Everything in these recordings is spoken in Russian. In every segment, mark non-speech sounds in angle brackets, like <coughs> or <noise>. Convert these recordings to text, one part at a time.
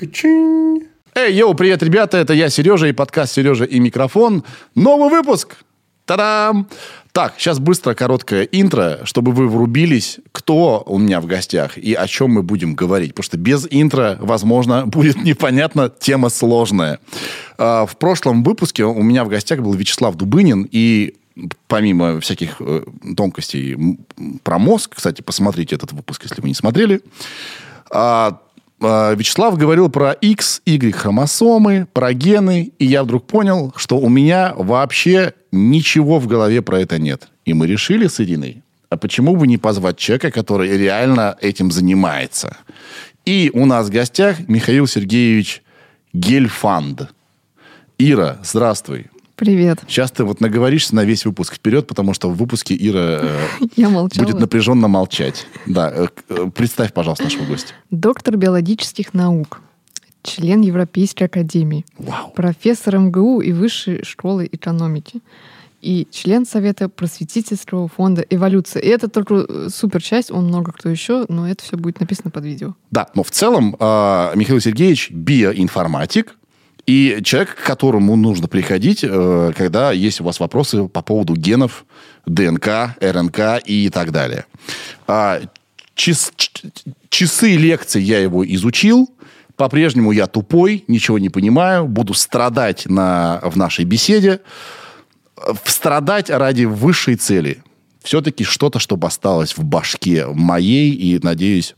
Качинь. Эй, йоу, привет, ребята, это я, Сережа, и подкаст «Сережа и микрофон». Новый выпуск! Та-дам! Так, сейчас быстро короткое интро, чтобы вы врубились, кто у меня в гостях и о чем мы будем говорить. Потому что без интро, возможно, <laughs> будет непонятно, тема сложная. А, в прошлом выпуске у меня в гостях был Вячеслав Дубынин, и помимо всяких э, тонкостей про мозг, кстати, посмотрите этот выпуск, если вы не смотрели, а, Вячеслав говорил про X, Y хромосомы, про гены, и я вдруг понял, что у меня вообще ничего в голове про это нет. И мы решили с Ириной, а почему бы не позвать человека, который реально этим занимается? И у нас в гостях Михаил Сергеевич Гельфанд. Ира, здравствуй. Привет. Сейчас ты вот наговоришься на весь выпуск вперед, потому что в выпуске Ира э, будет напряженно молчать. Да, э, э, представь, пожалуйста, нашего гостя. Доктор биологических наук, член Европейской академии, Вау. профессор МГУ и Высшей школы экономики и член Совета просветительского фонда «Эволюция». И это только супер часть, он много кто еще, но это все будет написано под видео. Да, но в целом э, Михаил Сергеевич биоинформатик, и человек, к которому нужно приходить, э, когда есть у вас вопросы по поводу генов, ДНК, РНК и так далее. А, час, часы лекций я его изучил. По-прежнему я тупой, ничего не понимаю, буду страдать на, в нашей беседе. Страдать ради высшей цели. Все-таки что-то, чтобы осталось в башке моей и, надеюсь,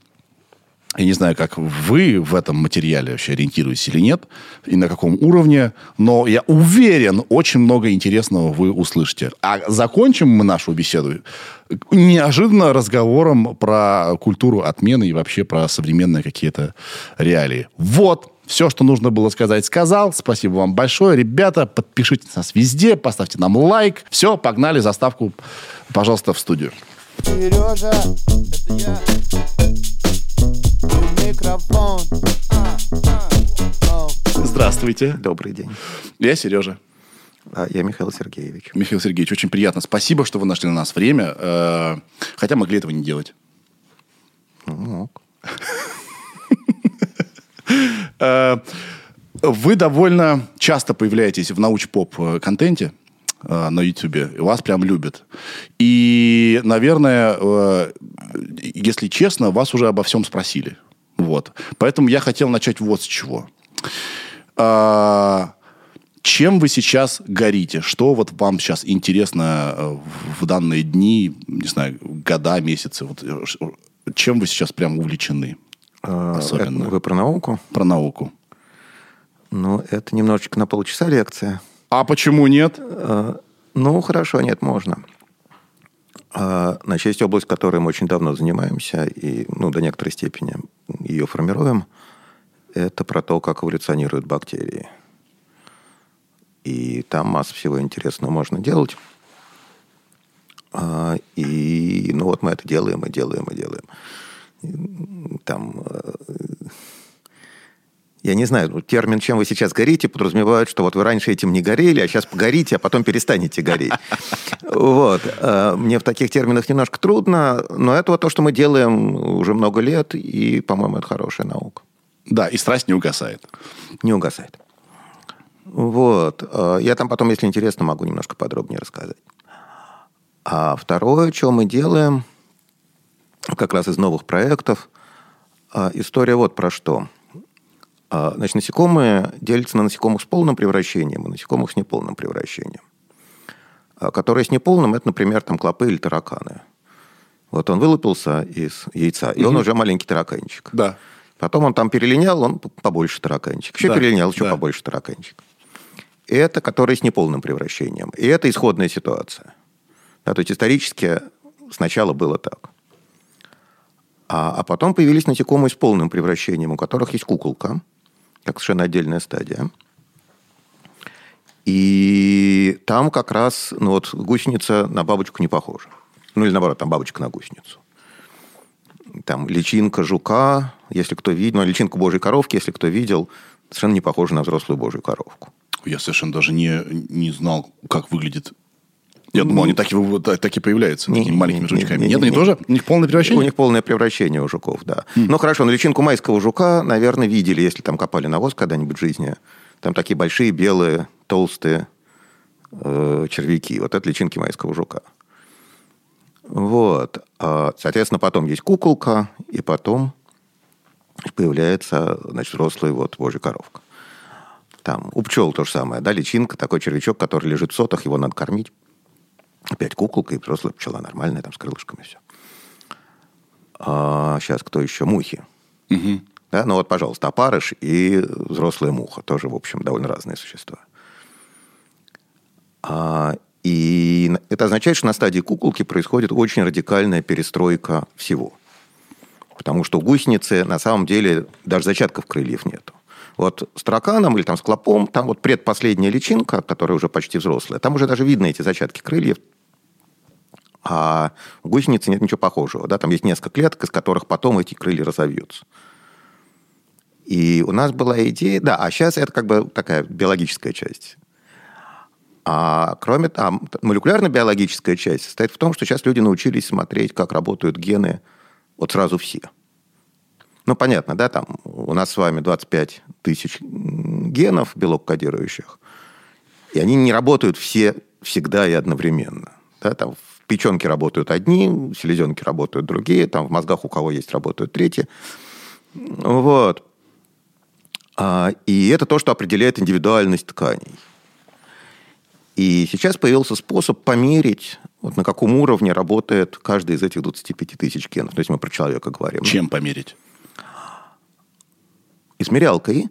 я не знаю, как вы в этом материале вообще ориентируетесь или нет, и на каком уровне, но я уверен, очень много интересного вы услышите. А закончим мы нашу беседу неожиданно разговором про культуру отмены и вообще про современные какие-то реалии. Вот, все, что нужно было сказать, сказал. Спасибо вам большое. Ребята, подпишитесь нас везде, поставьте нам лайк. Все, погнали заставку, пожалуйста, в студию. Сережа, это я микрофон. Здравствуйте. Добрый день. Я Сережа. А я Михаил Сергеевич. Михаил Сергеевич, очень приятно. Спасибо, что вы нашли на нас время. Э, хотя могли этого не делать. Ну, мог. <laughs> Э, вы довольно часто появляетесь в науч-поп-контенте э, на YouTube. И вас прям любят. И, наверное, если честно, вас уже обо всем спросили. Вот. Поэтому я хотел начать вот с чего. А, чем вы сейчас горите? Что вот вам сейчас интересно э, в данные дни, не знаю, года, месяцы? Вот, э, чем вы сейчас прям увлечены? А, особенно? Это вы про науку? Про науку. Ну, это немножечко на полчаса лекция. А почему нет? А, ну, хорошо, нет, можно. А, значит, есть область, которой мы очень давно занимаемся, и ну, до некоторой степени ее формируем. Это про то, как эволюционируют бактерии. И там масса всего интересного можно делать. А, и ну вот мы это делаем, и делаем, и делаем. Там э, я не знаю, термин «чем вы сейчас горите» подразумевает, что вот вы раньше этим не горели, а сейчас погорите, а потом перестанете гореть. <laughs> Вот. Э, мне в таких терминах немножко трудно, но это вот то, что мы делаем уже много лет, и, по-моему, это хорошая наука. Да, и страсть не угасает. Не угасает. Вот. Э, я там потом, если интересно, могу немножко подробнее рассказать. А второе, что мы делаем, как раз из новых проектов, э, история вот про что – значит, насекомые делятся на насекомых с полным превращением и насекомых с неполным превращением. А, которые с неполным, это, например, там клопы или тараканы. Вот он вылупился из яйца, и он уже маленький тараканчик. Да. Потом он там перелинял, он побольше тараканчик. Еще да. перелинял, еще да. побольше тараканчик. И это которые с неполным превращением. И это исходная ситуация. Да, то есть исторически сначала было так. А, а потом появились насекомые с полным превращением, у которых есть куколка – как совершенно отдельная стадия. И там как раз ну вот, гусеница на бабочку не похожа. Ну или наоборот, там бабочка на гусеницу. Там личинка жука, если кто видел, ну, личинка божьей коровки, если кто видел, совершенно не похожа на взрослую божью коровку. Я совершенно даже не, не знал, как выглядит Я думал, они так и, так, и появляются, Не, такими маленькими не, жучками. не, Нет, не, они тоже? У них полное У превращение? них полное превращение у жуков, да. Ну, хорошо, но личинку майского жука, наверное, видели, если там копали навоз когда-нибудь в жизни. Там такие большие, белые, толстые э, червяки. Вот это личинки майского жука. Вот. А, Соответственно, потом есть куколка, и потом появляется, значит, взрослая вот божья коровка. Там у пчел то же самое, да, личинка, такой червячок, который лежит в сотах, его надо кормить. Опять куколка и взрослая пчела нормальная, там с крылышками все. А, сейчас кто еще? Мухи. Мгм. Да? Ну вот, пожалуйста, опарыш и взрослая муха. Тоже, в общем, довольно разные существа. А, и это означает, что на стадии куколки происходит очень радикальная перестройка всего. Потому что у гусеницы на самом деле даже зачатков крыльев нету. Вот с тараканом или там с клопом, там вот предпоследняя личинка, которая уже почти взрослая, там уже даже видно эти зачатки крыльев. А у гусеницы нет ничего похожего. Да? Там есть несколько клеток, из которых потом эти крылья разовьются. И у нас была идея... Да, а сейчас это как бы такая биологическая часть. А кроме того, молекулярно-биологическая часть состоит в том, что сейчас люди научились смотреть, как работают гены вот сразу все. Ну, понятно, да, там у нас с вами 25 тысяч генов белок-кодирующих, и они не работают все всегда и одновременно. Да, там в печенке работают одни, в селезенке работают другие, там в мозгах у кого есть работают третьи. Вот. А, и это то, что определяет индивидуальность тканей. И сейчас появился способ померить, вот на каком уровне работает каждый из этих 25 тысяч генов. То есть мы про человека говорим. Чем померить? Измерялкой.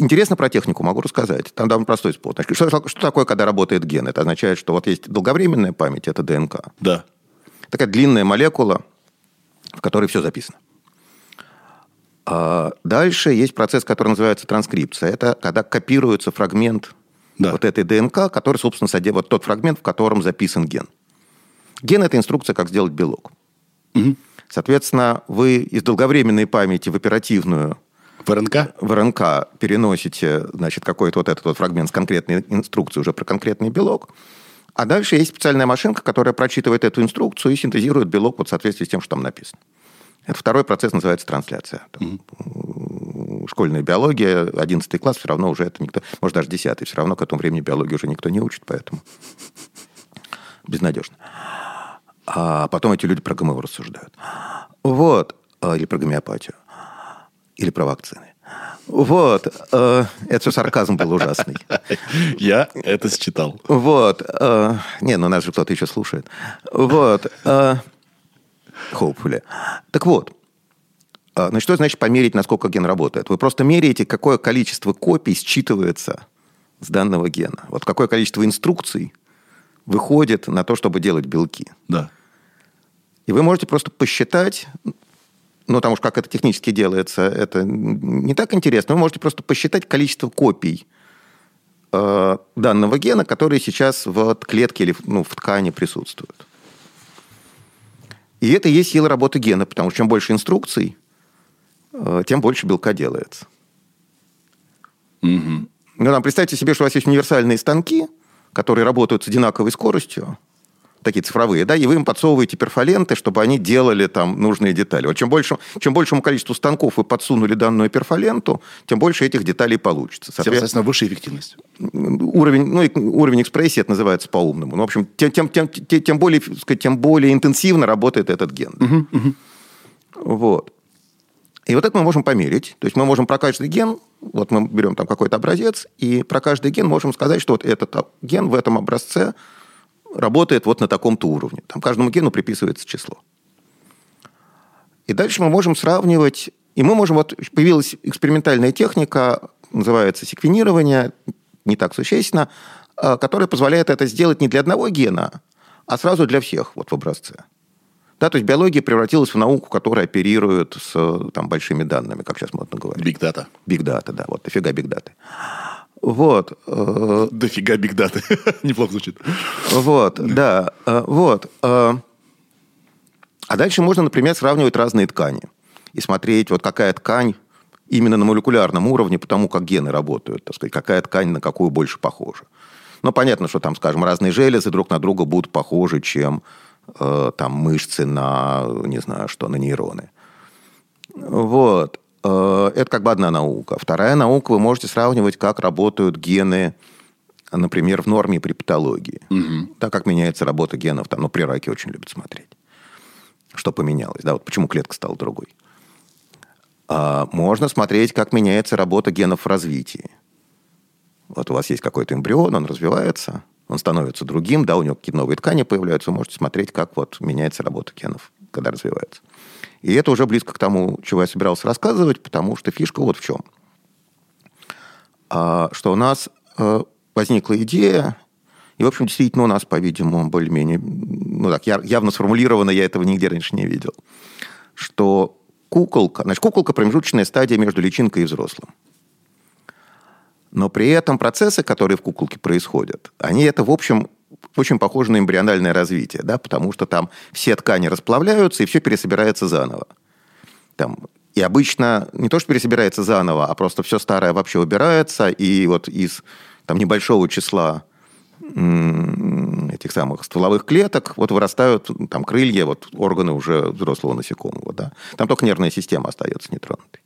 Интересно про технику, могу рассказать. Там довольно простой способ. Что, что такое, когда работает ген? Это означает, что вот есть долговременная память, это ДНК. Да. Такая длинная молекула, в которой все записано. А дальше есть процесс, который называется транскрипция. Это когда копируется фрагмент Да. вот этой ДНК, который, собственно, содержит вот тот фрагмент, в котором записан ген. Ген – это инструкция, как сделать белок. Мгм. Соответственно, вы из долговременной памяти в оперативную В РНК? в РНК переносите, значит, какой-то вот этот вот фрагмент с конкретной инструкцией уже про конкретный белок, а дальше есть специальная машинка, которая прочитывает эту инструкцию и синтезирует белок вот в соответствии с тем, что там написано. Это второй процесс называется трансляция. Там, м, Школьная биология, 11 класс, все равно уже это никто, может, даже 10 все равно к этому времени биологию уже никто не учит, поэтому <laughs> безнадежно. А потом эти люди про ГМО рассуждают. Вот. А, Или про гомеопатию. Или про вакцины. Вот. э, Это все сарказм был ужасный. <laughs> Я это считал. Вот. э, Не, ну нас же кто-то еще слушает. Вот. э, Hopefully. Так вот. Значит, что значит померить, насколько ген работает? Вы просто меряете, какое количество копий считывается с данного гена. Вот какое количество инструкций выходит на то, чтобы делать белки. Да. И вы можете просто посчитать, ну, там уж как это технически делается, это не так интересно. Вы можете просто посчитать количество копий э, данного гена, которые сейчас в клетке или ну, в ткани присутствуют. И это и есть сила работы гена, потому что чем больше инструкций, э, тем больше белка делается. Мгм. Ну, там, представьте себе, что у вас есть универсальные станки, которые работают с одинаковой скоростью, такие цифровые, да, и вы им подсовываете перфоленты, чтобы они делали там нужные детали. Вот чем, больше, чем большему количеству станков вы подсунули данную перфоленту, тем больше этих деталей получится. Соответственно, Соответственно, высшая эффективность. уровень, ну, уровень экспрессии это называется по-умному. Ну, в общем, тем, тем, тем, тем, тем более, сказать, тем более интенсивно работает этот ген. Вот. И вот это мы можем померить. То есть мы можем про каждый ген, вот мы берем там какой-то образец, и про каждый ген можем сказать, что вот этот ген в этом образце работает вот на таком-то уровне. Там каждому гену приписывается число. И дальше мы можем сравнивать, и мы можем, вот появилась экспериментальная техника, называется секвенирование, не так существенно, а, которая позволяет это сделать не для одного гена, а сразу для всех вот в образце. Да, то есть биология превратилась в науку, которая оперирует с там, большими данными, как сейчас модно говорить. Big data. Big data, да, вот, дофига big даты. Вот, э, Дофига big даты. <laughs> Неплохо звучит. вот, да, э, вот. э. А дальше можно, например, сравнивать разные ткани и смотреть, вот какая ткань именно на молекулярном уровне, потому как гены работают, так сказать, какая ткань на какую больше похожа. Ну, понятно, что там, скажем, разные железы друг на друга будут похожи, чем э, там мышцы на, не знаю, что, на нейроны. Вот. Э, это как бы одна наука. Вторая наука, вы можете сравнивать, как работают гены, например, в норме при патологии. Мгм. Так как меняется работа генов, там, ну, при раке очень любят смотреть. Что поменялось, да, вот почему клетка стала другой. А, можно смотреть, как меняется работа генов в развитии. Вот у вас есть какой-то эмбрион, он развивается, он становится другим, да, у него какие-то новые ткани появляются, вы можете смотреть, как вот меняется работа генов, когда развивается. И это уже близко к тому, чего я собирался рассказывать, потому что фишка вот в чем. А, что у нас э, возникла идея, и, в общем, действительно у нас, по-видимому, более-менее, ну так, явно сформулировано, я этого нигде раньше не видел, что куколка, значит, куколка промежуточная стадия между личинкой и взрослым. Но при этом процессы, которые в куколке происходят, они это, в общем, очень похожи на эмбриональное развитие, да, потому что там все ткани расплавляются, и все пересобирается заново. Там, и обычно не то, что пересобирается заново, а просто все старое вообще убирается, и вот из там, небольшого числа этих самых стволовых клеток вот вырастают там крылья, вот органы уже взрослого насекомого. Да? Там только нервная система остается нетронутой.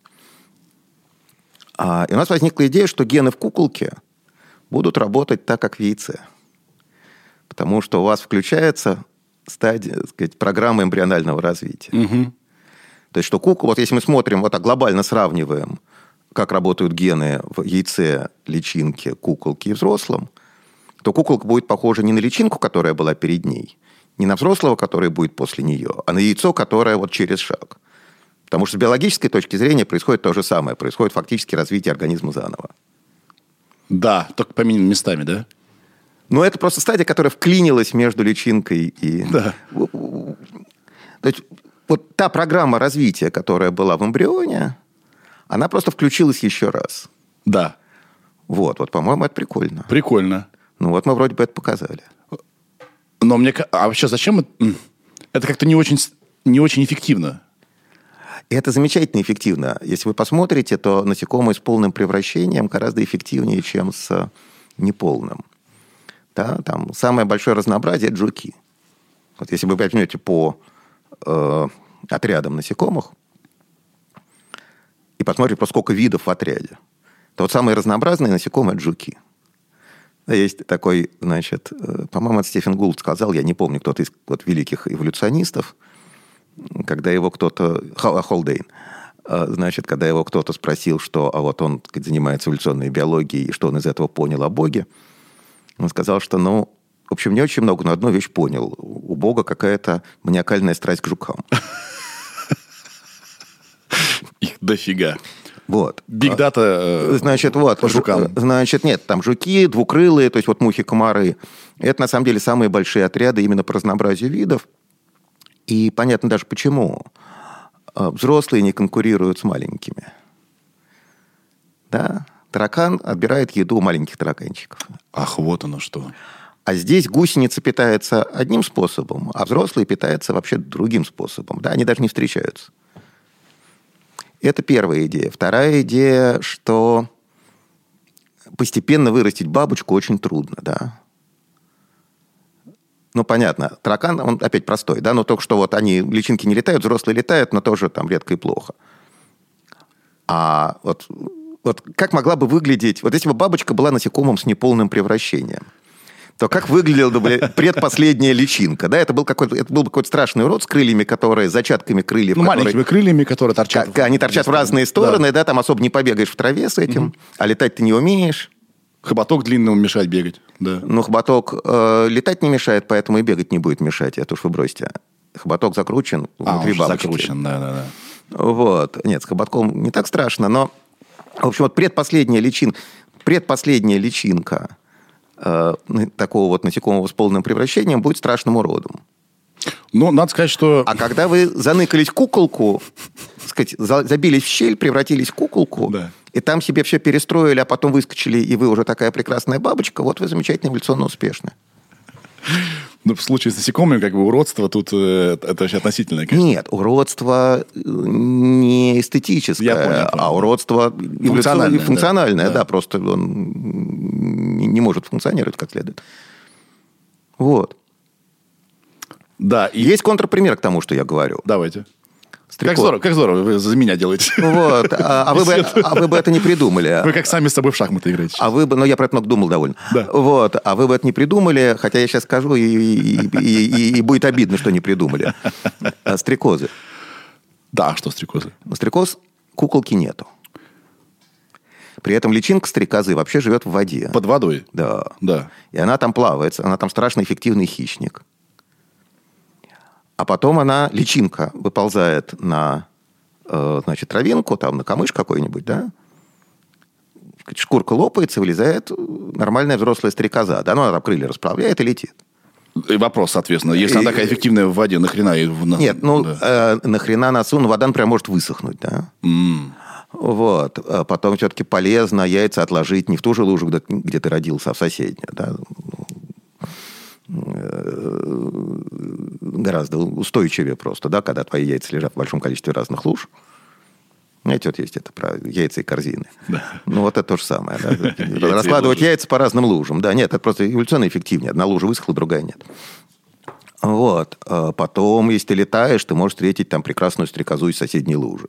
А, и у нас возникла идея, что гены в куколке будут работать так, как в яйце. Потому что у вас включается стадия, так сказать, программа эмбрионального развития. Мгм. То есть, что кукол, вот если мы смотрим, вот так глобально сравниваем, как работают гены в яйце, личинке, куколке и взрослом, то куколка будет похожа не на личинку, которая была перед ней, не на взрослого, который будет после нее, а на яйцо, которое вот через шаг. Потому что с биологической точки зрения происходит то же самое. Происходит фактически развитие организма заново. Да, только поменяем местами, да? Но это просто стадия, которая вклинилась между личинкой и... Да. То есть вот та программа развития, которая была в эмбрионе, она просто включилась еще раз. Да. Вот, вот, по-моему, это прикольно. Прикольно. Ну вот мы вроде бы это показали. Но мне... А вообще зачем... это- Это как-то не очень, не очень эффективно. И это замечательно эффективно. Если вы посмотрите, то насекомые с полным превращением гораздо эффективнее, чем с неполным. Да, там самое большое разнообразие – жуки. Вот если вы возьмете по э, отрядам насекомых и посмотрите, по сколько видов в отряде, то вот самые разнообразные насекомые – жуки. Есть такой, значит, э, по-моему, это Стефен Гулд сказал, я не помню, кто-то из вот, великих эволюционистов, когда его кто-то... Хол- Холдейн. э, Значит, когда его кто-то спросил, что а вот он занимается эволюционной биологией, и что он из этого понял о Боге, он сказал, что, ну, в общем, не очень много, но одну вещь понял. У Бога какая-то маниакальная страсть к жукам. Их дофига. Вот. Биг дата... э, Значит, вот. жукам. жу- Значит, нет, там жуки, двукрылые, то есть вот мухи, комары. Это, на самом деле, самые большие отряды именно по разнообразию видов. И понятно даже почему. А, Взрослые не конкурируют с маленькими. Да? Таракан отбирает еду у маленьких тараканчиков. Ах, вот оно что. А здесь гусеница питается одним способом, а взрослые питаются вообще другим способом. Да, они даже не встречаются. Это первая идея. Вторая идея, что постепенно вырастить бабочку очень трудно, да. Ну, понятно, таракан, он опять простой, да, но только что вот они, личинки не летают, взрослые летают, но тоже там редко и плохо. А вот, вот как могла бы выглядеть, вот если бы бабочка была насекомым с неполным превращением, то как выглядела бы предпоследняя личинка? Да, это был, какой-то, это был бы какой-то страшный урод с крыльями, которые, зачатками крыльев. Ну, которые- маленькими крыльями, которые торчат. Ка- Они торчат в разные стороны, да, там особо не побегаешь в траве с этим, а летать ты не умеешь. Хоботок длинному мешать бегать. Да. Ну, хоботок э, летать не мешает, поэтому и бегать не будет мешать, это уж вы бросьте. Хоботок закручен А, внутри он бабочки. закручен, да, да, да. Вот. Нет, с хоботком не так страшно, но, в общем, вот предпоследняя личинка, предпоследняя личинка э, такого вот насекомого с полным превращением будет страшным уродом. Ну, надо сказать, что... А когда вы заныкались куколку, сказать, за- забились в щель, превратились в куколку, Да. и там себе все перестроили, а потом выскочили, и вы уже такая прекрасная бабочка, вот вы замечательно эволюционно успешны. Ну, в случае с насекомыми, как бы уродство тут э, это вообще относительное, конечно. Нет, уродство э, не эстетическое, Я понял, понял. а уродство Функциональное, да. функциональное, да, Да. просто он не не может функционировать как следует. Вот. Да, и Есть контрпример к тому, что я говорю. давайте. Как здорово, как здорово, вы за меня делаете. Вот. А, а вы бы, а вы бы это не придумали. Вы как сами с собой в шахматы играете. А вы бы, ну я про это много думал довольно. Да. Вот. А вы бы это не придумали, хотя я сейчас скажу, и, и- и- и- будет обидно, что не придумали. А, Стрекозы. Да, что стрекозы? У стрекоз куколки нету. При этом личинка стрекозы вообще живет в воде. Под водой? Да. Да. И она там плавает, она там страшно эффективный хищник. А потом она, личинка, выползает на э, значит, травинку, там, на камыш какой-нибудь, да? Шкурка лопается, вылезает нормальная взрослая стрекоза. Да, ну, она там крылья расправляет и летит. И вопрос, соответственно, если она И- такая эффективная в воде, нахрена Нет, ну, да. э, нахрена носу, ну, вода, например, может высохнуть, да? М. Вот. А Потом все-таки полезно яйца отложить не в ту же лужу, где, где ты родился, а в соседнюю. Да? Э, Гораздо устойчивее просто, да, когда твои яйца лежат в большом количестве разных луж. Знаете, вот есть это про яйца и корзины. Ну, вот это то же самое. да. <laughs> Раскладывать яйца по разным лужам. Да, нет, это просто эволюционно эффективнее. Одна лужа высохла, другая нет. Вот. А Потом, если ты летаешь, ты можешь встретить там прекрасную стрекозу из соседней лужи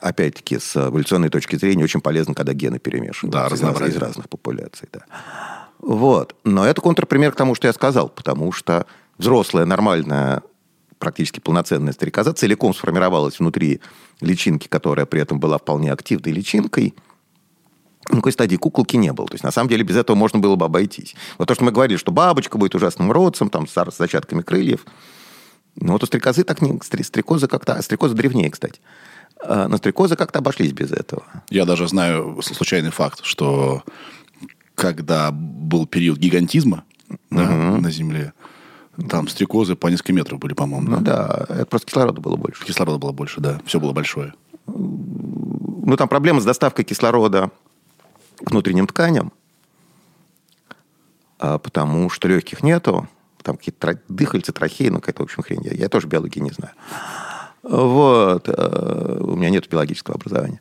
опять-таки, с эволюционной точки зрения, очень полезно, когда гены перемешиваются Да, из, из разных популяций. Да. Вот. Но это контрпример к тому, что я сказал, потому что взрослая, нормальная, практически полноценная стрекоза целиком сформировалась внутри личинки, которая при этом была вполне активной личинкой. Никакой стадии куколки не было. То есть, на самом деле, без этого можно было бы обойтись. Вот то, что мы говорили, что бабочка будет ужасным родцем, там, с зачатками крыльев. Ну, вот у стрекозы так не... стре- Стрекозы как-то... Стрекозы древнее, кстати. А, Но стрекозы как-то обошлись без этого. Я даже знаю случайный факт, что когда был период гигантизма да, на Земле, там стрекозы по несколько метров были, по-моему. Ну да? да, это просто кислорода было больше. Кислорода было больше, да. Все было большое. Ну, там проблема с доставкой кислорода к внутренним тканям, а, потому что легких нету. Там какие-то дыхальцы, трахеи, ну, какая-то, в общем, хрень. Я, я тоже биологии не знаю. Вот. э, У меня нет биологического образования.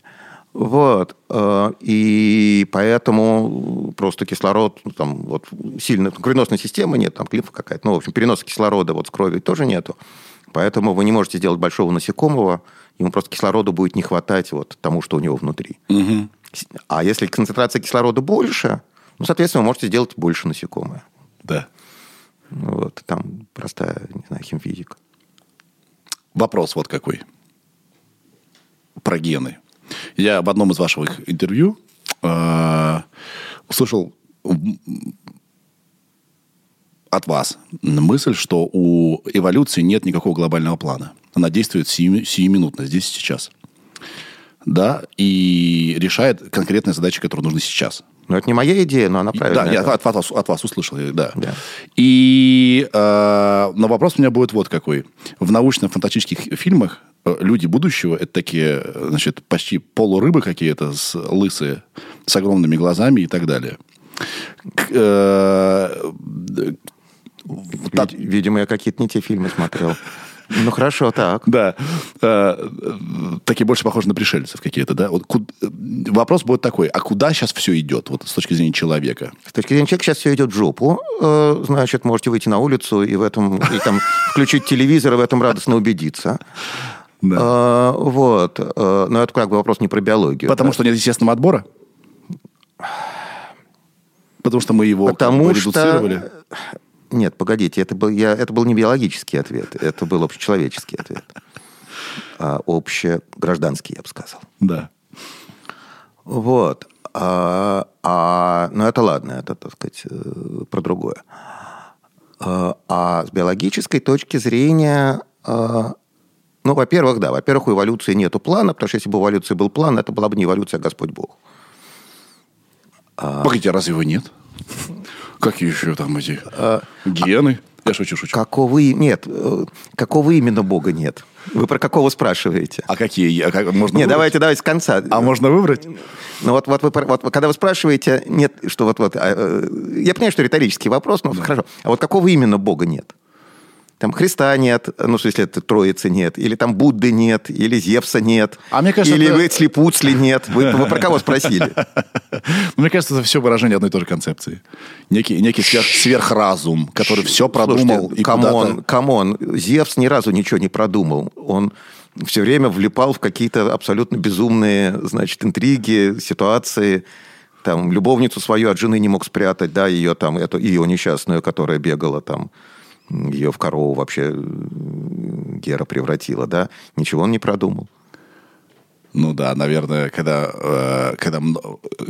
Вот. э, И поэтому просто кислород, ну, там, вот, сильно, кровеносной системы нет, там, лимфа какая-то. Ну, в общем, переноса кислорода вот с крови тоже нету. Поэтому вы не можете сделать большого насекомого, ему просто кислорода будет не хватать вот тому, что у него внутри. А если концентрация кислорода больше, ну, соответственно, вы можете сделать больше насекомое. Да. Ну, Вот, там простая, не знаю, химфизика. Вопрос вот какой. Про гены. Я в одном из ваших интервью э, услышал от вас мысль, что у эволюции нет никакого глобального плана. Она действует сию- сиюминутно, здесь и сейчас. Да, и решает конкретные задачи, которые нужны сейчас. Но это не моя идея, но она правильная. Да, я от, от вас, от вас услышал, да. Да. И, э, но вопрос у меня будет вот какой. В научно-фантастических фильмах люди будущего это такие, э, значит, почти полурыбы какие-то, с, лысые, с огромными глазами и так далее. К- э, Видимо, я какие-то не те фильмы смотрел. Ну, хорошо, так. Да. Э, э, Такие больше похожи на пришельцев какие-то, да? Вот куд- э, Вопрос будет такой, а куда сейчас все идет, вот с точки зрения человека? С точки зрения человека сейчас все идет в жопу. Э, Значит, можете выйти на улицу и в этом и там включить телевизор и в этом радостно убедиться. Да. Э, Вот. Э, Но это как бы вопрос не про биологию. Потому да. что нет естественного отбора? Потому что мы его как Потому бы что... редуцировали? Нет, погодите, это был, я, это был не биологический ответ, это был общечеловеческий ответ. А общегражданский, я бы сказал. Да. Вот. А, а, ну, это ладно, это, так сказать, э, про другое. А, а с биологической точки зрения, а, ну, во-первых, да, во-первых, у эволюции нету плана, потому что если бы у эволюции был план, это была бы не эволюция, а Господь Бог. Погодите, а разве его нет? Какие еще там эти гены? Я шучу, шучу. Какого... Нет, э, какого именно бога нет? Вы про какого спрашиваете? А какие? А как- можно Нет, выбрать? давайте, давайте с конца. А можно выбрать? Ну вот, вот, вы, вот когда вы спрашиваете, нет, что вот, вот, а, э, я понимаю, что риторический вопрос, но хорошо. А вот какого именно Бога нет? Там Христа нет, ну, в смысле, это Троицы нет, или там Будды нет, или Зевса нет, А мне кажется, или это- Вицлипуцли нет. Вы, вы про кого спросили? <laughs> Мне кажется, это все выражение одной и той же концепции. Некий, некий сверх, сверхразум, который все продумал Слушайте, и come on, come on, Зевс ни разу ничего не продумал. Он все время влипал в какие-то абсолютно безумные, значит, интриги, ситуации. Там любовницу свою от жены не мог спрятать, да, ее там, эту, ее несчастную, которая бегала там, ее в корову вообще э, Гера превратила, да. Ничего он не продумал. Ну да, наверное, когда, э, когда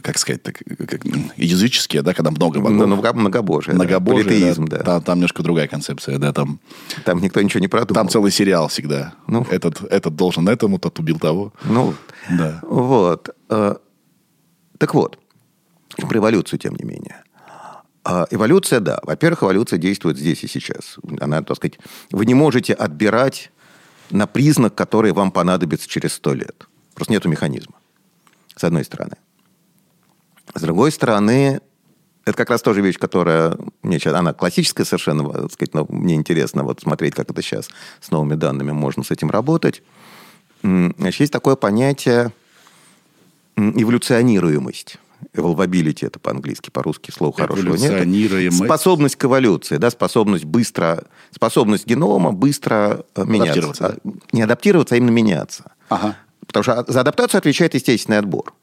как сказать, так, как, языческие, да, когда много богов, Ну, много- многобожие. да, многобожие, политеизм, да, да. Там, там немножко другая концепция, да, там, Там никто ничего не продумал. там целый сериал всегда. Ну. Этот, этот должен этому, тот убил того. Ну, Да. Вот. Э, Так вот, про эволюцию, тем не менее. А, Эволюция, да. Во-первых, эволюция действует здесь и сейчас. Она, так сказать, вы не можете отбирать на признак, который вам понадобится через сто лет. Просто нету механизма. С одной стороны. С другой стороны, это как раз тоже вещь, которая мне сейчас, она классическая совершенно, так сказать, но мне интересно вот смотреть, как это сейчас с новыми данными можно с этим работать. Значит, есть такое понятие эволюционируемость. Evolvability это по-английски, по-русски слова хорошего нет. Способность к эволюции, да, способность быстро, способность генома быстро э, меняться. Адаптироваться, да? А, Не адаптироваться, а именно меняться. Ага. Потому что за адаптацию отвечает естественный отбор.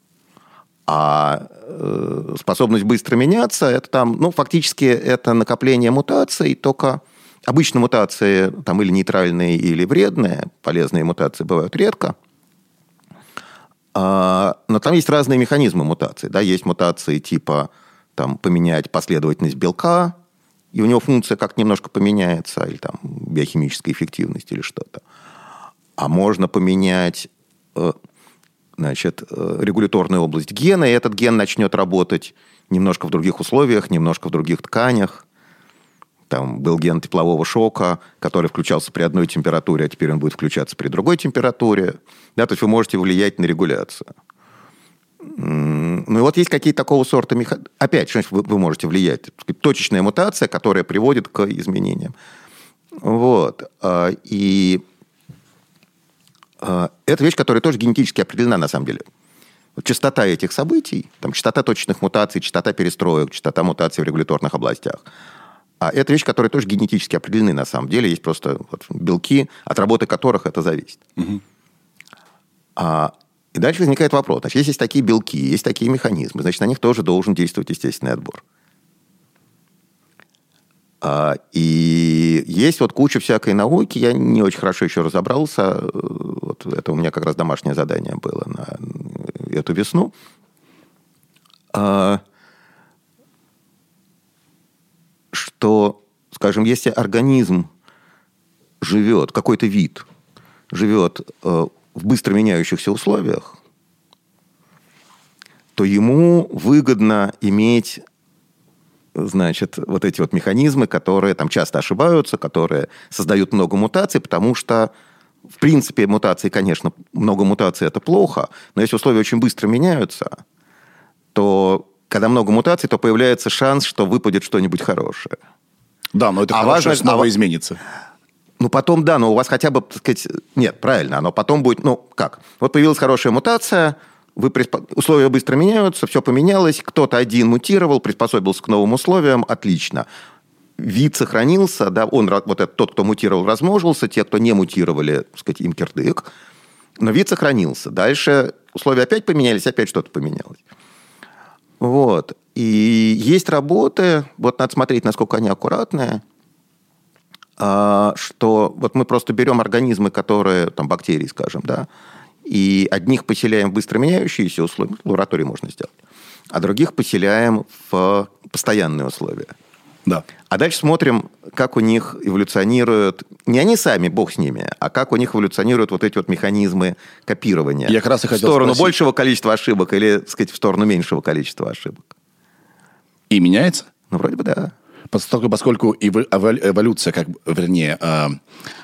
А э, способность быстро меняться, это там, ну, фактически это накопление мутаций, только обычно мутации там или нейтральные, или вредные, полезные мутации бывают редко. А, но там есть разные механизмы мутаций. Да? Есть мутации типа там, поменять последовательность белка, и у него функция как немножко поменяется, или там биохимическая эффективность, или что-то. А можно поменять э, значит, э, регуляторную область гена, и этот ген начнет работать немножко в других условиях, немножко в других тканях. Там был ген теплового шока, который включался при одной температуре, а теперь он будет включаться при другой температуре. Да, то есть вы можете влиять на регуляцию. Ну и вот есть какие-то такого сорта механизмы. Опять, что вы, вы можете влиять? Точечная мутация, которая приводит к изменениям. Вот. А, И а, это вещь, которая тоже генетически определена на самом деле. Частота этих событий, там, частота точечных мутаций, частота перестроек, частота мутаций в регуляторных областях. А это вещь, которая тоже генетически определены на самом деле. Есть просто вот белки, от работы которых это зависит. А, и дальше возникает вопрос. Значит, если есть такие белки, есть такие механизмы, значит, на них тоже должен действовать естественный отбор. А, и есть вот куча всякой науки, я не очень хорошо еще разобрался, вот это у меня как раз домашнее задание было на эту весну. А, что, скажем, если организм живет, какой-то вид живет э, в быстро меняющихся условиях, то ему выгодно иметь значит, вот эти вот механизмы, которые там часто ошибаются, которые создают много мутаций, потому что, в принципе, мутации, конечно, много мутаций – это плохо, но если условия очень быстро меняются, то когда много мутаций, то появляется шанс, что выпадет что-нибудь хорошее. Да, но это А хорошее важно- снова а изменится. Ну, потом, да, но у вас хотя бы, так сказать, нет, правильно, оно потом будет, ну, как? Вот появилась хорошая мутация, вы приспо- условия быстро меняются, все поменялось, кто-то один мутировал, приспособился к новым условиям, отлично. Вид сохранился, да, он, вот этот, тот, кто мутировал, размножился, те, кто не мутировали, так сказать, им кирдык, но вид сохранился. Дальше условия опять поменялись, опять что-то поменялось. Вот. И есть работы, вот надо смотреть, насколько они аккуратные, а, что вот мы просто берем организмы, которые, там, бактерии, скажем, да, и одних поселяем в быстро меняющиеся условия, в лаборатории можно сделать, а других поселяем в постоянные условия. Да. А дальше смотрим, как у них эволюционируют, не они сами, бог с ними, а как у них эволюционируют вот эти вот механизмы копирования. Я как раз и в хотел сторону спросить. большего количества ошибок или, так сказать, в сторону меньшего количества ошибок. И меняется? Ну, вроде бы да. Поскольку, поскольку эволюция, как, вернее, э,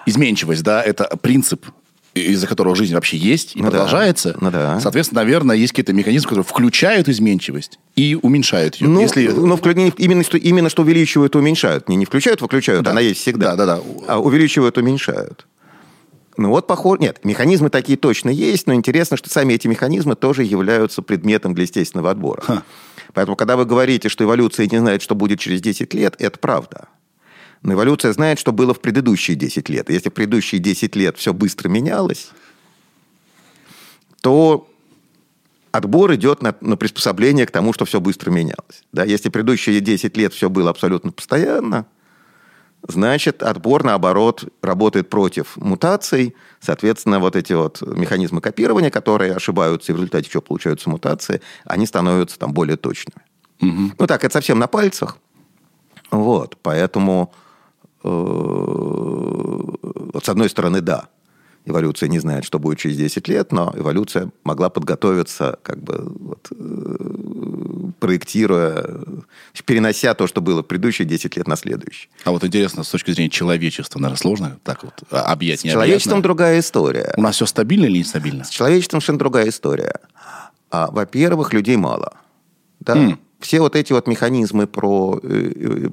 изменчивость, да, это принцип из-за которого жизнь вообще есть и ну продолжается. Да. Ну да. Соответственно, наверное, есть какие-то механизмы, которые включают изменчивость и уменьшают ее. Ну, Если... но именно, что, именно что увеличивают, уменьшают. Не, не включают, выключают, да. она есть всегда. Да, да, да. А увеличивают, уменьшают. Ну вот, похоже... Нет, механизмы такие точно есть, но интересно, что сами эти механизмы тоже являются предметом для естественного отбора. Ха. Поэтому, когда вы говорите, что эволюция не знает, что будет через 10 лет, это правда. Но эволюция знает, что было в предыдущие 10 лет. Если в предыдущие 10 лет все быстро менялось, то отбор идет на, на приспособление к тому, что все быстро менялось. Да, если предыдущие 10 лет все было абсолютно постоянно, значит, отбор, наоборот, работает против мутаций. Соответственно, вот эти вот механизмы копирования, которые ошибаются, и в результате чего получаются мутации, они становятся там более точными. Угу. Ну так, это совсем на пальцах. Вот, поэтому вот с одной стороны, да, эволюция не знает, что будет через 10 лет, но эволюция могла подготовиться, как бы вот, э, проектируя, перенося то, что было в предыдущие 10 лет на следующие. А вот интересно, с точки зрения человечества, наверное, сложно так вот объять С человечеством другая история. У нас все стабильно или нестабильно? С человечеством совершенно другая история. А, во-первых, людей мало. Да? Mm все вот эти вот механизмы про э, э,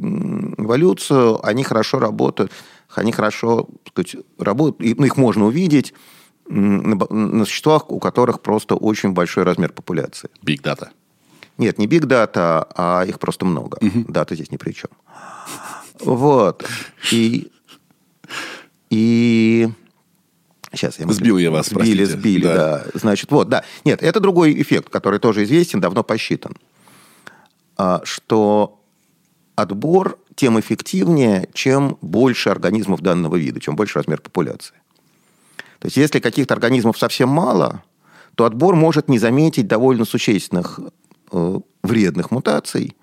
эволюцию, они хорошо работают, они хорошо так сказать, работают, ну, их можно увидеть на, на существах, у которых просто очень большой размер популяции. Big data. Нет, не big data, а их просто много. Угу. Дата здесь ни при чем. Вот. И, и Сейчас я Сбил я вас, Сбили, простите. сбили, да. да. Значит, вот, да. Нет, это другой эффект, который тоже известен, давно посчитан. А, что отбор тем эффективнее, чем больше организмов данного вида, чем больше размер популяции. То есть, если каких-то организмов совсем мало, то отбор может не заметить довольно существенных э, вредных мутаций,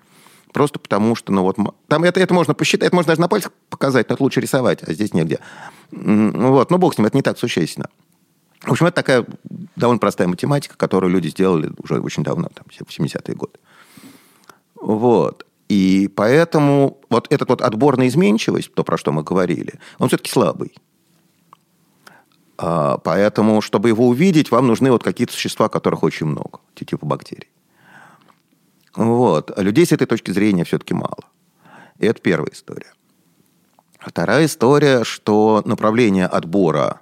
просто потому что, ну вот, там это, это можно посчитать, это можно даже на пальцах показать, но это лучше рисовать, а здесь негде. Вот, ну бог с ним, это не так существенно. В общем, это такая довольно простая математика, которую люди сделали уже очень давно, там, в 70-е годы. Вот. И поэтому вот этот вот отбор на изменчивость, то, про что мы говорили, он все-таки слабый. А, поэтому, чтобы его увидеть, вам нужны вот какие-то существа, которых очень много, типа бактерий. Вот. А людей с этой точки зрения все-таки мало. И это первая история. Вторая история, что направление отбора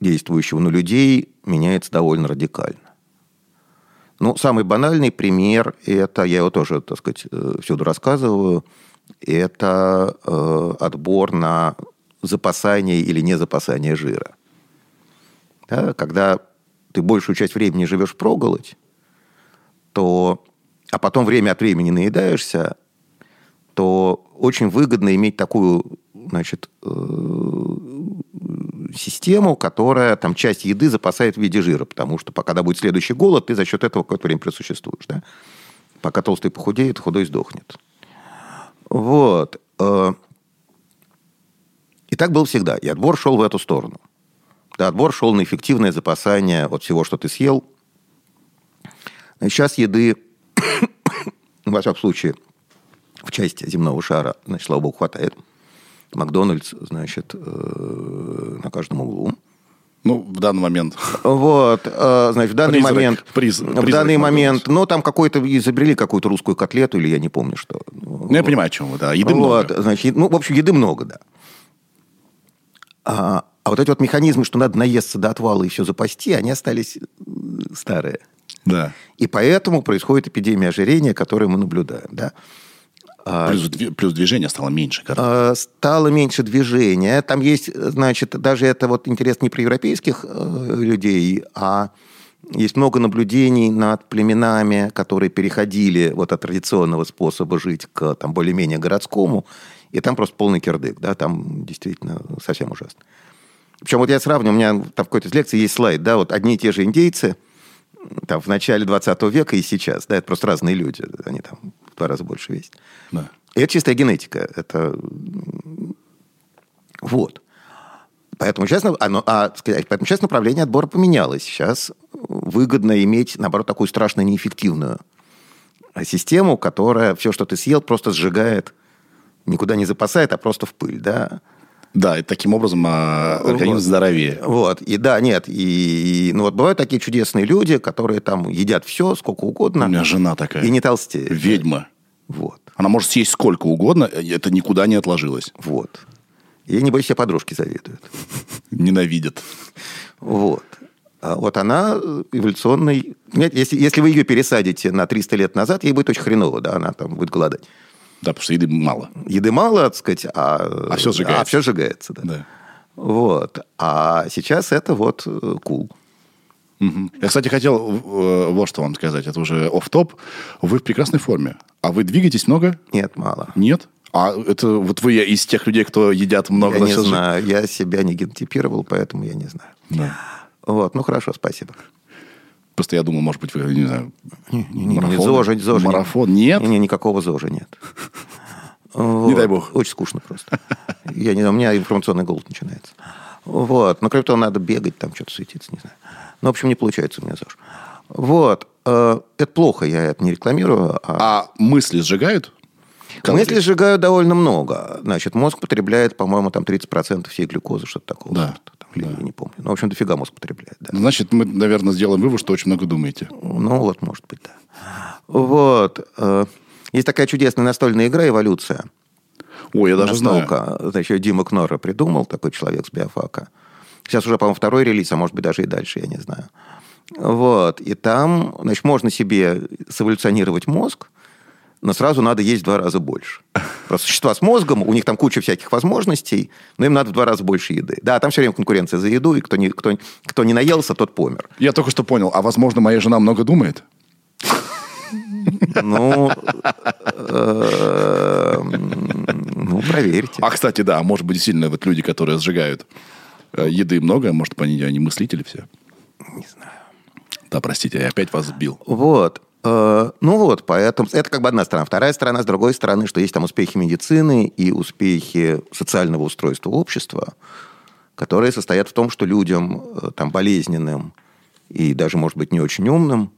действующего на людей меняется довольно радикально. Ну, самый банальный пример, это, я его тоже, так сказать, э, всюду рассказываю, это э, отбор на запасание или не запасание жира. Да, когда ты большую часть времени живешь проголодь, то, а потом время от времени наедаешься, то очень выгодно иметь такую, значит, э, систему, которая там часть еды запасает в виде жира, потому что пока будет следующий голод, ты за счет этого какое-то время присуществуешь. Да? Пока толстый похудеет, худой сдохнет. Вот. Э, и так было всегда. И отбор шел в эту сторону. Да, отбор шел на эффективное запасание от всего, что ты съел. И сейчас еды, <coughs> во всяком случае, в части земного шара, значит, слава богу, хватает. Макдональдс, значит, э, на каждом углу. Ну, в данный момент. Вот, э, значит, в данный призрак, момент... Приз, в данный момент, ну, там какой-то, изобрели какую-то русскую котлету, или я не помню, что. Ну, я понимаю, о чем вы, да, еды вот, много. Значит, ну, в общем, еды много, да. А, а вот эти вот механизмы, что надо наесться до отвала и все запасти, они остались старые. Да. И поэтому происходит эпидемия ожирения, которую мы наблюдаем, да. А, плюс, плюс движения стало меньше. Кажется. Стало меньше движения. Там есть, значит, даже это вот интересно не про европейских э, людей, а есть много наблюдений над племенами, которые переходили вот от традиционного способа жить к там, более-менее городскому, и там просто полный кирдык, да, там действительно совсем ужасно. Причем вот я сравню, у меня там в какой-то из лекций есть слайд, да, вот одни и те же индейцы там в начале 20 века и сейчас, да, это просто разные люди, они там два раза больше весит. Да. И это чистая генетика. Это... Вот. Поэтому сейчас, оно, а, поэтому сейчас направление отбора поменялось. Сейчас выгодно иметь, наоборот, такую страшно неэффективную систему, которая все, что ты съел, просто сжигает никуда не запасает, а просто в пыль, да. Да, и таким образом а, организм Вот. здоровее. Вот, и да, нет, и, и- ну вот бывают такие чудесные люди, которые там едят все, сколько У угодно, меня жена такая. и не толстеют. Ведьма. Вот, Она может съесть сколько угодно, это никуда не отложилось. вот. И, небось, все подружки завидуют. Ненавидят. Вот. А вот она э, эволюционный... Нет, если, если вы ее пересадите на 300 лет назад, ей будет очень хреново, да, она там будет голодать. Да, потому что еды мало. Еды мало, так сказать, а... А всё сжигается. А все сжигается, да. Да. Вот. А сейчас это вот э, кул. Мгм. Я, кстати, хотел э, вот что вам сказать. Это уже оф топ Вы в прекрасной форме. А вы двигаетесь много? Нет, мало. Нет? А это вот вы из тех людей, кто едят много Я не знаю, я себя не генотипировал, поэтому я не знаю. Да. Вот, ну хорошо, спасибо. Просто я думал, может быть, вы, не знаю, Не, не, не, марафон? ЗОЖа, ЗОЖа нет. Марафон? Нет? Не, не, никакого ЗОЖа нет. <laughs> Не дай бог. Очень скучно просто. Я не знаю, у меня информационный голод начинается. Вот. Но кроме того, надо бегать, там что-то светиться, не знаю. Ну, в общем, не получается у меня ЗОЖ. Вот. Э, Это плохо, я это не рекламирую. А А мысли сжигают? Мысли сжигают довольно много. Значит, мозг потребляет, по-моему, там 30% всей глюкозы, что-то такого. Да, сорта. Там, да. Я не помню. Ну, в общем, дофига мозг потребляет, да. Значит, мы, наверное, сделаем вывод, что очень много думаете. Ну, вот, может быть, да. Вот. э, Есть такая чудесная настольная игра «Эволюция». Ой, я даже знаю. Настолка. Значит, её Дима Кнора придумал, такой человек с биофака. Сейчас уже, по-моему, второй релиз, а может быть, даже и дальше, я не знаю. Вот. И там, значит, можно себе сэволюционировать мозг, но сразу надо есть в два раза больше. Просто существа с мозгом, у них там куча всяких возможностей, но им надо в два раза больше еды. Да, там все время конкуренция за еду, и кто не, кто, кто не наелся, тот помер. Я только что понял. А, возможно, моя жена много думает? Ну, э, ну, проверьте. А, кстати, да, может быть, действительно, вот люди, которые сжигают э, еды много, может они мыслители все. Не знаю. Да, простите, я опять вас сбил. Вот. Э, Ну вот, поэтому это как бы одна сторона. Вторая сторона, с другой стороны, что есть там успехи медицины и успехи социального устройства общества, которые состоят в том, что людям э, там болезненным и даже, может быть, не очень умным,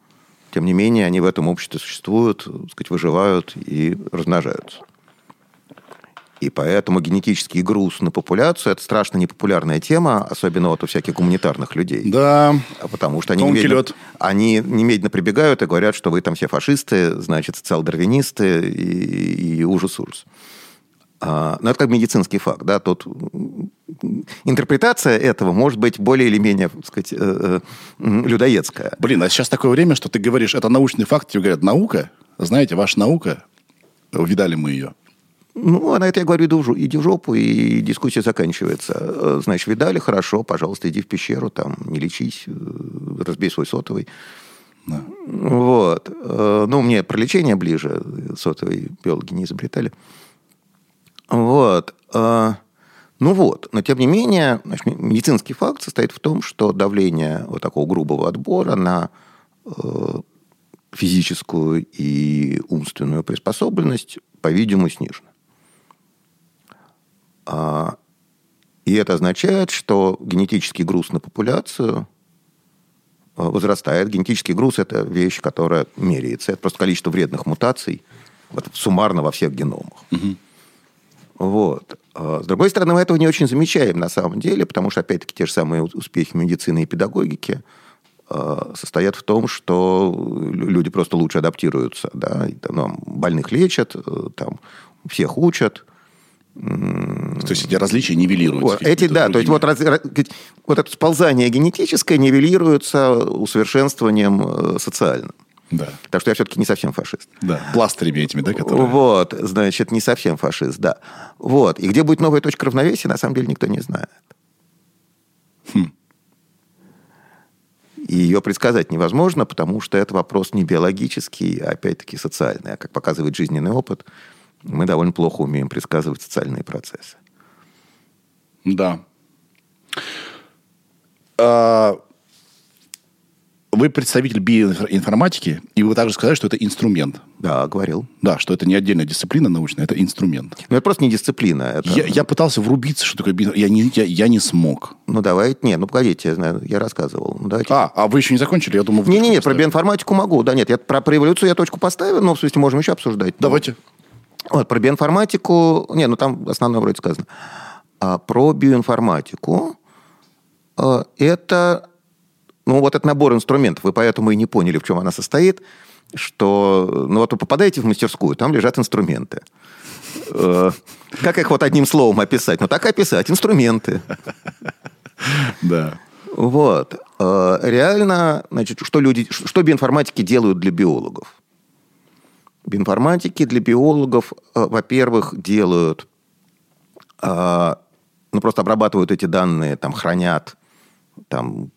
тем не менее, они в этом обществе существуют, так сказать, выживают и размножаются. И поэтому генетический груз на популяцию – это страшно непопулярная тема, особенно вот у всяких гуманитарных людей. Да, А Потому что они Тонкий немедленно, лед. они немедленно прибегают и говорят, что вы там все фашисты, значит, социал-дарвинисты и, и ужас-ужас. А, Но это как медицинский факт. Да? Тут интерпретация этого может быть более или менее, так сказать, э, э, людоедская. блин, а сейчас такое время, что ты говоришь, это научный факт, тебе говорят, наука, знаете, ваша наука, видали мы ее. Ну, а на это я говорю, иди в иди в жопу, и дискуссия заканчивается. Э, Значит, видали, хорошо, пожалуйста, иди в пещеру, там, не лечись, э, разбей свой сотовый. Да. Вот. Э, Ну, мне про лечение ближе, сотовые биологи не изобретали. Вот. Ну вот, но тем не менее, значит, медицинский факт состоит в том, что давление вот такого грубого отбора на физическую и умственную приспособленность, по-видимому, снижено. А, И это означает, что генетический груз на популяцию э, возрастает. Генетический груз – это вещь, которая меряется. Это просто количество вредных мутаций вот, суммарно во всех геномах. Вот. А С другой стороны, мы этого не очень замечаем на самом деле, потому что, опять-таки, те же самые успехи медицины и педагогики состоят в том, что лю- люди просто лучше адаптируются. Да? И, там, ну, больных лечат, э, там, всех учат. То есть эти различия нивелируются. Вот, эти, да, то есть вот, другими. раз- раз- вот это сползание генетическое нивелируется усовершенствованием э, социальным. Да, Так что я все-таки не совсем фашист. да. Пластырями этими, да, которые... Вот, значит, не совсем фашист, да. Вот. И где будет новая точка равновесия, на самом деле никто не знает. Хм. И ее предсказать невозможно, потому что это вопрос не биологический, а опять-таки социальный. А как показывает жизненный опыт, мы довольно плохо умеем предсказывать социальные процессы. Да. А, Вы представитель биоинформатики, и вы также сказали, что это инструмент. Да, говорил. Да, что это не отдельная дисциплина научная, это инструмент. Но это просто не дисциплина. Это... Я, я пытался врубиться, что такое био... Я не, я, я не смог. Ну, давайте. Не, ну, погодите, я знаю, я рассказывал. Ну, давайте. А, а вы еще не закончили? Я думал, Не-не-не, про биоинформатику могу. Да нет, я про, про эволюцию я точку поставил, но, в смысле, можем еще обсуждать. Ну, Давайте. Вот, про биоинформатику... Не, ну там основное вроде сказано. А про биоинформатику э, это... Ну, вот этот набор инструментов, вы поэтому и не поняли, в чем она состоит, что... Ну, вот вы попадаете в мастерскую, там лежат инструменты. Э, как их вот одним словом описать? Ну, так и описать. Инструменты. Да. Вот. Э, реально, значит, что люди, что биоинформатики делают для биологов? Биоинформатики для биологов, э, во-первых, делают, ну, просто обрабатывают эти данные, там, хранят, там,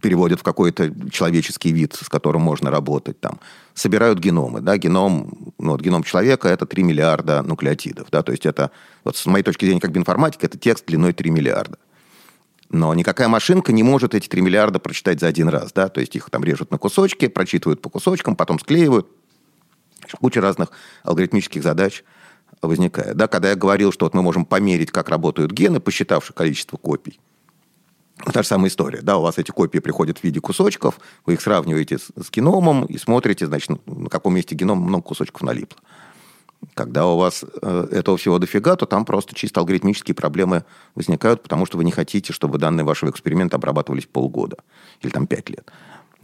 переводят в какой-то человеческий вид, с которым можно работать, там, собирают геномы, да, геном, ну, вот геном человека – это 3 миллиарда нуклеотидов, да, то есть это, вот с моей точки зрения, как биоинформатика, это текст длиной 3 миллиарда. Но никакая машинка не может эти 3 миллиарда прочитать за один раз, да, то есть их там режут на кусочки, прочитывают по кусочкам, потом склеивают. Куча разных алгоритмических задач возникает. Да, когда я говорил, что вот мы можем померить, как работают гены, посчитавши количество копий, Та же самая история. Да, у вас эти копии приходят в виде кусочков, вы их сравниваете с, с геномом и смотрите, значит, на каком месте геном много кусочков налипло. Когда у вас э, этого всего дофига, то там просто чисто алгоритмические проблемы возникают, потому что вы не хотите, чтобы данные вашего эксперимента обрабатывались полгода или там пять лет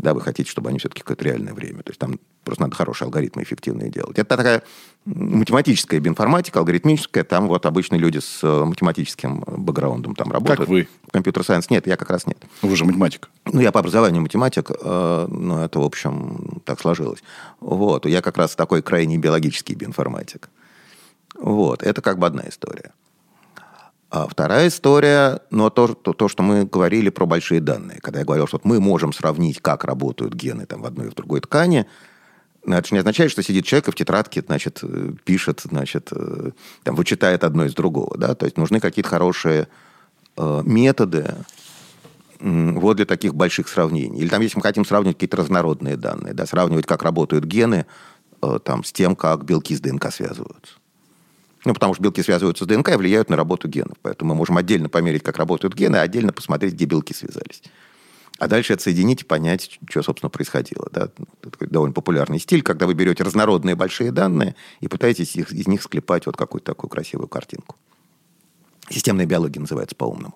да, вы хотите, чтобы они все-таки какое-то реальное время. То есть там просто надо хорошие алгоритмы эффективные делать. Это такая математическая биоинформатика, алгоритмическая. Там вот обычные люди с э, математическим бэкграундом там работают. Как вы? Computer science нет, я как раз нет. Вы же математик. Ну, я по образованию математик, э, но это, в общем, так сложилось. Вот. Я как раз такой крайне биологический биоинформатик. Вот. Это как бы одна история. А вторая история, но то, то, то, что мы говорили про большие данные. Когда я говорил, что мы можем сравнить, как работают гены там, в одной и в другой ткани, но это же не означает, что сидит человек и в тетрадке, значит, э, пишет, значит, э, там, вычитает одно из другого. Да? То есть нужны какие-то хорошие э, методы вот для таких больших сравнений. Или там, если мы хотим сравнивать какие-то разнородные данные, да, сравнивать, как работают гены там, с тем, как белки с ДНК связываются. Ну, потому что белки связываются с ДНК и влияют на работу генов. Поэтому мы можем отдельно померить, как работают гены, а отдельно посмотреть, где белки связались. А дальше отсоединить и понять, что, собственно, происходило. Да? Это такой довольно популярный стиль, когда вы берете разнородные большие данные и пытаетесь их, из них склепать вот какую-то такую красивую картинку. Системная биология называется по-умному.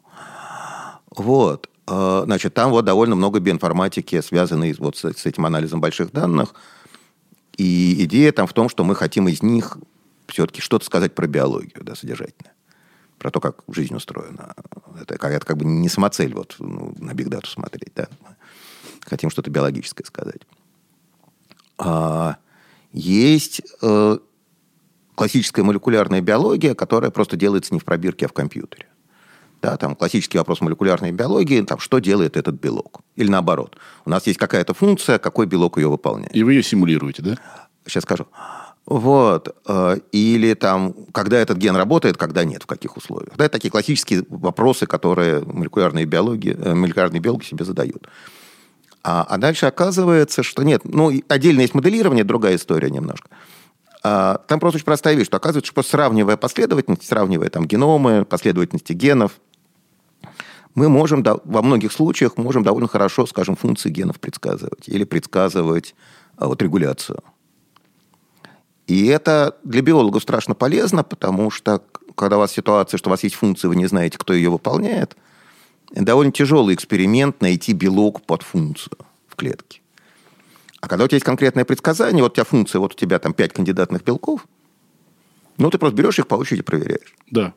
Вот. А, значит, там вот довольно много биоинформатики, связанной вот с этим анализом больших данных. И идея там в том, что мы хотим из них все-таки что-то сказать про биологию, да, содержательно. Про то, как жизнь устроена. Это, как, это как бы не самоцель вот, ну, на бигдату смотреть. Да? Хотим что-то биологическое сказать. А, есть э, классическая молекулярная биология, которая просто делается не в пробирке, а в компьютере. Да, там классический вопрос молекулярной биологии, там, что делает этот белок. Или наоборот. У нас есть какая-то функция, какой белок ее выполняет. И вы ее симулируете, да? Сейчас скажу. Вот. Э, или там, когда этот ген работает, когда нет, в каких условиях. Да, это такие классические вопросы, которые молекулярные, биологи, э, молекулярные биологи себе задают. А, а дальше оказывается, что нет. Ну, отдельно есть моделирование, другая история немножко. А, там просто очень простая вещь, что оказывается, что сравнивая последовательность, сравнивая там геномы, последовательности генов, мы можем во многих случаях можем довольно хорошо, скажем, функции генов предсказывать или предсказывать а, вот, регуляцию. И это для биологов страшно полезно, потому что когда у вас ситуация, что у вас есть функция, вы не знаете, кто ее выполняет, довольно тяжелый эксперимент найти белок под функцию в клетке. А когда у тебя есть конкретное предсказание, вот у тебя функция, вот у тебя там пять кандидатных белков, ну, ты просто берешь их по очереди проверяешь. Да.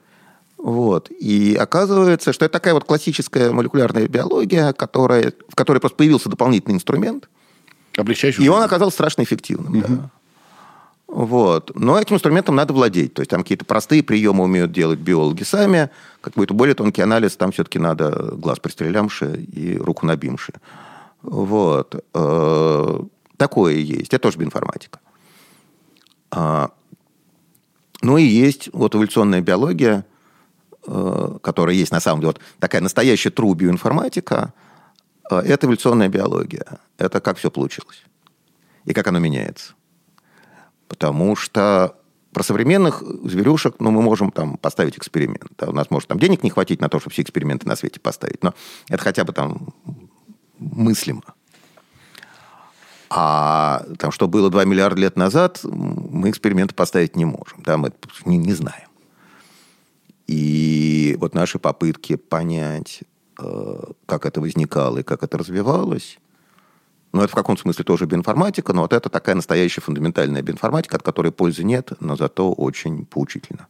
Вот. И оказывается, что это такая вот классическая молекулярная биология, которая, в которой просто появился дополнительный инструмент. Облегчающий. И он оказался страшно эффективным. Угу. Да. Вот. Но этим инструментом надо владеть. То есть там какие-то простые приемы умеют делать биологи сами. Какой-то более тонкий анализ, там все-таки надо глаз пристрелямши и руку набимши. Вот. Э, такое есть. Это тоже биоинформатика. А, ну и есть вот эволюционная биология, э, которая есть на самом деле. Вот такая настоящая true биоинформатика. Э, это эволюционная биология. Это как все получилось. И как оно меняется. Потому что про современных зверюшек, ну, мы можем там поставить эксперимент. Да, у нас может там денег не хватить на то, чтобы все эксперименты на свете поставить, но это хотя бы там мыслимо. А там, что было 2 миллиарда лет назад, мы эксперименты поставить не можем. Да, мы не, не знаем. И вот наши попытки понять, э, как это возникало и как это развивалось, ну, это в каком смысле тоже биоинформатика, но вот это такая настоящая фундаментальная биоинформатика, от которой пользы нет, но зато очень поучительно.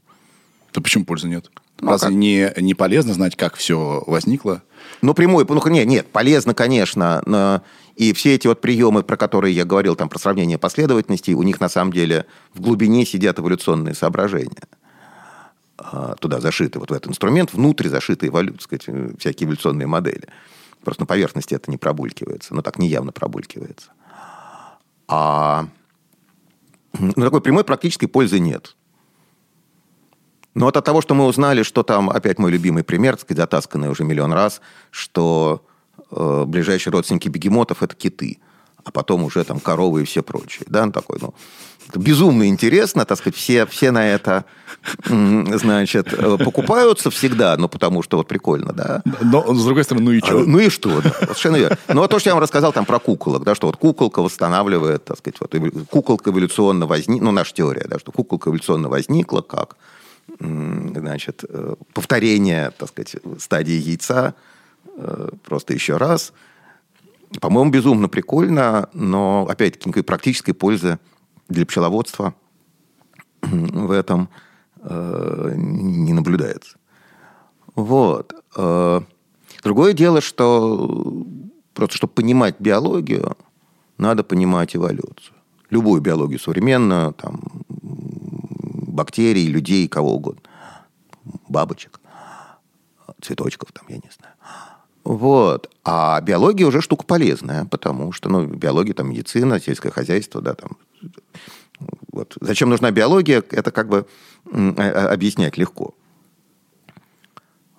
Да почему пользы нет? Ну, Разве как? не, не полезно знать, как все возникло? Ну, прямой, ну, нет, нет, полезно, конечно, но и все эти вот приемы, про которые я говорил, там, про сравнение последовательностей, у них на самом деле в глубине сидят эволюционные соображения. А, туда зашиты, вот в этот инструмент, внутрь зашиты эволю, сказать, всякие эволюционные модели. Просто на поверхности это не пробулькивается, но так неявно пробулькивается. А ну, такой прямой практической пользы нет. Но вот от того, что мы узнали, что там, опять мой любимый пример, так сказать, затасканный уже миллион раз, что э, ближайшие родственники бегемотов – это киты, а потом уже там коровы и все прочее. Да, ну, такой, ну, безумно интересно, так сказать, все, все на это, значит, э, покупаются всегда, ну, потому что вот прикольно, да. Но, с другой стороны, ну и что? Ну и что, да, совершенно верно. Ну, вот то, что я вам рассказал там про куколок, да, что вот куколка восстанавливает, так сказать, вот куколка эволюционно возникла, ну, наша теория, да, что куколка эволюционно возникла как, значит, э, повторение, так сказать, стадии яйца, э, просто еще раз. По-моему, безумно прикольно, но, опять-таки, никакой практической пользы для пчеловодства в этом э, не наблюдается. Вот. Э, другое дело, что просто чтобы понимать биологию, надо понимать эволюцию. Любую биологию современную, там, бактерий, людей, кого угодно. Бабочек, цветочков, там, я не знаю. Вот. А биология уже штука полезная, потому что, ну, биология, там, медицина, сельское хозяйство, да, там, вот. Зачем нужна биология, это как бы а, а, объяснять легко.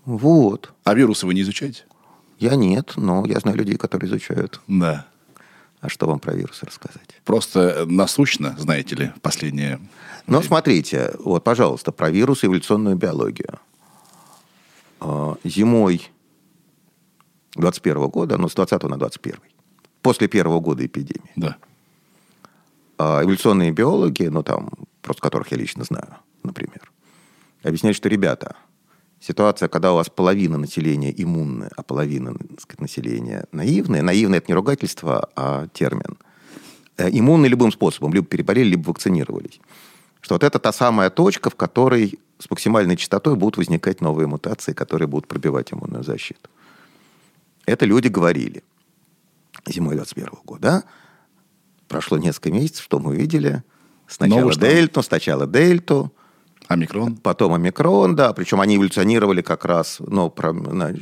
Вот. А вирусы вы не изучаете? Я нет, но я знаю людей, которые изучают. Да. А что вам про вирусы рассказать? Просто насущно, знаете ли, последнее... Ну, смотрите, вот, пожалуйста, про вирусы и эволюционную биологию. А, зимой 21 года, ну, с 20 на 21, после первого года эпидемии, да. А эволюционные биологи, ну там, просто которых я лично знаю, например, объясняют, что, ребята, ситуация, когда у вас половина населения иммунная, а половина так сказать, населения наивная, наивное это не ругательство, а термин, э, иммунны любым способом, либо переболели, либо вакцинировались. Что вот это та самая точка, в которой с максимальной частотой будут возникать новые мутации, которые будут пробивать иммунную защиту. Это люди говорили зимой 21 года. Да? прошло несколько месяцев, что мы увидели? Сначала Новый дельту, сначала дельту. Омикрон? Потом омикрон, да. Причем они эволюционировали как раз... Ну, про, на,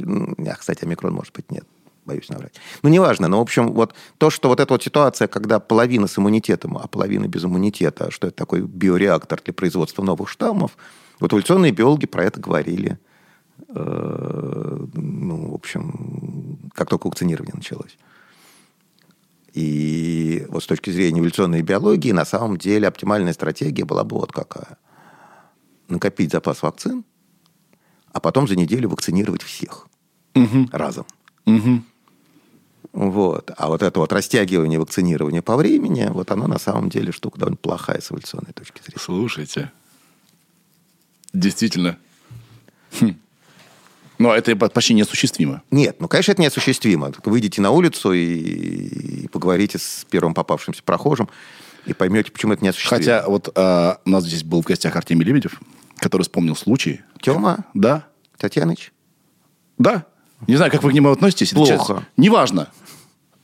кстати, омикрон, может быть, нет. Боюсь наврать. Ну, неважно. Но, в общем, вот то, что вот эта вот ситуация, когда половина с иммунитетом, а половина без иммунитета, что это такой биореактор для производства новых штаммов, вот эволюционные биологи про это говорили. Э, ну, в общем, как только вакцинирование началось. И вот с точки зрения эволюционной биологии, на самом деле оптимальная стратегия была бы вот какая. Накопить запас вакцин, а потом за неделю вакцинировать всех угу. разом. Угу. Вот. А вот это вот растягивание вакцинирования по времени, вот оно на самом деле штука довольно плохая с эволюционной точки зрения. Слушайте, действительно. Хм. Но это почти неосуществимо. Нет, ну, конечно, это неосуществимо. Выйдите на улицу и, и поговорите с первым попавшимся прохожим, и поймете, почему это неосуществимо. Хотя вот а, у нас здесь был в гостях Артемий Лебедев, который вспомнил случай. Тема? Да. Татьяныч? Да. Не знаю, как вы к нему относитесь. Плохо. Сейчас, неважно.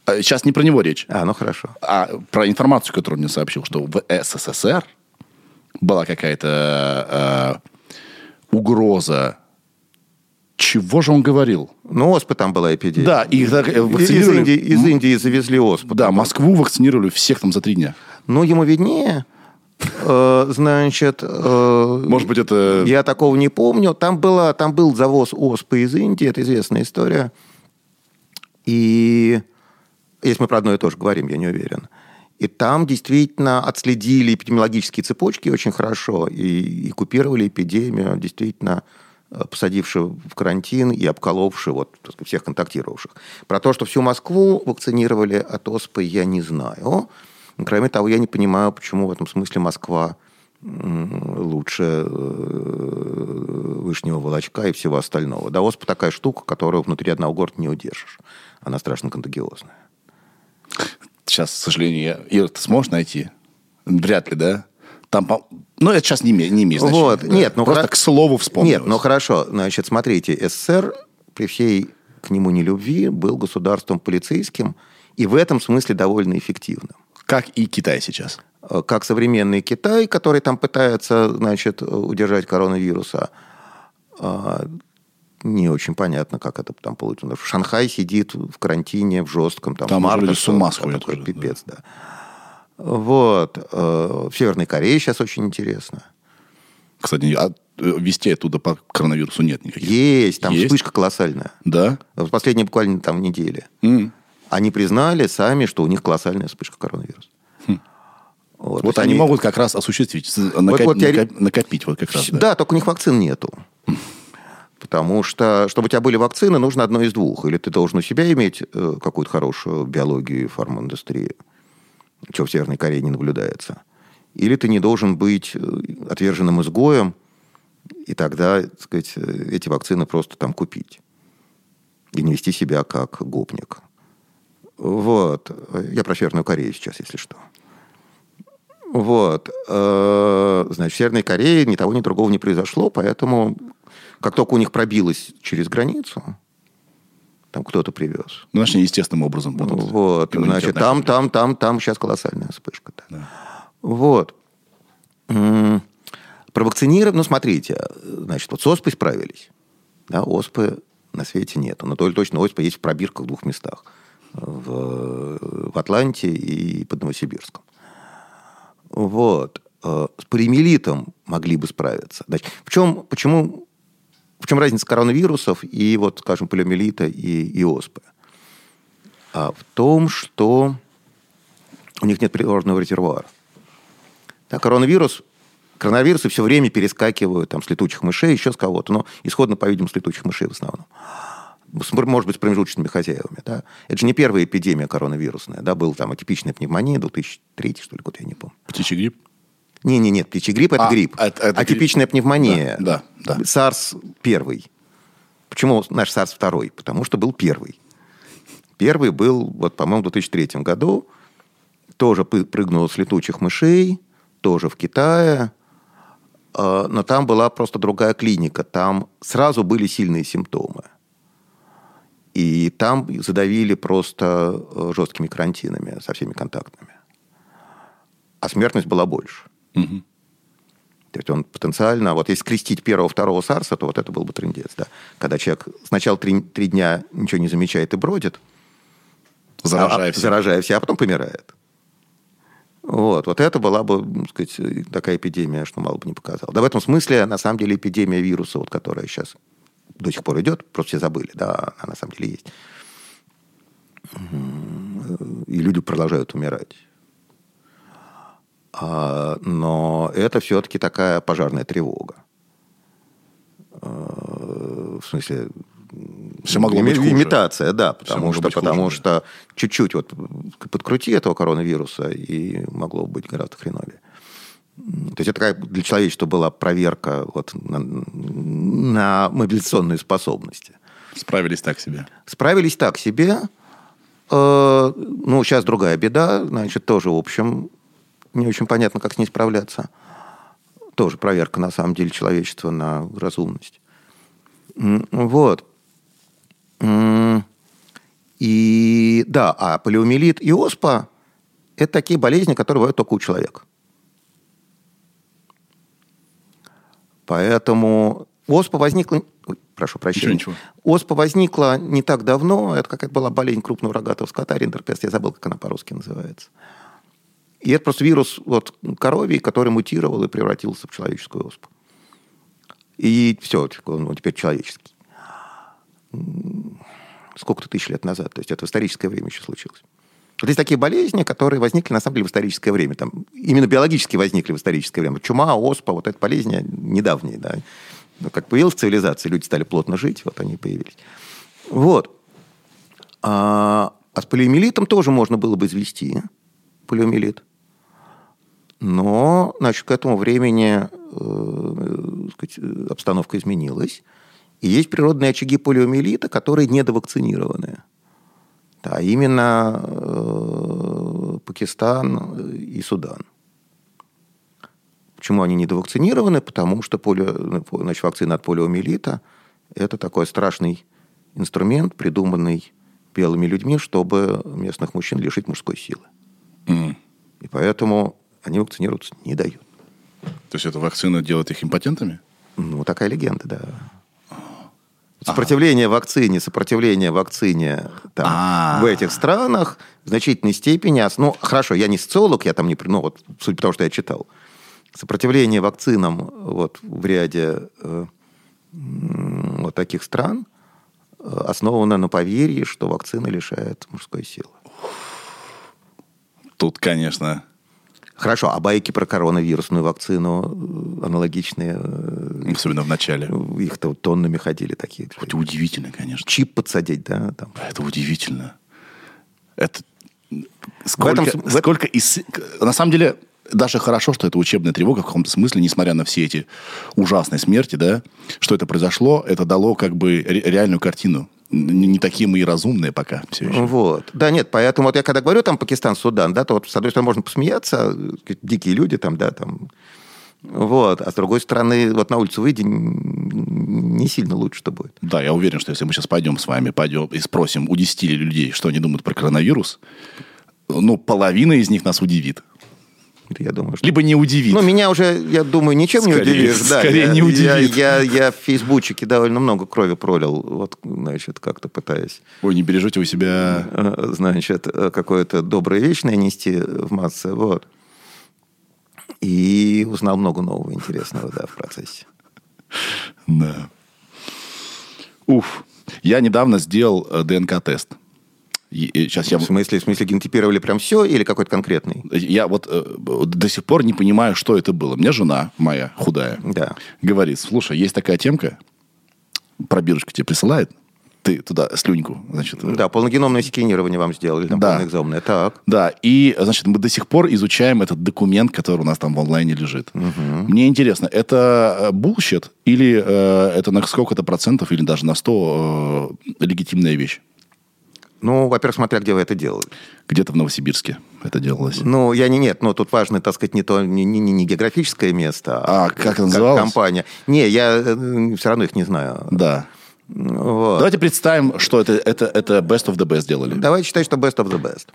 Сейчас не про него речь. А, ну хорошо. А про информацию, которую он мне сообщил, что в СССР была какая-то э, угроза чего же он говорил? Ну, оспы там была эпидемия. Да, их вакцинировали. Из Индии, из Индии завезли оспу. Да, Москву вакцинировали всех там за три дня. Ну, ему виднее. Э, значит... Э, Может быть, это... Я такого не помню. Там, была, там был завоз оспы из Индии. Это известная история. И... Если мы про одно и то же говорим, я не уверен. И там действительно отследили эпидемиологические цепочки очень хорошо и, и купировали эпидемию действительно посадивший в карантин и обколовший вот, сказать, всех контактировавших. Про то, что всю Москву вакцинировали от оспы, я не знаю. Кроме того, я не понимаю, почему в этом смысле Москва лучше э, вышнего волочка и всего остального. Да, оспа такая штука, которую внутри одного города не удержишь. Она страшно контагиозная. Сейчас, к сожалению, Ира, ты сможешь найти? Вряд ли, да? Там, ну, это сейчас не, не имеет значения. Вот. Нет, ну, Просто хра... к слову вспомнил. Нет, ну хорошо. Значит, смотрите, СССР при всей к нему нелюбви был государством полицейским и в этом смысле довольно эффективным. Как и Китай сейчас. Э, как современный Китай, который там пытается, значит, удержать коронавируса. А, не очень понятно, как это там получится. Шанхай сидит в карантине, в жестком. Там, там люди с ума сходят. Такой уже, пипец, да. да. Вот. Э, в Северной Корее сейчас очень интересно. Кстати, а вести оттуда по коронавирусу нет никаких? Есть, там Есть? вспышка колоссальная. Да? В последние буквально там недели. Mm. Они признали сами, что у них колоссальная вспышка коронавируса. Хм. Вот, вот они, они могут как раз осуществить, накоп... вот, вот я... накопить вот как раз. Да. да, только у них вакцин нету. Потому что, чтобы у тебя были вакцины, нужно одно из двух. Или ты должен у себя иметь э, какую-то хорошую биологию и фарминдустрию, чего в Северной Корее не наблюдается. Или ты не должен быть э, отверженным изгоем, и тогда, так сказать, э, эти вакцины просто там купить. И не вести себя как гопник. Вот. Я про Северную Корею сейчас, если что. Вот. Э, значит, в Северной Корее ни того, ни другого не произошло, поэтому как только у них пробилось через границу, там кто-то привез. Ну, значит, естественным образом будут. Вот. Значит, там, там, там, там сейчас колоссальная вспышка. Да. Да. Вот. Провакцинировать, ну, смотрите, значит, вот с оспой справились. Да, оспы на свете нету. Но точно оспа есть в пробирках в двух местах. В, в Атланте и под Новосибирском. Вот. Э, с полиомиелитом могли бы справиться. Значит, в чем, почему, в чем разница коронавирусов и, вот, скажем, полиомиелита и, и оспы? А в том, что у них нет природного резервуара. Да, коронавирус, коронавирусы все время перескакивают там, с летучих мышей, еще с кого-то, но исходно, по-видимому, с летучих мышей в основном может быть, с промежуточными хозяевами. Да? Это же не первая эпидемия коронавирусная. Да? Был там атипичная пневмония, 2003, что ли, год, я не помню. Птичий грипп? Не, не, нет, птичий грипп это а, грипп. Это, это Атипичная грипп. пневмония. Да, да, да. SARS первый. Почему наш SARS второй? Потому что был первый. Первый был, вот, по-моему, в 2003 году. Тоже прыгнул с летучих мышей, тоже в Китае. А, но там была просто другая клиника. Там сразу были сильные симптомы. И там задавили просто э, жесткими карантинами со всеми контактными. А смертность была больше. Угу. То есть он потенциально... Вот если скрестить первого, второго САРСа, то вот это был бы трендец. Да? Когда человек сначала три, три дня ничего не замечает и бродит, заражая, а, всех. заражая всех, а потом помирает. Вот, вот это была бы, так сказать, такая эпидемия, что мало бы не показала. Да в этом смысле, на самом деле, эпидемия вируса, вот, которая сейчас до сих пор идет, просто все забыли, да, она на самом деле есть. И люди продолжают умирать. А, но это все-таки такая пожарная тревога. А, в смысле, все могло быть хуже. Имитация, да, потому, что, потому хуже, что чуть-чуть вот подкрути этого коронавируса, и могло быть гораздо хреновее. То есть это такая для человечества была проверка вот на, на мобилизационные способности. Справились так себе. Справились так себе. Э, ну, сейчас другая беда. Значит, тоже, в общем, не очень понятно, как с ней справляться. Тоже проверка, на самом деле, человечества на разумность. Вот. И да, а полиомиелит и оспа – это такие болезни, которые бывают только у человека. Поэтому оспа возникла... Ой, прошу прощения. Ничего, ничего. Оспа возникла не так давно. Это какая-то была болезнь крупного рогатого скота, риндерпест. Я забыл, как она по-русски называется. И это просто вирус вот, коровий, который мутировал и превратился в человеческую оспу. И все, он теперь человеческий. Сколько-то тысяч лет назад. То есть это в историческое время еще случилось. Вот есть такие болезни, которые возникли, на самом деле, в историческое время. Там, именно биологически возникли в историческое время. Чума, оспа, вот эта болезни недавние. Да. Но как появилась цивилизация, люди стали плотно жить, вот они появились. Вот. А, а с полиомиелитом тоже можно было бы извести. полиомиелит. Но, значит, к этому времени э, сказать, обстановка изменилась. И есть природные очаги полиомиелита, которые недовакцинированные. Да, именно э, Пакистан и Судан. Почему они недовакцинированы? Потому что полио, значит, вакцина от полиомиелита – это такой страшный инструмент, придуманный белыми людьми, чтобы местных мужчин лишить мужской силы. М. И поэтому они вакцинироваться не дают. То есть эта вакцина делает их импотентами? Ну, такая легенда, да. Сопротивление вакцине, сопротивление вакцине там, А. в этих странах в значительной степени... Ну, хорошо, я не социолог, я там не... Ну, вот, суть потому, что я читал. Сопротивление вакцинам вот, в ряде э, вот таких стран э, основано на поверье, что вакцина лишает мужской силы. Тут, конечно, Хорошо, а байки про коронавирусную вакцину э, аналогичные, э, особенно в начале. их-то тоннами ходили такие. Это удивительно, конечно. Чип подсадить, да, там. Это удивительно. Это сколько, этом в сколько ис- На самом деле, даже хорошо, что это учебная тревога в каком-то смысле, несмотря на все эти ужасные смерти, да, что это произошло, это дало как бы ре- реальную картину. Не такие мы и разумные пока все еще. Вот. Да, нет, поэтому вот я когда говорю там Пакистан, Судан, да, то вот с одной стороны можно посмеяться, дикие люди там, да, там, вот, а с другой стороны, вот на улицу выйди, не сильно лучше что будет. Да, я уверен, что если мы сейчас пойдем с вами, пойдем и спросим у 10 людей, что они думают про коронавирус, ну, половина из них нас удивит. Я думаю, что... Либо не удивит. Ну, меня уже, я думаю, ничем Скорее- не удивишь. <laughs> Да, скорее я, не удивит. Я, я, я в фейсбучике довольно много крови пролил, вот, значит, как-то пытаясь, Ой, не бережете у себя... э, значит, э, какое-то доброе вечное нести в массы, вот. И узнал много нового интересного, да, в процессе. <laughs> Да. Уф. Я недавно сделал э, ДНК-тест. Сейчас я... В смысле, в смысле генотипировали прям все или какой-то конкретный? Я вот э, до сих пор не понимаю, что это было. Мне жена моя, худая, Да. говорит, слушай, есть такая темка, пробирочка тебе присылает, ты туда слюньку, значит... э, Да, полногеномное секвенирование вам сделали, там Да. полноэкзомное. Так. Да, и, значит, мы до сих пор изучаем этот документ, который у нас там в онлайне лежит. Мне интересно, это bullshit или э, это на сколько-то процентов, или даже на 100 э, легитимная вещь? Ну, во-первых, смотря где вы это делали. Где-то в Новосибирске это делалось. Ну, я не нет, но тут важно, так сказать, не то, не, не, не географическое место, А, как это называлось? компания. Не, я все равно их не знаю. Да. Вот. Давайте представим, что это, это, это best of the best делали. Давайте считать, что best of the best.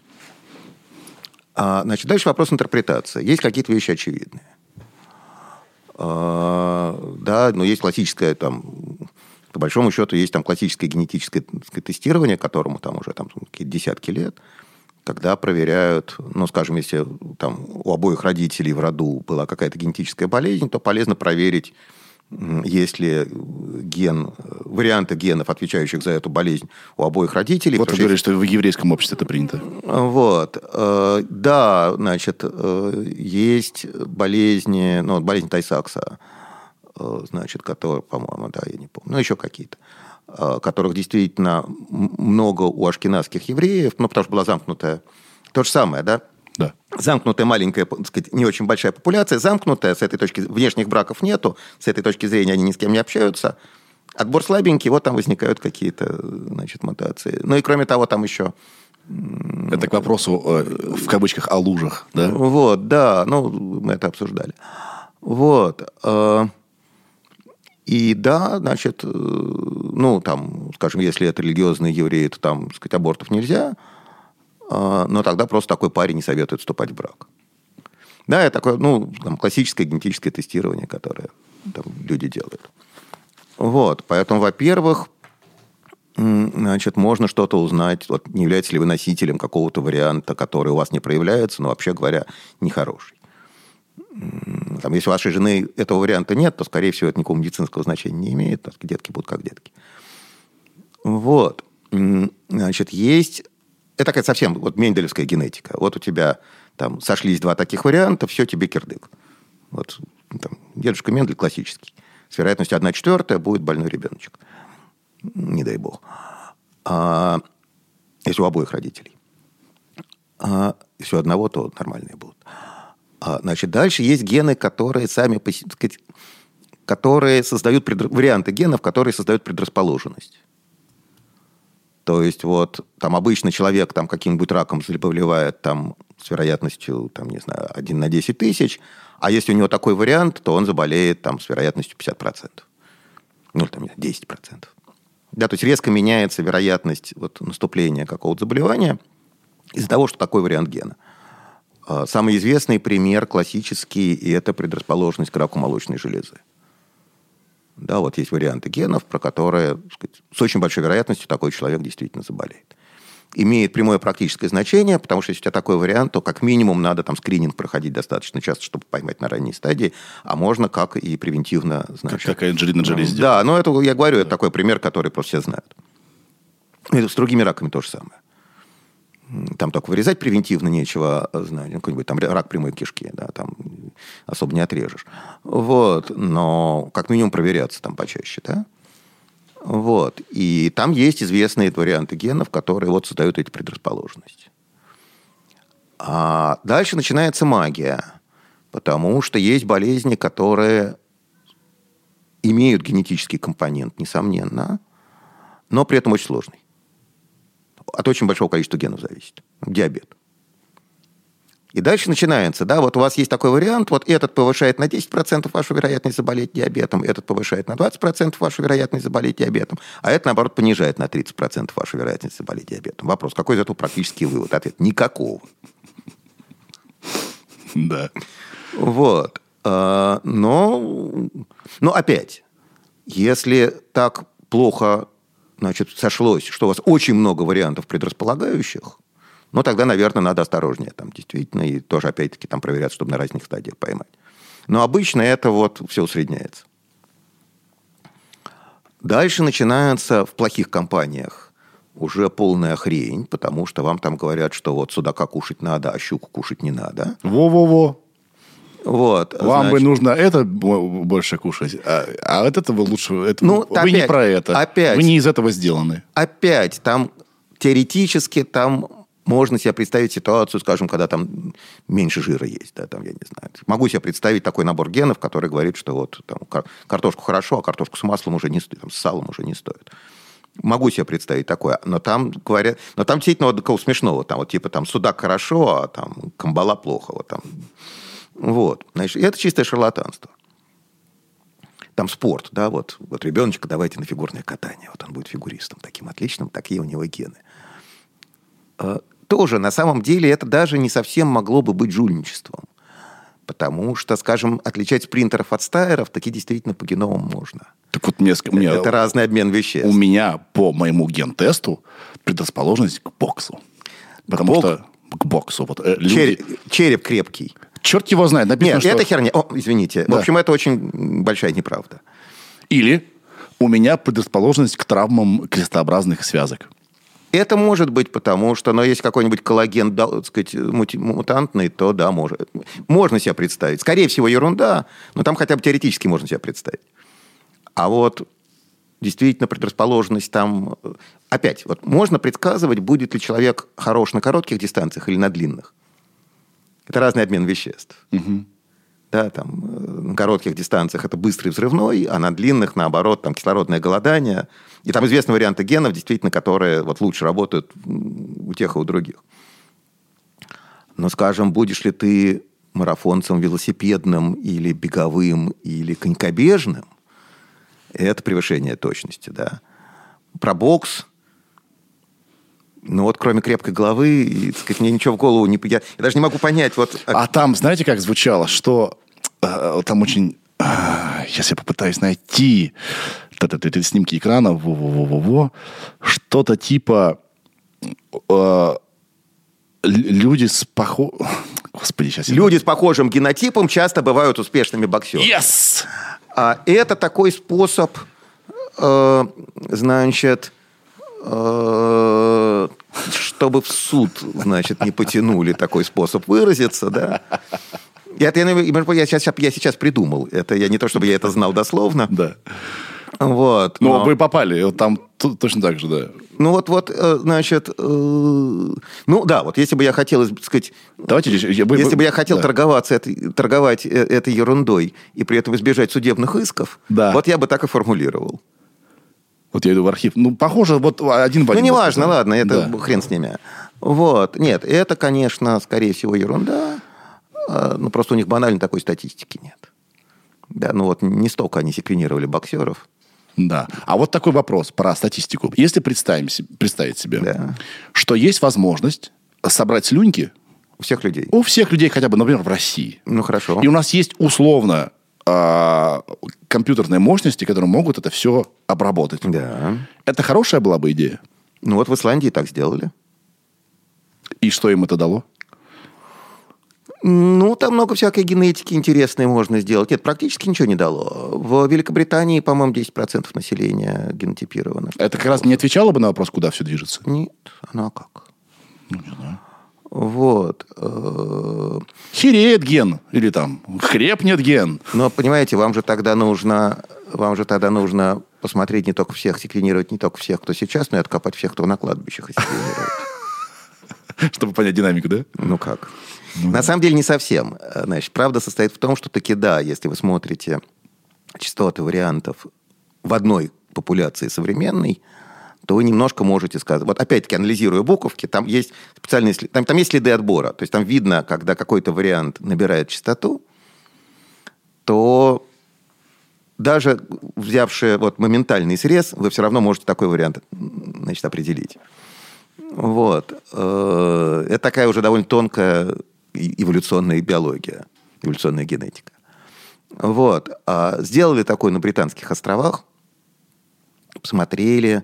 А, значит, дальше вопрос интерпретации. Есть какие-то вещи очевидные. А, да, но есть классическое там, по большому счету, есть там классическое генетическое сказать, тестирование, которому там уже там какие-то десятки лет, когда проверяют, ну, скажем, если там у обоих родителей в роду была какая-то генетическая болезнь, то полезно проверить, есть ли ген, варианты генов, отвечающих за эту болезнь у обоих родителей. Вот вы говорите, что в еврейском обществе это принято. вот. э, Да, значит, э, есть болезни, ну, болезнь Тайсакса, значит, которая, по-моему, да, я не помню, ну, еще какие-то, э, которых действительно много у ашкенадских евреев, ну, потому что была замкнутая. То же самое, да? Да. Замкнутая маленькая, так сказать, не очень большая популяция, замкнутая, с этой точки внешних браков нету, с этой точки зрения они ни с кем не общаются. Отбор слабенький, вот там возникают какие-то, значит, мутации. Ну и кроме того, там еще Это к вопросу, э, в кавычках, о лужах, да? Вот, да, ну, мы это обсуждали. Вот. И да, значит, э, ну, там, скажем, если это религиозные евреи, то там, так сказать, абортов нельзя, э, но тогда просто такой парень не советует вступать в брак. Да, это такое, ну, там, классическое генетическое тестирование, которое там, люди делают. Вот, поэтому, во-первых, значит, можно что-то узнать, вот, не являетесь ли вы носителем какого-то варианта, который у вас не проявляется, но, вообще говоря, нехороший. Там, если у вашей жены этого варианта нет, то, скорее всего, это никакого медицинского значения не имеет. так Детки будут как детки. Вот. Значит, есть... Это такая совсем вот менделевская генетика. Вот у тебя там сошлись два таких варианта, все, тебе кирдык. Вот там, дедушка Мендель классический. С вероятностью 1 четвертая будет больной ребеночек. Не дай бог. А, если у обоих родителей. А, если у одного, то нормальные будут. А, значит, дальше есть гены, которые сами, сказать, которые создают предр- варианты генов, которые создают предрасположенность. То есть вот там обычно человек там каким-нибудь раком заболевает там с вероятностью, там, не знаю, 1 на 10 тысяч, а если у него такой вариант, то он заболеет там с вероятностью 50%. Ну, там, не знаю, 10%. Да, то есть резко меняется вероятность вот, наступления какого-то заболевания из-за того, что такой вариант гена. А, Самый известный пример классический, это предрасположенность к раку молочной железы. Да, вот есть варианты генов, про которые сказать, с очень большой вероятностью такой человек действительно заболеет. Имеет прямое практическое значение, потому что если у тебя такой вариант, то как минимум надо там скрининг проходить достаточно часто, чтобы поймать на ранней стадии, а можно как и превентивно, Как, значит, как Анджелина Джоли сделала. да, но это, я говорю, это такой пример, который просто все знают. И с другими раками то же самое. Там только вырезать превентивно нечего, а, знаю, ну, какой-нибудь там рак прямой кишки, да, там особо не отрежешь. Вот, но как минимум проверяться там почаще, да. Вот, и там есть известные варианты генов, которые вот создают эти предрасположенности. А дальше начинается магия, потому что есть болезни, которые имеют генетический компонент, несомненно, но при этом очень сложный. От очень большого количества генов зависит. Диабет. И дальше начинается, да, вот у вас есть такой вариант, вот этот повышает на 10% вашу вероятность заболеть диабетом, этот повышает на 20% вашу вероятность заболеть диабетом, а это, наоборот, понижает на 30% вашу вероятность заболеть диабетом. Вопрос, какой из этого практический вывод? Ответ – никакого. Да. Вот. А, Но, но опять, если так плохо значит, сошлось, что у вас очень много вариантов предрасполагающих, ну, тогда, наверное, надо осторожнее там, действительно, и тоже, опять-таки, там проверять, чтобы на разных стадиях поймать. Но обычно это вот все усредняется. Дальше начинается в плохих компаниях уже полная хрень, потому что вам там говорят, что вот судака кушать надо, а щуку кушать не надо. Во-во-во. Вот, Вам бы значит, нужно это бо- больше кушать, а, а от этого лучше... Это, Ну, вы не опять- про это. опять. Вы не из этого сделаны. опять там теоретически там можно себе представить ситуацию, скажем, когда там меньше жира есть, да, там, я не знаю. Могу себе представить такой набор генов, который говорит, что вот там, кар- картошку хорошо, а картошку с маслом уже не стоит, там, с салом уже не стоит. Могу себе представить такое, но там говорят, но там действительно вот такого смешного, там вот типа там судак хорошо, а там камбала плохо, вот там. Вот, значит, это чистое шарлатанство. Там спорт, да, вот, вот ребеночка давайте на фигурное катание, вот он будет фигуристом таким отличным, такие у него гены. Э, Тоже, на самом деле, это даже не совсем могло бы быть жульничеством. Потому что, скажем, отличать спринтеров от стайеров таки действительно по геномам можно. Так вот мне, ск- мне- это разный обмен веществ. у меня по моему гентесту предрасположенность к боксу. Потому бок- что к боксу. Вот, э, люди- Череп, череп крепкий. Черт его знает. Написано, Нет, что... это херня. О, извините. Да. В общем, это очень большая неправда. Или у меня предрасположенность к травмам крестообразных связок. Это может быть потому, что, но есть какой-нибудь коллаген, да, так сказать, мутантный, то да, может. Можно себе представить. Скорее всего, ерунда, но там хотя бы теоретически можно себе представить. А вот действительно предрасположенность там... э, Опять, вот можно предсказывать, будет ли человек хорош на коротких дистанциях или на длинных. Это разный обмен веществ. Да, там, э, на коротких дистанциях это быстрый взрывной, а на длинных, наоборот, там кислородное голодание. И там известны варианты генов, действительно, которые вот лучше работают у тех и у других. Но, скажем, будешь ли ты марафонцем велосипедным или беговым или конькобежным, это превышение точности, да. Про бокс, ну вот кроме крепкой головы, и, так сказать, мне ничего в голову не... Я, я даже не могу понять, вот... А там, знаете, как звучало, что э, там очень... а, сейчас я попытаюсь найти Т-т-т-т, снимки экрана, во-во-во-во-во. Что-то типа э, люди с похо... Господи, сейчас... Люди с похожим генотипом часто бывают успешными боксерами. Yes! А это такой способ, э, значит, э, чтобы в суд, значит, не потянули такой способ выразиться, да. Я, это я, я сейчас, я сейчас придумал. Это я не то, чтобы я это знал дословно. Да. Вот. Ну, но- вы попали, там точно так же, да. Ну, вот, вот, э, значит, э, ну, да, вот если бы я хотел, так сказать, Давайте я- если бы я хотел да. торговаться, этой- торговать э, этой ерундой и при этом избежать судебных исков, Да. вот я бы так и формулировал. Вот я иду в архив. Ну, похоже, вот один в Ну, один. неважно, вот, ладно, это да. хрен с ними. Вот. Нет, это, конечно, скорее всего, ерунда. А, Ну, просто у них банально такой статистики нет. Да, ну вот не столько они секвенировали боксеров. Да. А вот такой вопрос про статистику. Если представим, представить себе, Да. что есть возможность собрать слюньки У всех людей. у всех людей, хотя бы, например, в России. Ну, хорошо. И у нас есть условно а, компьютерные мощности, которые могут это все обработать. Да. Это хорошая была бы идея. Ну, вот в Исландии так сделали. И что им это дало? Ну, там много всякой генетики интересной можно сделать. Нет, практически ничего не дало. В Великобритании, по-моему, 10% населения генотипировано. Это как раз не отвечало бы на вопрос, куда все движется. Нет, ну а как? Вот. э, Хереет ген. Или там хрепнет ген. Но, понимаете, вам же тогда нужно, вам же тогда нужно посмотреть не только всех, секвенировать не только всех, кто сейчас, но и откопать всех, кто на кладбищах. <laughs> Чтобы понять динамику, да? Ну как? На самом деле не совсем. Э, Значит, правда состоит в том, что таки да, если вы смотрите частоты вариантов в одной популяции современной, то вы немножко можете сказать. Вот опять-таки, анализируя буковки, там есть специальные там, там есть следы отбора. То есть там видно, когда какой-то вариант набирает частоту, то даже взявши вот моментальный срез, вы все равно можете такой вариант значит, определить. Вот. Э, Это такая уже довольно тонкая эволюционная биология, эволюционная генетика. Вот. А Сделали такой на Британских островах, посмотрели,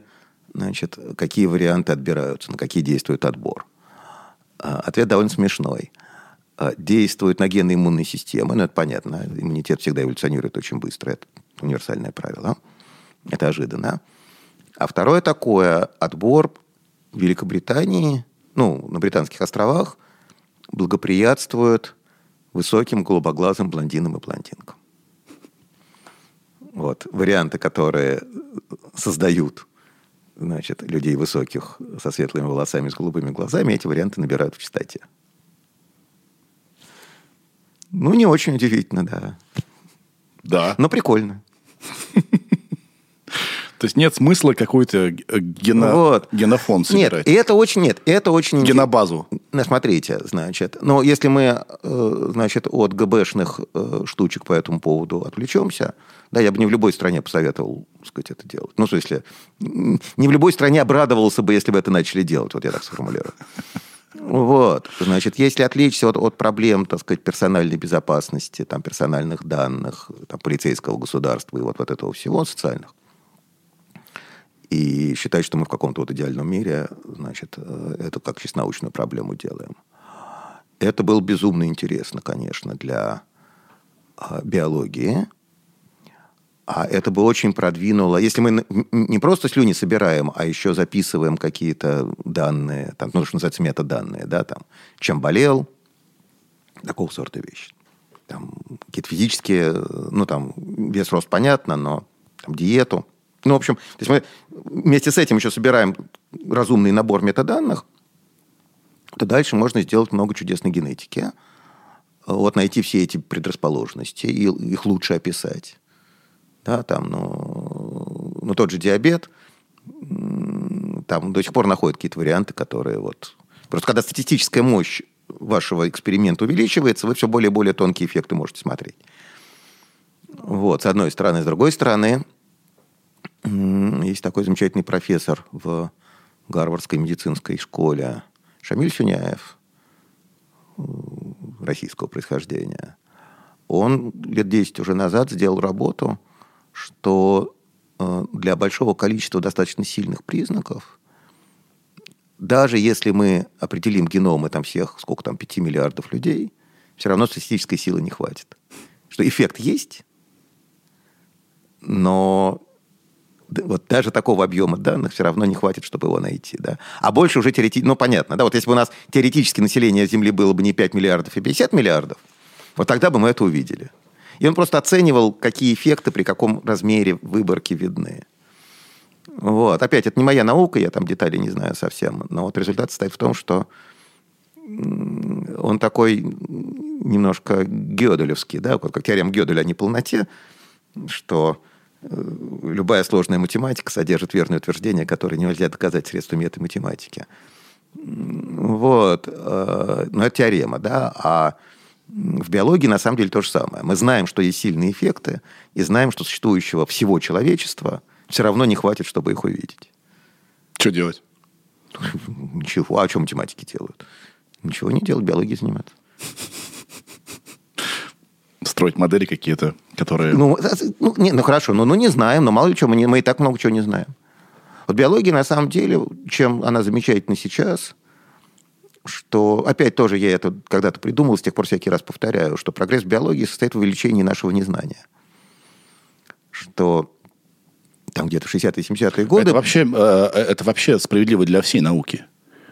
значит, какие варианты отбираются, на какие действует отбор. А, Ответ довольно смешной. А, Действует на гены иммунной системы, ну, это понятно, иммунитет всегда эволюционирует очень быстро, это универсальное правило, это ожиданно. А второе такое, отбор в Великобритании, ну, на Британских островах, благоприятствует высоким голубоглазым блондинам и блондинкам. Вот, варианты, которые создают значит, людей высоких со светлыми волосами, с голубыми глазами, эти варианты набирают в частоте. Ну, не очень удивительно, да. Да. Но прикольно. То есть нет смысла какой-то э, гено... Вот. генофон Нет, собирать. и это очень, нет, это очень... Генобазу. Смотрите, значит, но если мы, э, значит, от ГБшных э, штучек по этому поводу отвлечемся, да, я бы не в любой стране посоветовал, так сказать, это делать. Ну, в смысле, не в любой стране обрадовался бы, если бы это начали делать, вот я так сформулирую. Вот, значит, если отвлечься от, от проблем, так сказать, персональной безопасности, там, персональных данных, там, полицейского государства и вот, вот этого всего социальных, и считать, что мы в каком-то вот идеальном мире, значит, э, это как чисто научную проблему делаем. Это было безумно интересно, конечно, для а, биологии. А это бы очень продвинуло. Если мы не просто слюни собираем, а еще записываем какие-то данные, там, ну, что называется, метаданные, да, там, чем болел, такого сорта вещи. Там, какие-то физические, э, ну, там, вес, рост, понятно, но там, диету. Ну, в общем, то есть мы вместе с этим еще собираем разумный набор метаданных, то дальше можно сделать много чудесной генетики. Вот найти все эти предрасположенности и их лучше описать. Да, там, ну, ну, тот же диабет, там до сих пор находят какие-то варианты, которые вот... Просто когда статистическая мощь вашего эксперимента увеличивается, вы все более и более тонкие эффекты можете смотреть. Вот, с одной стороны. С другой стороны, есть такой замечательный профессор в Гарвардской медицинской школе Шамиль Сюняев, российского происхождения. Он лет 10 уже назад сделал работу, что э, для большого количества достаточно сильных признаков, даже если мы определим геномы там всех, сколько там, 5 миллиардов людей, все равно статистической силы не хватит. Что эффект есть, но вот даже такого объема данных все равно не хватит, чтобы его найти. Да? А больше уже теоретически... Ну, понятно, да, вот если бы у нас теоретически население Земли было бы не 5 миллиардов и 50 миллиардов, вот тогда бы мы это увидели. И он просто оценивал, какие эффекты при каком размере выборки видны. Вот. Опять, это не моя наука, я там детали не знаю совсем. Но вот результат состоит в том, что он такой немножко гёделевский, да, как теорема Гёделя о неполноте, что любая сложная математика содержит верное утверждение, которое нельзя доказать средствами этой математики. Вот. Э, но это теорема, да. А в биологии на самом деле то же самое. Мы знаем, что есть сильные эффекты, и знаем, что существующего всего человечества все равно не хватит, чтобы их увидеть. Что делать? <laughs> Ничего. А о чем математики делают? Ничего не делают, биологией занимаются. Строить модели какие-то, которые... Ну, ну, не, ну хорошо, ну, ну не знаем, но мало ли чего, мы, не, мы и так много чего не знаем. Вот биология, на самом деле, чем она замечательна сейчас, что, опять тоже я это когда-то придумал, с тех пор всякий раз повторяю, что прогресс биологии состоит в увеличении нашего незнания. Что там где-то 60-е, 70-е годы... Это вообще, э, это вообще справедливо для всей науки.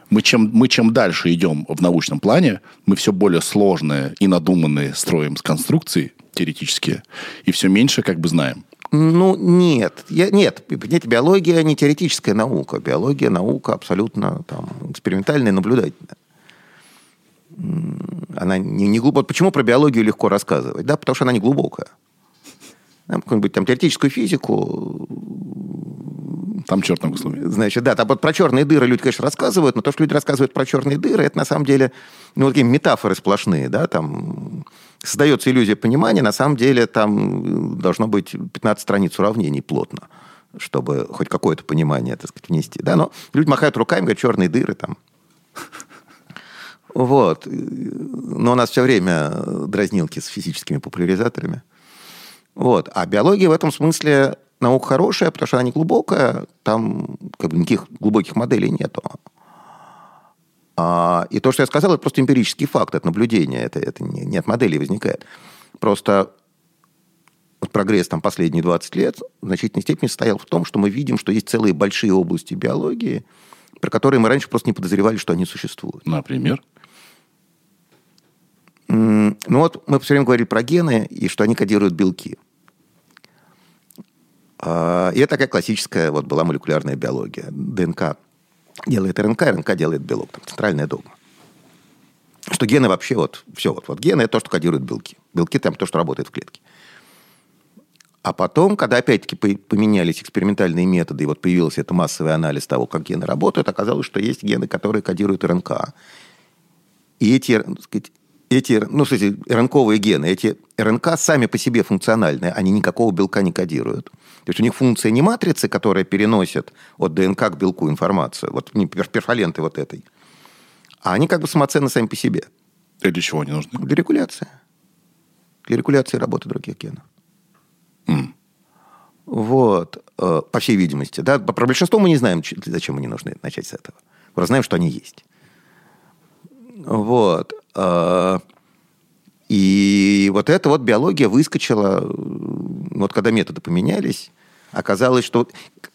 Мы чем, мы чем дальше идем в научном плане, мы все более сложные и надуманные строим с конструкции теоретические, и все меньше как бы знаем. Ну, нет. Я, нет, понимаете, биология не теоретическая наука. Биология наука абсолютно там, экспериментальная, наблюдательная. Она не, не глубокая. Почему про биологию легко рассказывать? Да, потому что она не глубокая. Какую-нибудь там теоретическую физику там черт на выслуме. Значит, да, там вот про черные дыры люди, конечно, рассказывают, но то, что люди рассказывают про черные дыры, это на самом деле ну, такие метафоры сплошные, да, там создается иллюзия понимания, на самом деле там должно быть 15 страниц уравнений плотно, чтобы хоть какое-то понимание, так сказать, внести, да, но люди махают руками, говорят, черные дыры там. Вот. Но у нас все время дразнилки с физическими популяризаторами. Вот. А биология в этом смысле наука хорошая, потому что она не глубокая, там как бы никаких глубоких моделей нету. А, и то, что я сказал, это просто эмпирический факт, это наблюдение, это, это не, не от моделей возникает. Просто вот прогресс там последние 20 лет в значительной степени состоял в том, что мы видим, что есть целые большие области биологии, про которые мы раньше просто не подозревали, что они существуют. Например? Ну вот мы все время говорили про гены и что они кодируют белки. А, и это такая классическая вот была молекулярная биология. ДНК делает РНК, РНК делает белок. Там центральная догма. Что гены вообще вот, все, вот, вот гены это то, что кодирует белки. Белки там то, что работает в клетке. А потом, когда опять-таки поменялись экспериментальные методы, и вот появился этот массовый анализ того, как гены работают, оказалось, что есть гены, которые кодируют РНК. И эти, сказать, эти, ну, кстати, РНКовые гены, эти РНК сами по себе функциональные, они никакого белка не кодируют. То есть у них функция не матрицы, которая переносит от ДНК к белку информацию, вот не перфоленты вот этой, а они как бы самоценны сами по себе. И для чего они нужны? Для регуляции. Для регуляции работы других генов. Mm. Вот, э, по всей видимости. Да? Про большинство мы не знаем, зачем они нужны, начать с этого. Мы знаем, что они есть. Вот. Э, и вот эта вот биология выскочила, вот когда методы поменялись, оказалось, что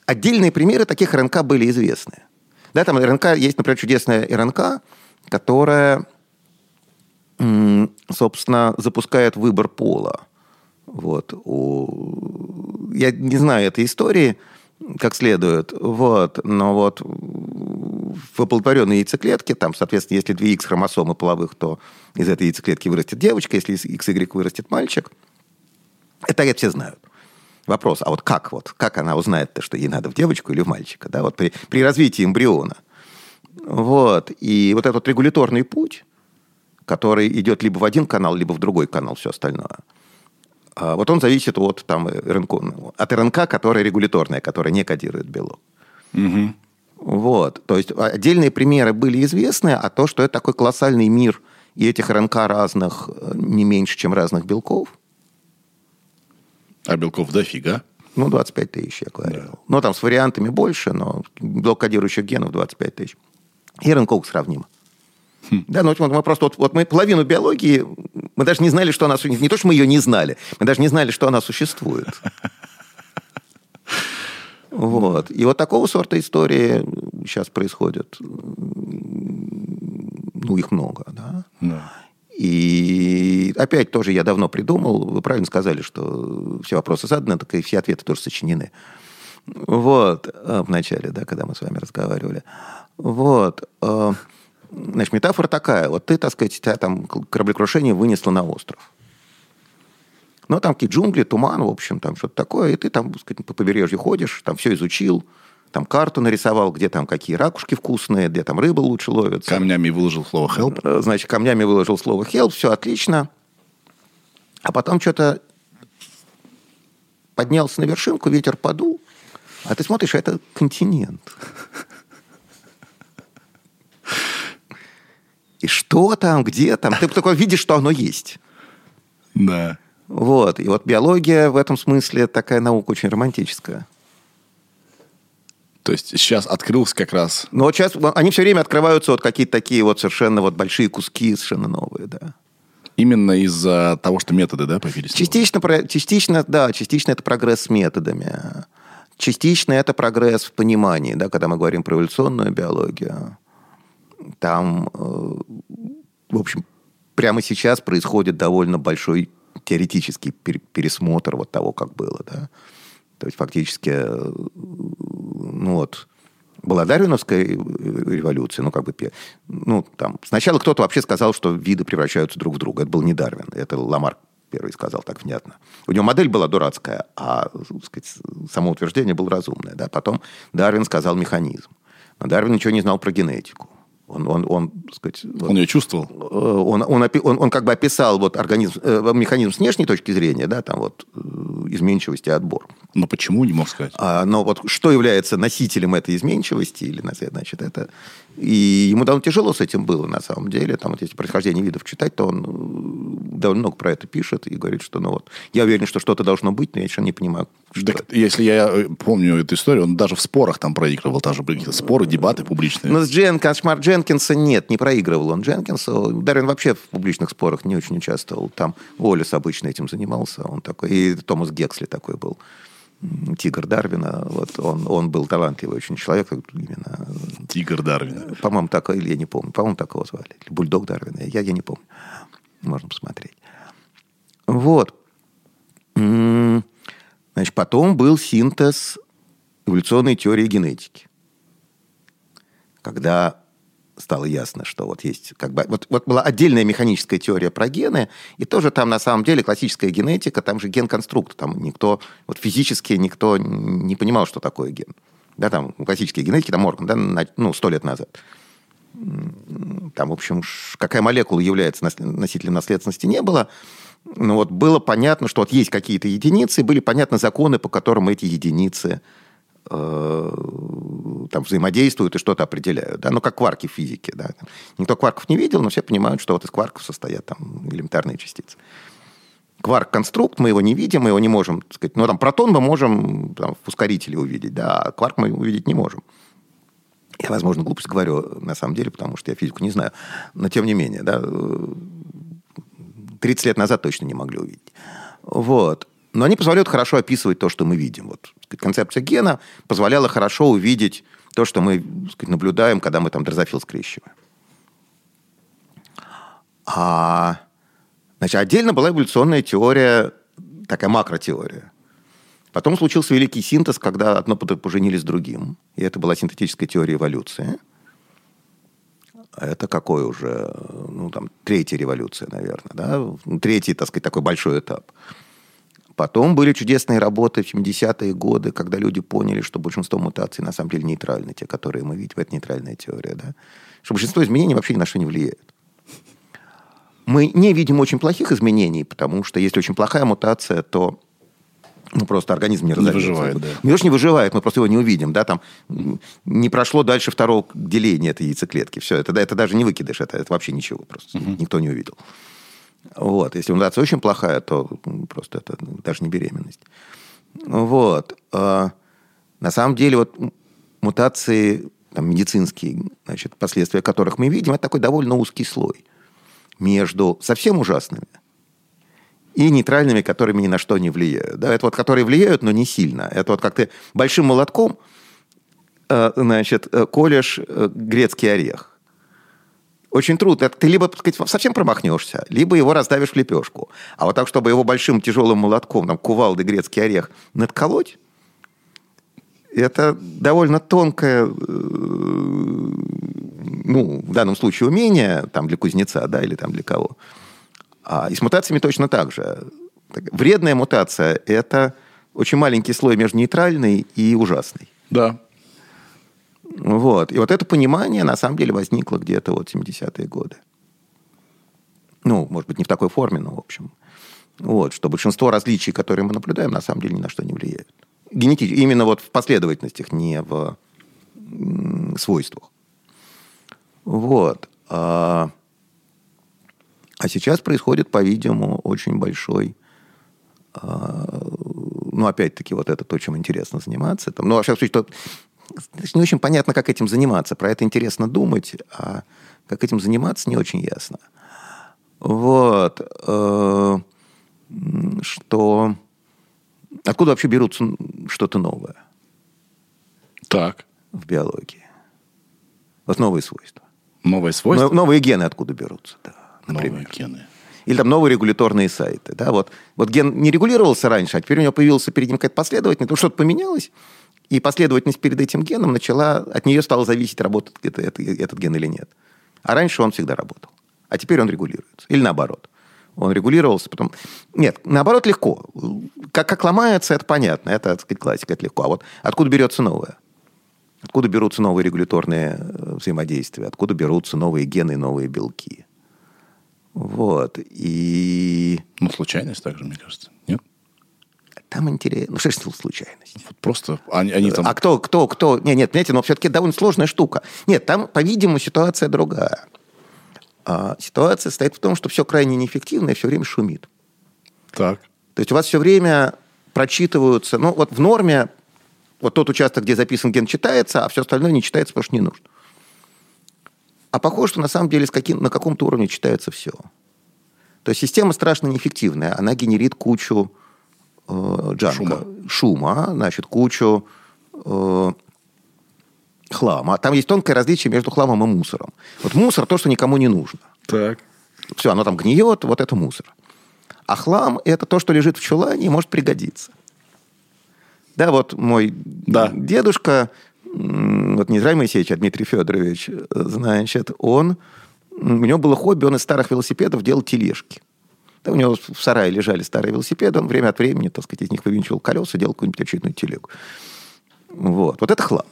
отдельные примеры таких РНК были известны. Да, там РНК, есть, например, чудесная РНК, которая, собственно, запускает выбор пола. Вот. Я не знаю этой истории как следует, вот, но вот в оплодотворенной яйцеклетке, там, соответственно, если две X хромосомы половых, то из этой яйцеклетки вырастет девочка, если из XY вырастет мальчик. Это, это все знают. Вопрос, а вот как вот, как она узнает-то, что ей надо в девочку или в мальчика, да, вот при, при развитии эмбриона. Вот, и вот этот регуляторный путь, который идет либо в один канал, либо в другой канал, все остальное, вот он зависит от, там, РНК, от РНК, которая регуляторная, которая не кодирует белок. Угу. Вот. То есть отдельные примеры были известны, а то, что это такой колоссальный мир, и этих РНК разных э, не меньше, чем разных белков. А белков дофига. Ну, 25 тысяч, я говорил. Да. Ну, там с вариантами больше, но белок кодирующих генов 25 тысяч. И РНК сравнимо. Хм. Да, ну мы просто вот, вот мы половину биологии, мы даже не знали, что она не то, что мы ее не знали, мы даже не знали, что она существует. Вот. И вот такого сорта истории сейчас происходят. Ну, их много, да. да. И опять тоже я давно придумал, вы правильно сказали, что все вопросы заданы, так и все ответы тоже сочинены. Вот, э, в начале, да, когда мы с вами разговаривали. Вот. Значит, метафора такая. Вот ты, так сказать, тебя там кораблекрушение вынесло на остров. Ну, там какие джунгли, туман, в общем, там что-то такое. И ты там, так сказать, по побережью ходишь, там все изучил, там карту нарисовал, где там какие ракушки вкусные, где там рыба лучше ловится. Камнями выложил слово help. Э, значит, камнями выложил слово help, все отлично. А потом что-то поднялся на вершинку, ветер подул, а ты смотришь, а это континент. И что там, где там? Ты только видишь, что оно есть. Да. Вот. И вот биология в этом смысле такая наука очень романтическая. То есть сейчас открылся как раз... Ну вот сейчас они все время открываются вот какие-то такие вот совершенно вот большие куски, совершенно новые, да. Именно из-за того, что методы, да, появились? Частично, частично, да, частично это прогресс с методами. Частично это прогресс в понимании, да, когда мы говорим про эволюционную биологию. Там, э, в общем, прямо сейчас происходит довольно большой теоретический пересмотр вот того, как было, да. То есть фактически, э, ну вот, была Дарвиновская революция, ну, как бы, ну, там, сначала кто-то вообще сказал, что виды превращаются друг в друга. Это был не Дарвин, это Ламарк первый сказал так внятно. У него модель была дурацкая, а сказать, само утверждение было разумное. Да? Потом Дарвин сказал механизм. Но Дарвин ничего не знал про генетику. Он, он, он, сказать, он ее чувствовал? Э, он, он, он, он как бы описал вот организм, э, механизм с внешней точки зрения, да, там вот э, изменчивости и отбор. Но почему, не мог сказать? А, но вот что является носителем этой изменчивости, или, значит, это... И ему довольно тяжело с этим было, на самом деле. Там вот если происхождение видов читать, то он довольно много про это пишет и говорит, что, ну вот, я уверен, что что-то должно быть, но я еще не понимаю, что так, это. Если я помню эту историю, он даже в спорах там проигрывал, даже были какие-то споры, дебаты публичные. Ну, с Дженкинс, Марк Дженкинса нет, не проигрывал он Дженкинса. Дарвин вообще в публичных спорах не очень участвовал. Там Уоллес обычно этим занимался, он такой, и Томас Гексли такой был тигр Дарвина, вот он, он был талантливый очень человек, именно. Тигр Дарвина. По-моему, так, или я не помню, по-моему, так его звали. Или бульдог Дарвина, я, я не помню. Можно посмотреть. Вот. Значит, потом был синтез эволюционной теории генетики. Когда стало ясно, что вот есть как бы... Вот, вот была отдельная механическая теория про гены, и тоже там на самом деле классическая генетика, там же ген-конструкт, там никто, вот физически никто не понимал, что такое ген. Да, там классические генетики, там Морган, да, на, ну, сто лет назад. Там, в общем, какая молекула является носителем наследственности, не было. Но вот было понятно, что вот есть какие-то единицы, были понятны законы, по которым эти единицы Э, там взаимодействуют и что-то определяют, да, ну, как кварки в физике, да. Никто кварков не видел, но все понимают, что вот из кварков состоят там элементарные частицы. Кварк-конструкт, мы его не видим, мы его не можем, так сказать, ну, там, протон мы можем там, в ускорителе увидеть, да, а кварк мы увидеть не можем. Я, возможно, глупость говорю, на самом деле, потому что я физику не знаю, но тем не менее, да, 30 лет назад точно не могли увидеть. Вот. Но они позволяют хорошо описывать то, что мы видим. Вот концепция гена позволяла хорошо увидеть то, что мы сказать, наблюдаем, когда мы там дрозофил скрещиваем. А, значит, отдельно была эволюционная теория, такая макротеория. Потом случился великий синтез, когда одно поженились с другим. И это была синтетическая теория эволюции. Это какой уже, ну, там, третья революция, наверное, да? Третий, так сказать, такой большой этап. Потом были чудесные работы в 70-е годы, когда люди поняли, что большинство мутаций на самом деле нейтральны, те, которые мы видим. Это нейтральная теория, да? Что большинство изменений вообще ни на что не влияет. Мы не видим очень плохих изменений, потому что если очень плохая мутация, то ну, просто организм не разовьется. Не выживает, да. Не то, что не выживает, мы просто его не увидим, да, там не прошло дальше второго деления этой яйцеклетки. Все, это, это даже не выкидыш, это, это вообще ничего просто. Угу. Никто не увидел. Вот. Если мутация очень плохая, то просто это даже не беременность. Вот. А, на самом деле вот мутации там, медицинские, значит, последствия которых мы видим, это такой довольно узкий слой между совсем ужасными и нейтральными, которыми ни на что не влияют. Да, это вот которые влияют, но не сильно. Это вот как ты большим молотком э, значит, э, колешь э, грецкий орех. Очень трудно. Ты либо так сказать, совсем промахнешься, либо его раздавишь в лепешку. А вот так, чтобы его большим тяжелым молотком, там, кувалды, грецкий орех, надколоть, это довольно тонкое, э, ну, в данном случае умение, там, для кузнеца, да, или там для кого. А, и с мутациями точно так же. Вредная мутация – это очень маленький слой между нейтральной и ужасной. Да. Вот. И вот это понимание, на самом деле, возникло где-то вот 70-е годы. Ну, может быть, не в такой форме, но в общем. Вот, что большинство различий, которые мы наблюдаем, на самом деле ни на что не влияют. Генетически, именно вот в последовательностях, не в свойствах. Вот. А, а сейчас происходит, по-видимому, очень большой а, ну, опять-таки, вот это то, чем интересно заниматься. Там, ну, вообще, что не очень понятно, как этим заниматься. Про это интересно думать, а как этим заниматься, не очень ясно. Вот. Э, что... Откуда вообще берутся что-то новое? Так. В биологии. Вот новые свойства. Новые свойства? Новые гены откуда берутся, да. Например. Новые гены. Или там новые регуляторные сайты. Да? Вот, вот ген не регулировался раньше, а теперь у него появился перед ним какая-то последовательность, то что-то поменялось, и последовательность перед этим геном начала, от нее стала зависеть, работает это, это, этот ген или нет. А раньше он всегда работал. А теперь он регулируется. Или наоборот. Он регулировался, потом... Нет, наоборот, легко. Как, как ломается, это понятно. Это, так сказать, классика, это легко. А вот откуда берется новое? Откуда берутся новые регуляторные э, взаимодействия? Откуда берутся новые гены, новые белки? Вот. И... Ну, случайность также, мне кажется. Нет? Там интересно. Ну, что же случайность? Вот просто они, они там... А кто, кто, кто... Нет, нет, понимаете, но все-таки довольно сложная штука. Нет, там, по-видимому, ситуация другая. А ситуация стоит в том, что все крайне неэффективно и все время шумит. Так. То есть у вас все время прочитываются... Ну, вот в норме вот тот участок, где записан ген, читается, а все остальное не читается, потому что не нужно. А похоже, что на самом деле с каким, на каком-то уровне читается все. То есть система страшно неэффективная. Она генерит кучу э, джанка, шума. шума, значит, кучу э, хлама. Там есть тонкое различие между хламом и мусором. Вот мусор то, что никому не нужно. Так. Все, оно там гниет, вот это мусор. А хлам – это то, что лежит в чулане и может пригодиться. Да, вот мой да. дедушка, вот не Моисеевич, а Дмитрий Федорович, значит, он, у него было хобби, он из старых велосипедов делал тележки. У него в сарае лежали старые велосипеды, он время от времени, так сказать, из них вывинчивал колеса, делал какую-нибудь очередную телегу. Вот. Вот это хлам.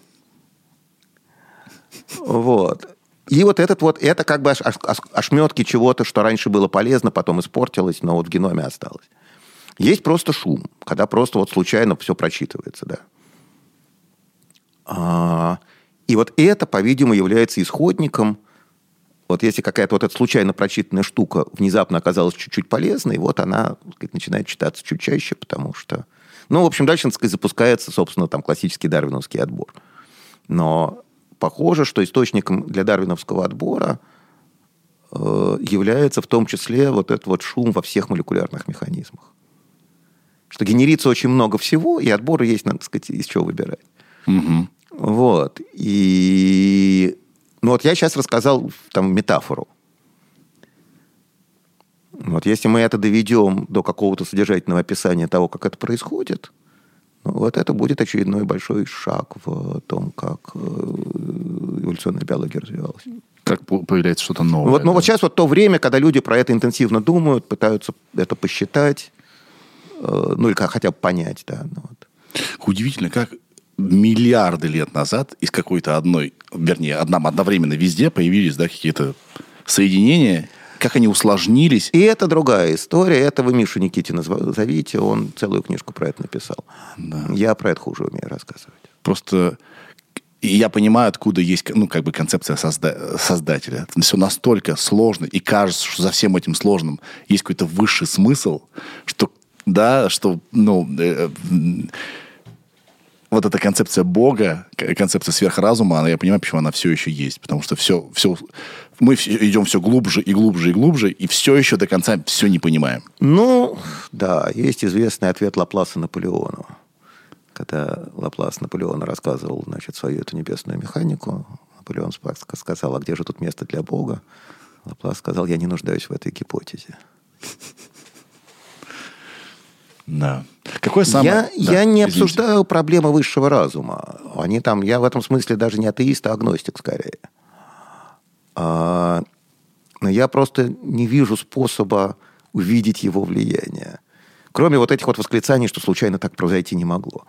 Вот. И вот этот вот, это как бы ошметки чего-то, что раньше было полезно, потом испортилось, но вот в геноме осталось. Есть просто шум, когда просто вот случайно все прочитывается, да. А, и вот это, по-видимому, является исходником. Вот если какая-то вот эта случайно прочитанная штука внезапно оказалась чуть-чуть полезной, вот она сказать, начинает читаться чуть чаще, потому что... Ну, в общем, дальше, так сказать, запускается, собственно, там классический дарвиновский отбор. Но похоже, что источником для дарвиновского отбора э, является в том числе вот этот вот шум во всех молекулярных механизмах. Что генерится очень много всего, и отборы есть, надо сказать, из чего выбирать. Угу. Вот. И ну вот я сейчас рассказал там метафору. Вот если мы это доведем до какого-то содержательного описания того, как это происходит, ну, вот это будет очередной большой шаг в том, как э, эволюционная биология развивалась. Как появляется что-то новое. Вот, ну, да? вот сейчас вот то время, когда люди про это интенсивно думают, пытаются это посчитать, э, ну или как хотя бы понять, да. Ну, вот. Удивительно, как миллиарды лет назад из какой-то одной, вернее, одном одновременно везде появились да, какие-то соединения, как они усложнились. И это другая история. Это вы Мишу Никитина зовите, он целую книжку про это написал. Да. Я про это хуже умею рассказывать. Просто я понимаю, откуда есть ну, как бы концепция созда- создателя. Все настолько сложно, и кажется, что за всем этим сложным есть какой-то высший смысл, что, да, что, ну, э, вот эта концепция Бога, концепция сверхразума, она, я понимаю, почему она все еще есть. Потому что все, все, мы идем все глубже и глубже и глубже, и все еще до конца все не понимаем. Ну, да, есть известный ответ Лапласа Наполеону. Когда Лаплас Наполеону рассказывал, значит, свою эту небесную механику, Наполеон сказал, а где же тут место для Бога? Лаплас сказал, я не нуждаюсь в этой гипотезе. Да. Какое самое... Я, да, я не извините. обсуждаю проблемы высшего разума. Они там, я в этом смысле даже не атеист, а агностик скорее. А, но я просто не вижу способа увидеть его влияние. Кроме вот этих вот восклицаний, что случайно так произойти не могло.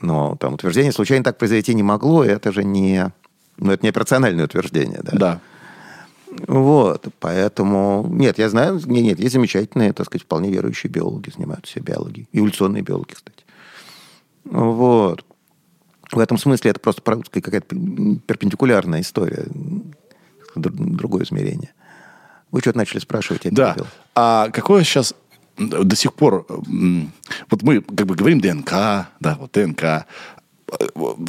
Но там утверждение случайно так произойти не могло, это же не... Ну, это не операциональное утверждение, да? Да. Вот, поэтому... Нет, я знаю, нет, нет, есть замечательные, так сказать, вполне верующие биологи, занимаются биологией. Эволюционные биологи, кстати. Вот. В этом смысле это просто какая-то перпендикулярная история, др- другое измерение. Вы что-то начали спрашивать, я Да. перебил. А какое сейчас до сих пор... Вот мы как бы говорим ДНК, да, вот ДНК.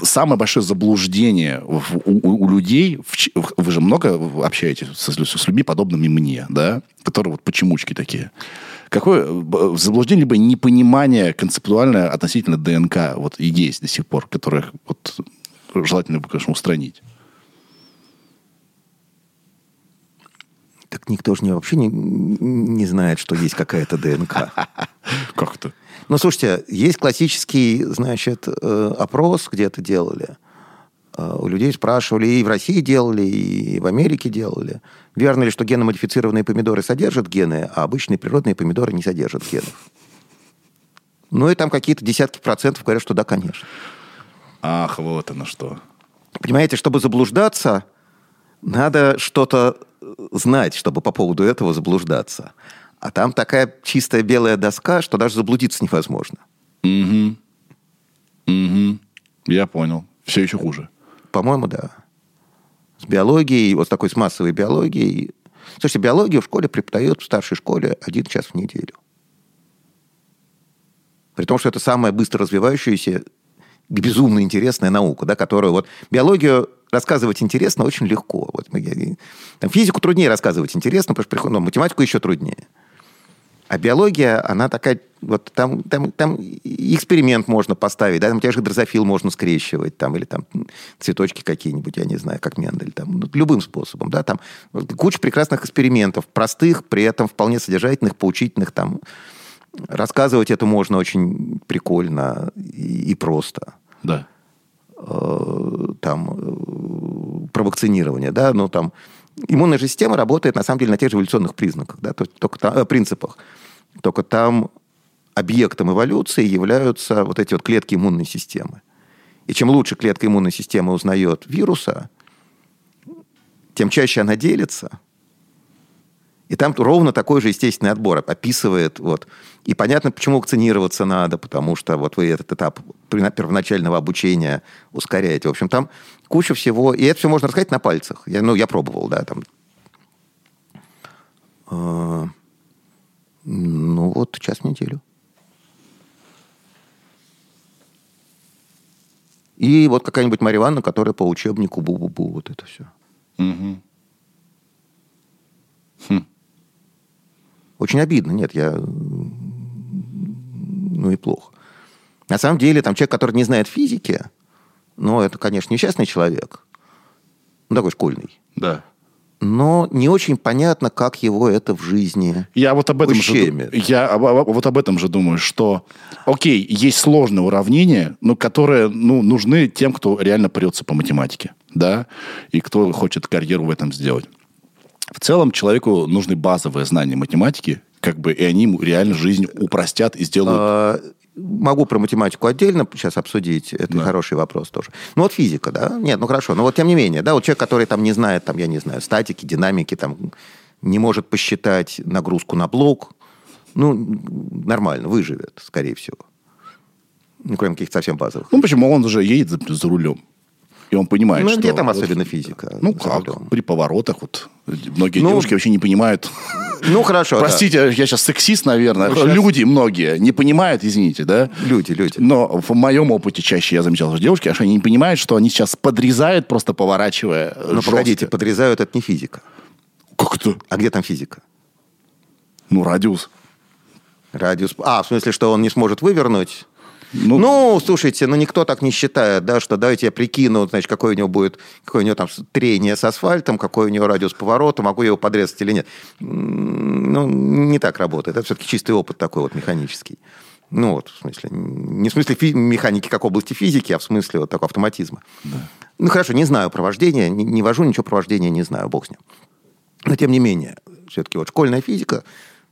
Самое большое заблуждение в- у, у- людей... в Вы же много общаетесь со- с, людьми, подобными мне, да? Которые вот почемучки такие. Какое б- заблуждение, либо непонимание концептуальное относительно ДНК вот и есть до сих пор, которое вот желательно, бы, конечно, устранить? Так никто же не, вообще не, не знает, что есть какая-то ДНК. <laughs> Как это? Ну, слушайте, есть классический, значит, э, опрос, где это делали. Э, У людей спрашивали, и в России делали, и в Америке делали. Верно ли, что геномодифицированные помидоры содержат гены, а обычные природные помидоры не содержат генов? Ну, и там какие-то десятки процентов говорят, что да, конечно. Ах, вот оно что. Понимаете, чтобы заблуждаться, надо что-то знать, чтобы по поводу этого заблуждаться. А там такая чистая белая доска, что даже заблудиться невозможно. Угу. Угу. Я понял. Все еще хуже. По-моему, да. С биологией, вот такой с массовой биологией. Слушайте, биологию в школе преподают в старшей школе один час в неделю. При том, что это самая быстро развивающаяся, безумно интересная наука, да, которую вот биологию рассказывать интересно очень легко. Вот, там, физику труднее рассказывать интересно, потому что ну, математику еще труднее. А биология, она такая, вот там, там, там эксперимент можно поставить, да, там те же дрозофил можно скрещивать, там, или там цветочки какие-нибудь, я не знаю, как Мендель, там, ну, любым способом, да, там куча прекрасных экспериментов, простых, при этом вполне содержательных, поучительных, там, рассказывать это можно очень прикольно и, и просто Да. э, там э, про вакцинирование, да, но там иммунная же система работает на самом деле на тех же эволюционных признаках, да, только там, э, принципах. Только там объектом эволюции являются вот эти вот клетки иммунной системы. И чем лучше клетка иммунной системы узнает вируса, тем чаще она делится. И там ровно такой же естественный отбор описывает. Вот. И понятно, почему вакцинироваться надо, потому что вот вы этот этап первоначального обучения ускоряете. В общем, там куча всего. И это все можно рассказать на пальцах. Я, ну, я пробовал, да, там. Ну, вот час в неделю. И вот какая-нибудь Марья Ивановна, которая по учебнику бу-бу-бу, вот это все. Угу. Очень обидно. Нет, я... Ну и плохо. На самом деле, там человек, который не знает физики, ну, это, конечно, несчастный человек. Ну, такой школьный. Да. Но не очень понятно, как его это в жизни... Я вот об этом же, Ущемит. ду- я об- об- вот об этом же думаю, что, окей, есть сложные уравнения, но которые ну, нужны тем, кто реально прется по математике, да, и кто хочет карьеру в этом сделать. В целом человеку нужны базовые знания математики, как бы, и они ему реально жизнь упростят и сделают. Могу про математику отдельно сейчас обсудить. Это Да. хороший вопрос тоже. Ну, вот физика, да? Нет, ну хорошо. Но вот тем не менее, да, вот человек, который там не знает, там, я не знаю, статики, динамики, там, не может посчитать нагрузку на блок, ну, нормально, выживет, скорее всего. Ну, кроме каких-то совсем базовых. Ну, почему он уже едет за, за рулем? И он понимает, Ну, что... где там вот- особенно физика Ну, как? рулем? При поворотах вот. Многие Ну, девушки вообще не понимают. Ну, хорошо, да. Простите, я сейчас сексист, наверное. Ну, щас- Люди многие не понимают, извините, да? Люди, люди. Но в моем опыте чаще я замечал, что девушки, аж они не понимают, что они сейчас подрезают, просто поворачивая Ну, погодите, подрезают, это не физика. Как это? А где там физика? Ну, радиус. Радиус... А, в смысле, что он не сможет вывернуть? Ну, ну, слушайте, ну никто так не считает, да, что давайте я прикину, значит, какой у него будет, какое у него там трение с асфальтом, какой у него радиус поворота, могу я его подрезать или нет. Ну, не так работает. Это все-таки чистый опыт такой вот механический. Ну вот, в смысле, не в смысле фи- механики как области физики, а в смысле вот такого автоматизма. Да. Ну хорошо, не знаю провождения, не, не вожу ничего провождения, не знаю, бог с ним. Но тем не менее, все-таки вот школьная физика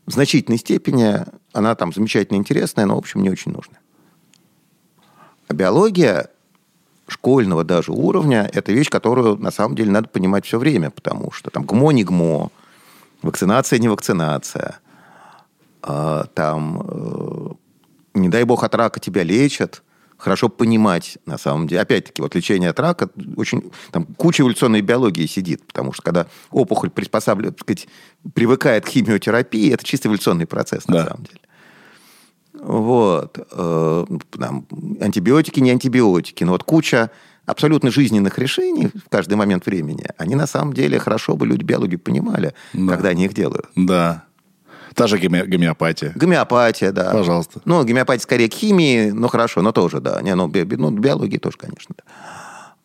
в значительной степени, она там замечательно интересная, но, в общем, не очень нужная. А биология школьного даже уровня – это вещь, которую на самом деле надо понимать все время, потому что там ГМО, не ГМО, вакцинация, не вакцинация, а, там, э, не дай бог, от рака тебя лечат – хорошо понимать, на самом деле. Опять-таки, вот лечение от рака, очень, там куча эволюционной биологии сидит, потому что когда опухоль приспосабливает, сказать, привыкает к химиотерапии, это чисто эволюционный процесс, на да. самом деле. Вот. Э, там, антибиотики, не антибиотики, но вот куча абсолютно жизненных решений в каждый момент времени, они на самом деле хорошо бы люди биологию понимали, да. когда они их делают. Да. Та же гоме- гомеопатия. Гомеопатия, да. Пожалуйста. Ну, гомеопатия скорее к химии, ну, хорошо, но тоже, да. Не, ну, би- ну биологии тоже, конечно. Да.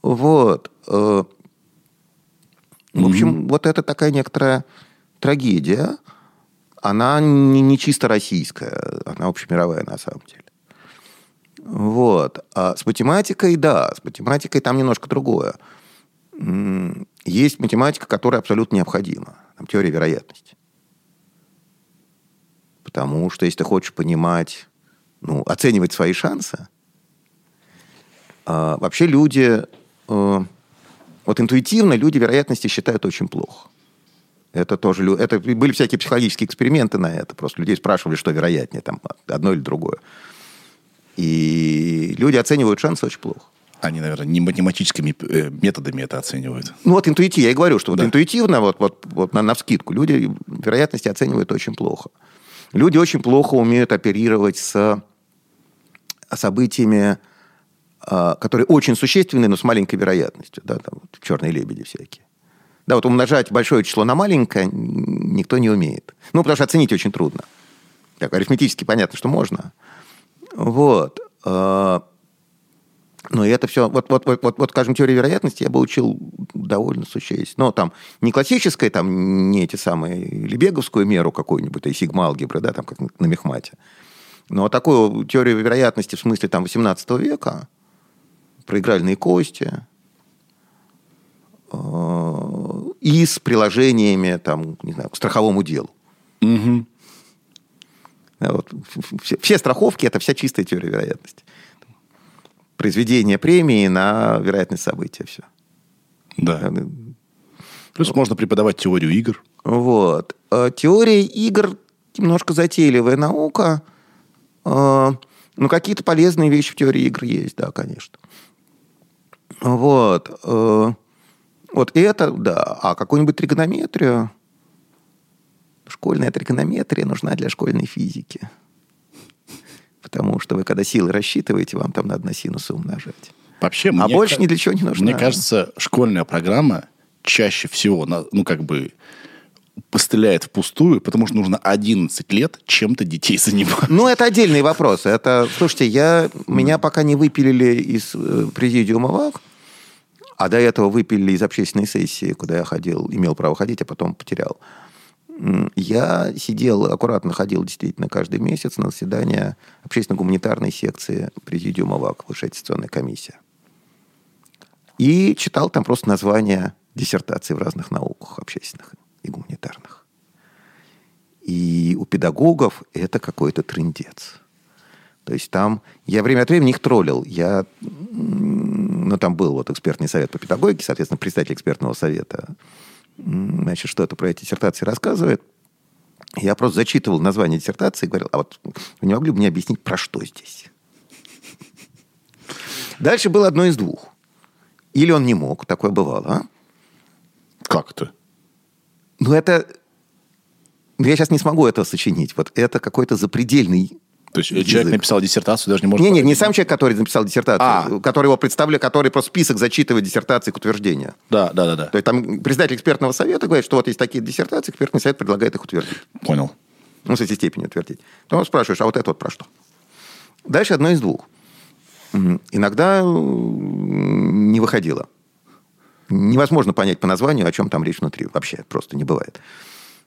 Вот. Э, в общем, mm-hmm. вот это такая некоторая трагедия. Она не, не чисто российская, она общемировая на самом деле. Вот. А с математикой, да, с математикой там немножко другое. Есть математика, которая абсолютно необходима. Там теория вероятности. Потому что если ты хочешь понимать, ну, оценивать свои шансы, а, вообще люди, э, вот интуитивно люди вероятности считают очень плохо. Это тоже, это были всякие психологические эксперименты на это. Просто людей спрашивали, что вероятнее, там, одно или другое. И люди оценивают шансы очень плохо. Они, наверное, не математическими э, методами это оценивают. Ну вот интуитивно, я и говорю, что да. вот интуитивно, вот, вот, вот на, на вскидку, люди вероятности оценивают очень плохо. Люди очень плохо умеют оперировать с событиями, а, которые очень существенны, но с маленькой вероятностью. Да, там, вот, черные лебеди всякие. Да, вот умножать большое число на маленькое никто не умеет. Ну, потому что оценить очень трудно. Так, арифметически понятно, что можно. Вот. А, но это все, вот, вот, вот, вот, вот, скажем, теорию вероятности я бы учил довольно существенно. Но там не классическая, там не эти самые Лебеговскую меру какую-нибудь, а сигма алгебры, да, там как на мехмате. Но такую теорию вероятности в смысле там 18 века, про игральные кости, э, и с приложениями там, не знаю, к страховому делу. Угу. Вот. Все, все страховки – это вся чистая теория вероятности произведение премии на вероятность события. Все. Да. Плюс можно преподавать теорию игр. Вот. Теория игр немножко затейливая наука. Но какие-то полезные вещи в теории игр есть, да, конечно. Вот. Вот это, да. А какую-нибудь тригонометрию? Школьная тригонометрия нужна для школьной физики. Потому что вы, когда силы рассчитываете, вам там надо на синусы умножать. Вообще, а больше ни для чего не нужно. Мне кажется, школьная программа чаще всего, ну, как бы, постреляет впустую, потому что нужно 11 лет чем-то детей <laughs> занимать. Ну, это отдельный вопрос. Это, слушайте, я, меня пока не выпилили из э, президиума ВАК, а до этого выпилили из общественной сессии, куда я ходил, имел право ходить, а потом потерял. Я сидел, аккуратно ходил действительно каждый месяц на заседание общественно-гуманитарной секции Президиума ВАК, Высшая аттестационная комиссия. И читал там просто названия диссертаций в разных науках общественных и гуманитарных. И у педагогов это какой-то трендец. То есть там... Я время от времени их троллил. Я... Ну, там был вот экспертный совет по педагогике, соответственно, представитель экспертного совета значит, что это про эти диссертации рассказывает. Я просто зачитывал название диссертации и говорил, а вот вы не могли бы мне объяснить, про что здесь? Дальше было одно из двух. Или он не мог, такое бывало, а? Как то Ну, это... Ну, я сейчас не смогу это сочинить. Вот это какой-то запредельный то есть язык. человек написал диссертацию, даже не может... Не, не, не сам человек, который написал диссертацию, а. который его представляет, который просто список зачитывает диссертации к утверждению. Да, да, да, да. То есть там председатель экспертного совета говорит, что вот есть такие диссертации, экспертный совет предлагает их утвердить. Понял. Ну, с этой степени утвердить. Потом спрашиваешь, а вот это вот про что? Дальше одно из двух. иногда не выходило. Невозможно понять по названию, о чем там речь внутри. Вообще просто не бывает.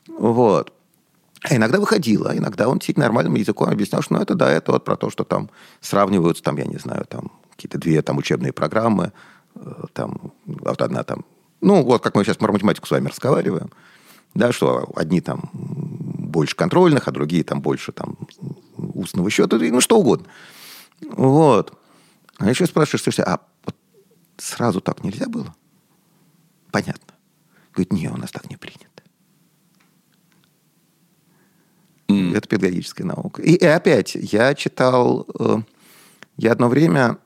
Вот. А иногда выходило, а иногда он действительно нормальным языком объяснял, что ну, это да, это вот про то, что там сравниваются, там, я не знаю, там какие-то две там учебные программы, э, там, вот одна там, ну, вот как мы сейчас про математику с вами разговариваем, да, что одни там больше контрольных, а другие там больше там устного счета, ну, что угодно. Вот. А еще спрашиваешь, слушай, а вот сразу так нельзя было? Понятно. Говорит, не, у нас так не принято. Mm. Это педагогическая наука. И, и опять, я читал... Э, я одно время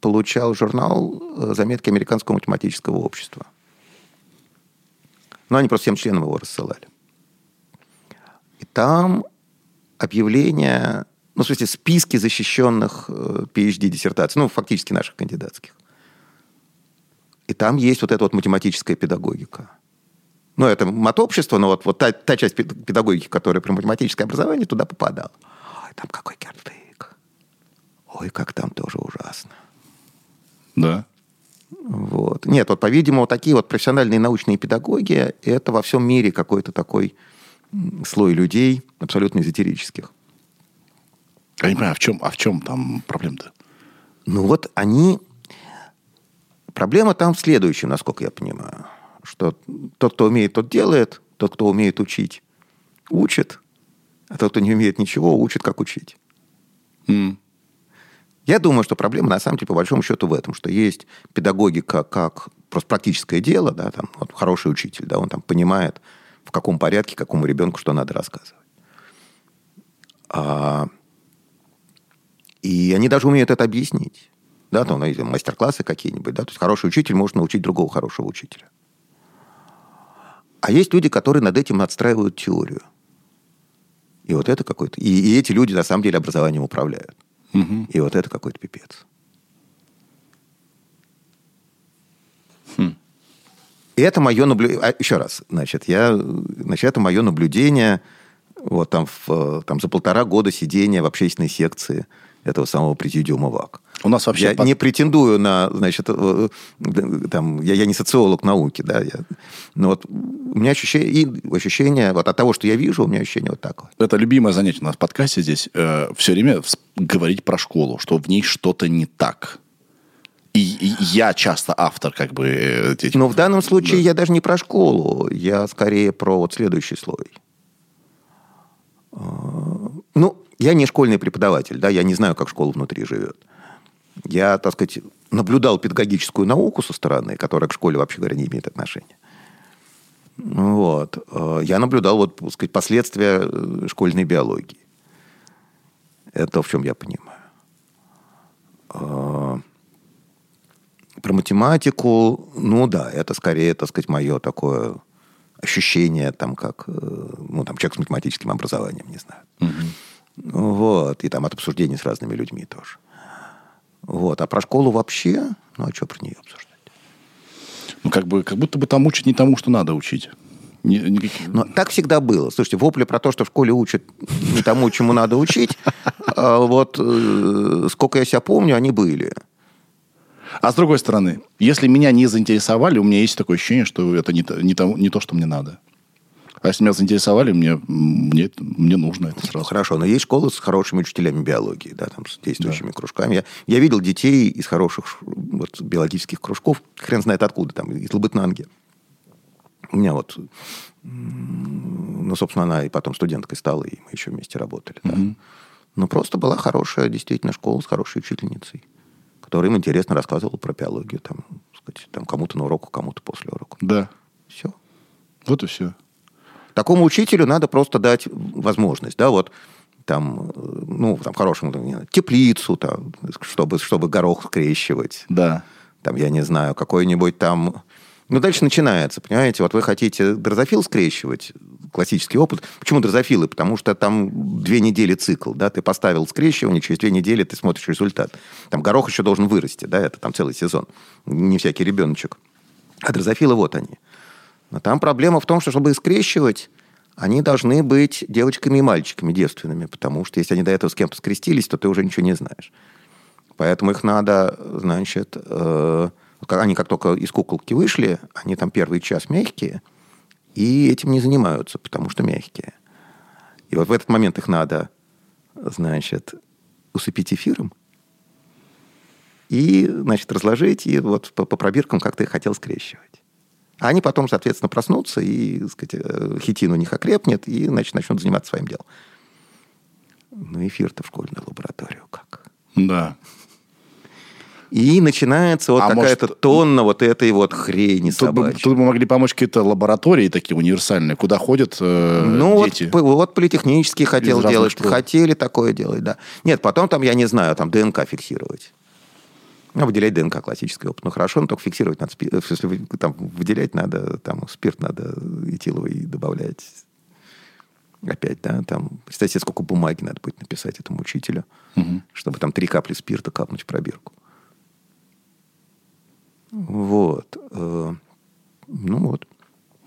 получал журнал э, «Заметки Американского математического общества». Но они просто всем членам его рассылали. И там объявления, ну, в смысле, списки защищенных PhD-диссертаций, э, ну, фактически наших кандидатских. И там есть вот эта вот математическая педагогика. Ну, это матобщество, но вот, вот та, та часть педагогики, которая про математическое образование, туда попадала. Ой, там какой кирпик. Ой, как там тоже ужасно. Да. Вот. Нет, вот, по-видимому, такие вот профессиональные научные педагоги, это во всем мире какой-то такой слой людей абсолютно эзотерических. Я не понимаю, а в чем, а в чем там проблема-то? Ну вот они Проблема там в следующем, насколько я понимаю. Что тот, кто умеет, тот делает, тот, кто умеет учить, учит, а тот, кто не умеет ничего, учит, как учить. Mm. Я думаю, что проблема на самом деле по большому счету в этом, что есть педагогика как просто практическое дело, да, там, вот хороший учитель, да, он там понимает, в каком порядке, какому ребенку что надо рассказывать. А, и они даже умеют это объяснить да, там, ну, мастер-классы какие-нибудь, да, то есть хороший учитель может научить другого хорошего учителя. А есть люди, которые над этим отстраивают теорию. И вот это какой-то... И, и эти люди, на самом деле, образованием управляют. Угу. И вот это какой-то пипец. Хм. И это мое наблюдение... А, еще раз, значит, я... Значит, это мое наблюдение вот там, в, там за полтора года сидения в общественной секции этого самого президиума ВАК. У нас вообще... Я под... не претендую на, значит, э, э, там, я, я не социолог науки, да, я, но вот у меня ощущение, и ощущение, вот от того, что я вижу, у меня ощущение вот такое. Это любимое занятие у нас в подкасте здесь, э, все время говорить про школу, что в ней что-то не так. И, и я часто автор, как бы... Э, этих... Но в данном случае да. я даже не про школу, я скорее про вот следующий слой. Я не школьный преподаватель, да, я не знаю, как школа внутри живет. Я, так сказать, наблюдал педагогическую науку со стороны, которая к школе, вообще говоря, не имеет отношения. Вот. Э, я наблюдал вот, так сказать, последствия э, школьной биологии. Это то, в чем я понимаю. Э, про математику, ну да, это скорее, так сказать, мое такое ощущение, там, как, ну, там, человек с математическим образованием, не знаю. Угу. Вот. И там от обсуждений с разными людьми тоже. Вот. А про школу вообще, ну а что про нее обсуждать? Ну, как бы, как будто бы там учат не тому, что надо учить. Не, не... Но так всегда было. Слушайте, вопли про то, что в школе учат не тому, чему надо учить, <laughs> а вот э, сколько я себя помню, они были. А с другой стороны, если меня не заинтересовали, у меня есть такое ощущение, что это не, не, то, не то, что мне надо. А если меня заинтересовали, мне, мне, мне нужно это сразу. Хорошо, но есть школы с хорошими учителями биологии, да, там, с действующими да. кружками. Я, я видел детей из хороших вот, биологических кружков, хрен знает откуда, там, из Лабытнанги. У меня вот, ну, собственно, она и потом студенткой стала, и мы еще вместе работали. Да. Но просто была хорошая действительно школа с хорошей учительницей, которая им интересно рассказывала про биологию, там, сказать, там кому-то на уроку, кому-то после урока. Да. Все. Вот и все. Такому учителю надо просто дать возможность, да, вот там, ну, там, хорошему, там, теплицу, там, чтобы, чтобы горох скрещивать. Да. Там, я не знаю, какой-нибудь там... Ну, дальше начинается, понимаете? Вот вы хотите дрозофил скрещивать, классический опыт. Почему дрозофилы? Потому что там две недели цикл, да, ты поставил скрещивание, через две недели ты смотришь результат. Там горох еще должен вырасти, да, это там целый сезон. Не всякий ребеночек. А дрозофилы вот они. Но там проблема в том, что чтобы их скрещивать, они должны быть девочками и мальчиками девственными, потому что если они до этого с кем-то скрестились, то ты уже ничего не знаешь. Поэтому их надо, значит, э, они как только из куколки вышли, они там первый час мягкие, и этим не занимаются, потому что мягкие. И вот в этот момент их надо, значит, усыпить эфиром, и, значит, разложить, и вот по, по пробиркам как ты хотел скрещивать. А они потом, соответственно, проснутся, и, сказать, э, хитин у них окрепнет, и, значит, начнут заниматься своим делом. Ну, эфир-то в школьную лабораторию как? Да. И начинается вот А какая-то может, тонна вот этой вот хрени Тут бы, собачьей. тут бы могли помочь какие-то лаборатории такие универсальные, куда ходят э, Ну, дети. вот, п- вот политехнический хотел делать, школ. хотели такое делать, да. Нет, потом там, я не знаю, там ДНК фиксировать. Ну, выделять ДНК классический опыт. Ну, хорошо, но только фиксировать надо. спи- В смысле, вы- там, выделять надо, там, спирт надо этиловый добавлять. Опять, да, там, представьте, себе, сколько бумаги надо будет написать этому учителю, Мгм. чтобы там три капли спирта капнуть в пробирку. Вот. э, Ну, вот.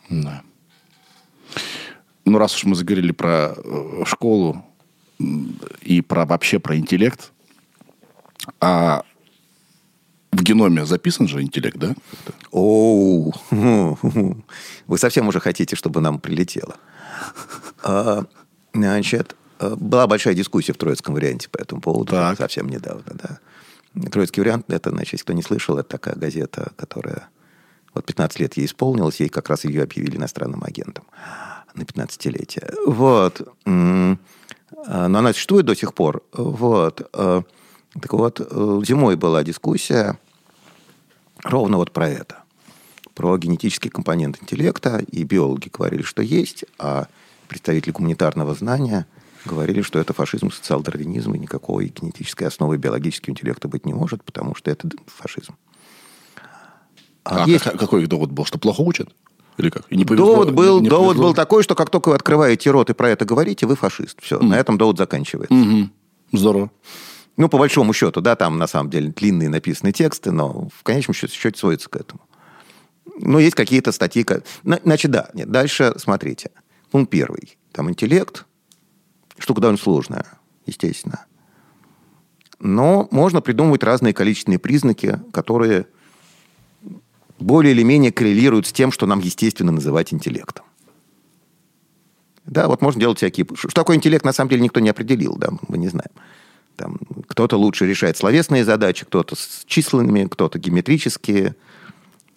Да. Ну, раз уж мы заговорили про э, школу и про вообще про интеллект, а в геноме записан же интеллект, да? Оу, <laughs> вы совсем уже хотите, чтобы нам прилетело. А, Значит, а, была большая дискуссия в троицком варианте по этому поводу Так. совсем недавно, да. Троицкий вариант, это, значит, если кто не слышал, это такая газета, которая... Вот 15 лет ей исполнилось, ей как раз ее объявили иностранным агентом на 15-летие. Вот. А, Но она существует до сих пор. Вот. А, Так вот, э, зимой была дискуссия ровно вот про это. Про генетический компонент интеллекта. И биологи говорили, что есть, а представители гуманитарного знания говорили, что это фашизм, социал-дарвинизм, и никакой генетической основы биологического интеллекта быть не может, потому что это фашизм. А, есть- как- какой их довод был? Что плохо учат? Или как? И не повезло- Довод был, не довод повезло? был такой, что как только вы открываете рот и про это говорите, вы фашист. Все, на этом довод заканчивается. Мгм. Здорово. Ну, по большому счету, да, там на самом деле длинные написанные тексты, но в конечном счете, счете сводится к этому. Ну, есть какие-то статьи. Значит, да, нет, дальше смотрите. Пункт первый. Там интеллект, штука довольно сложная, естественно. Но можно придумывать разные количественные признаки, которые более или менее коррелируют с тем, что нам естественно называть интеллектом. Да, вот можно делать всякие... Что такое интеллект, на самом деле, никто не определил, да, мы не знаем. Там, кто-то лучше решает словесные задачи, кто-то с численными, кто-то геометрические.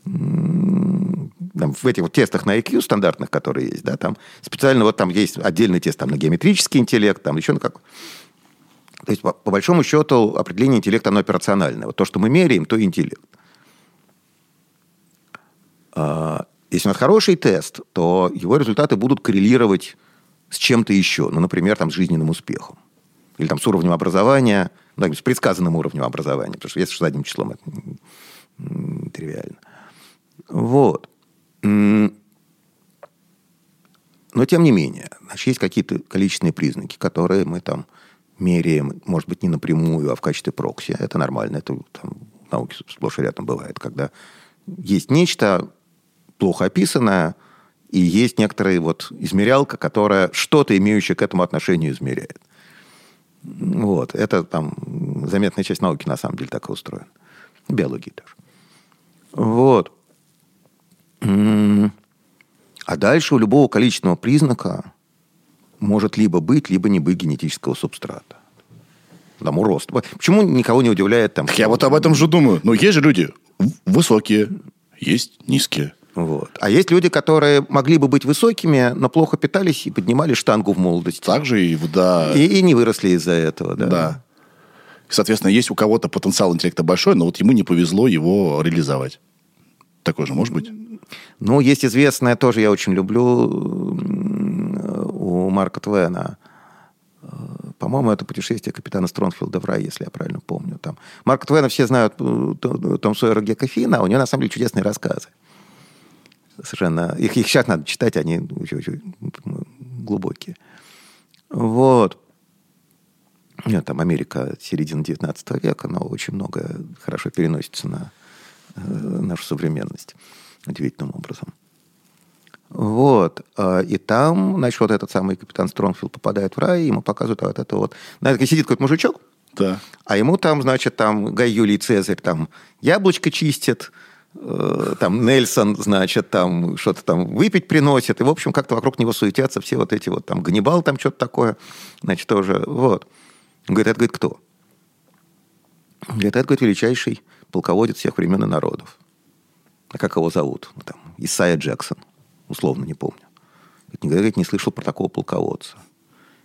Там, в этих вот тестах на IQ стандартных, которые есть, да, там специально вот там есть отдельный тест там, на геометрический интеллект, там еще на как. То есть, по, по большому счету, определение интеллекта, оно операциональное. Вот то, что мы меряем, то интеллект. А, Если у нас хороший тест, то его результаты будут коррелировать с чем-то еще. Ну, например, там, с жизненным успехом. Или там с уровнем образования, ну, с предсказанным уровнем образования. Потому что если задним числом, это тривиально. Вот. Но, тем не менее, значит, есть какие-то количественные признаки, которые мы там меряем, может быть, не напрямую, а в качестве прокси. Это нормально. Это там, в науке сплошь и рядом бывает, когда есть нечто плохо описанное, и есть некоторая вот измерялка, которая что-то, имеющее к этому отношение, измеряет. Вот. Это там заметная часть науки, на самом деле, так и устроена. Биологии тоже. Вот. М, А дальше у любого количественного признака может либо быть, либо не быть генетического субстрата. Там, у роста. Почему никого не удивляет там... Так я вот об этом же думаю. Ну, есть же люди высокие, есть низкие. Вот. А есть люди, которые могли бы быть высокими, но плохо питались и поднимали штангу в молодости. Также и, в- да, И, и не выросли из-за этого. Да. да. Соответственно, есть у кого-то потенциал интеллекта большой, но вот ему не повезло его реализовать. Такое же может быть? Ну, есть известное, тоже я очень люблю, у Марка Твена. Э, По-моему, это путешествие капитана Стронфилда в рай, если я правильно помню. Там. Марка Твена все знают, э, Том- Сойера Гека Финна, а у него, на самом деле, чудесные рассказы. Совершенно. Их, их сейчас надо читать, они очень-очень глубокие. Вот. Нет, там Америка середины 19 века, но очень много хорошо переносится на э, нашу современность удивительным образом. Вот. а, И там, значит, вот этот самый капитан Стронгфилд попадает в рай, ему показывают вот это вот... Знаете, сидит какой-то мужичок, Да. А ему там, значит, там Гай Юлий Цезарь там яблочко чистит, там Нельсон, значит, там что-то там выпить приносит. И, в общем, как-то вокруг него суетятся все вот эти вот там Ганнибал там что-то такое, значит, тоже. Вот. Говорит, это, говорит, кто? Говорит, это, говорит, величайший полководец всех времен и народов. А как его зовут? Ну, Там, Исайя Джексон. Условно не помню. Говорит, никогда говорит, не слышал про такого полководца.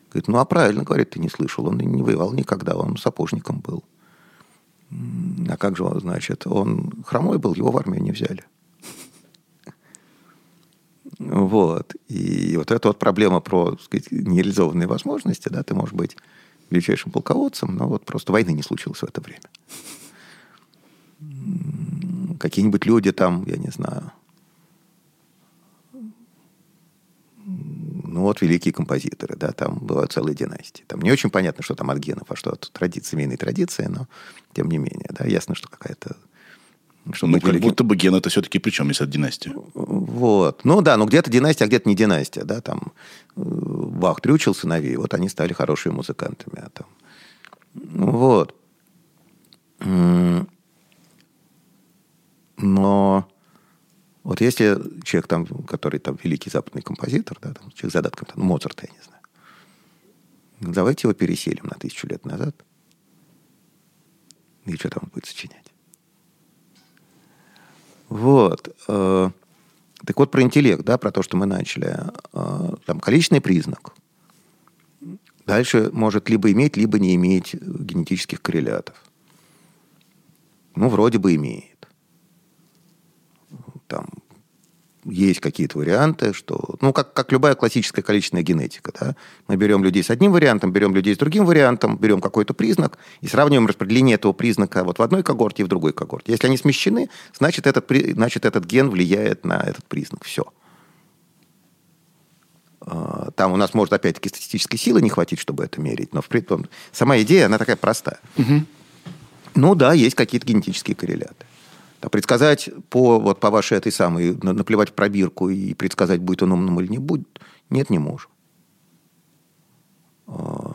Говорит, ну, а правильно, говорит, ты не слышал. Он не воевал никогда, он сапожником был. А как же он, значит, он хромой был, его в армию не взяли. Вот. И вот эта вот проблема про так сказать, нереализованные возможности, да, ты можешь быть величайшим полководцем, но вот просто войны не случилось в это время. Какие-нибудь люди там, я не знаю, ну вот великие композиторы, да, там бывают целые династии. Там не очень понятно, что там от генов, а что от традиции, семейной традиции, но тем не менее, да, ясно, что какая-то... Что Ну, как будто бы ген это все-таки причем, если это династия. Вот. Ну да, ну где-то династия, а где-то не династия, да, там э, Бах трючил сыновей, вот они стали хорошими музыкантами. А там... Ну, Вот. Но вот если человек там, который там великий западный композитор, да, там, человек задатком, там, Моцарт, я не знаю, давайте его переселим на тысячу лет назад. И что там он будет сочинять? Вот. э, Так вот, про интеллект, да, про то, что мы начали. Э, Там количественный признак. Дальше может либо иметь, либо не иметь генетических коррелятов. Ну, вроде бы имеет. Там есть какие-то варианты, что... Ну, как, как любая классическая количественная генетика, да. Мы берем людей с одним вариантом, берем людей с другим вариантом, берем какой-то признак и сравниваем распределение этого признака вот в одной когорте и в другой когорте. Если они смещены, значит, этот, значит, этот ген влияет на этот признак. Все. Там у нас может, опять-таки, статистической силы не хватить, чтобы это мерить, но в при- том- сама идея, она такая простая. Ну да, есть какие-то генетические корреляты. Да, предсказать по, вот, по вашей этой самой, на- наплевать в пробирку и предсказать, будет он умным или не будет, нет, не можем. А,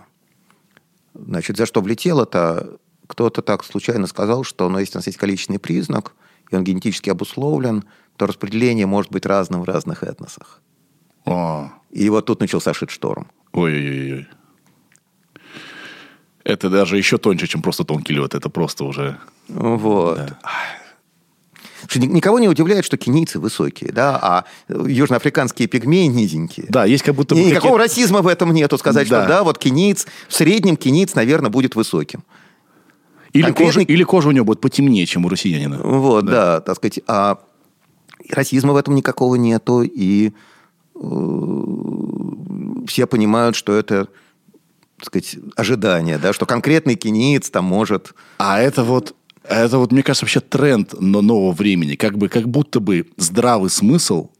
Значит, за что влетело-то? Кто-то так случайно сказал, что ну, если у нас есть количественный признак, и он генетически обусловлен, то распределение может быть разным в разных этносах. О, И вот тут начался шит-шторм. ой-ой-ой. Это даже еще тоньше, чем просто тонкий лед. Это просто уже... Вот. Ни- никого не удивляет, что кенийцы высокие, да, а южноафриканские пигмеи низенькие. Да, есть как будто бы И никакого расизма в этом нету. Сказать, Да. что да, вот кениец, в среднем кениец, наверное, будет высоким. Или, конкретный- кожа, или кожа у него будет потемнее, чем у россиянина. Вот, да, так сказать. А расизма в этом никакого нету, и э, все понимают, что это так сказать, ожидание, да, что конкретный кениец там может... А это вот, это вот, мне кажется, вообще тренд но нового времени. Как, бы, как будто бы здравый смысл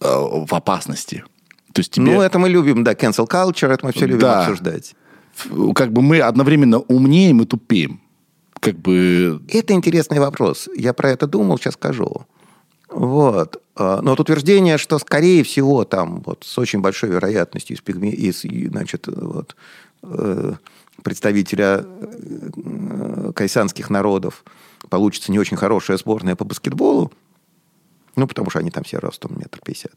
э, в опасности. То есть тебе, Ну, это мы любим, да, cancel culture, это мы все любим Да. обсуждать. как бы мы одновременно умнеем и тупеем. Как бы... Это интересный вопрос. Я про это думал, сейчас скажу. Вот. А, Но вот утверждение, что, скорее всего, там вот с очень большой вероятностью из, пигме... из значит, вот, э, представителя э, кайсанских народов получится не очень хорошая сборная по баскетболу, ну, потому что они там все ростом метр пятьдесят.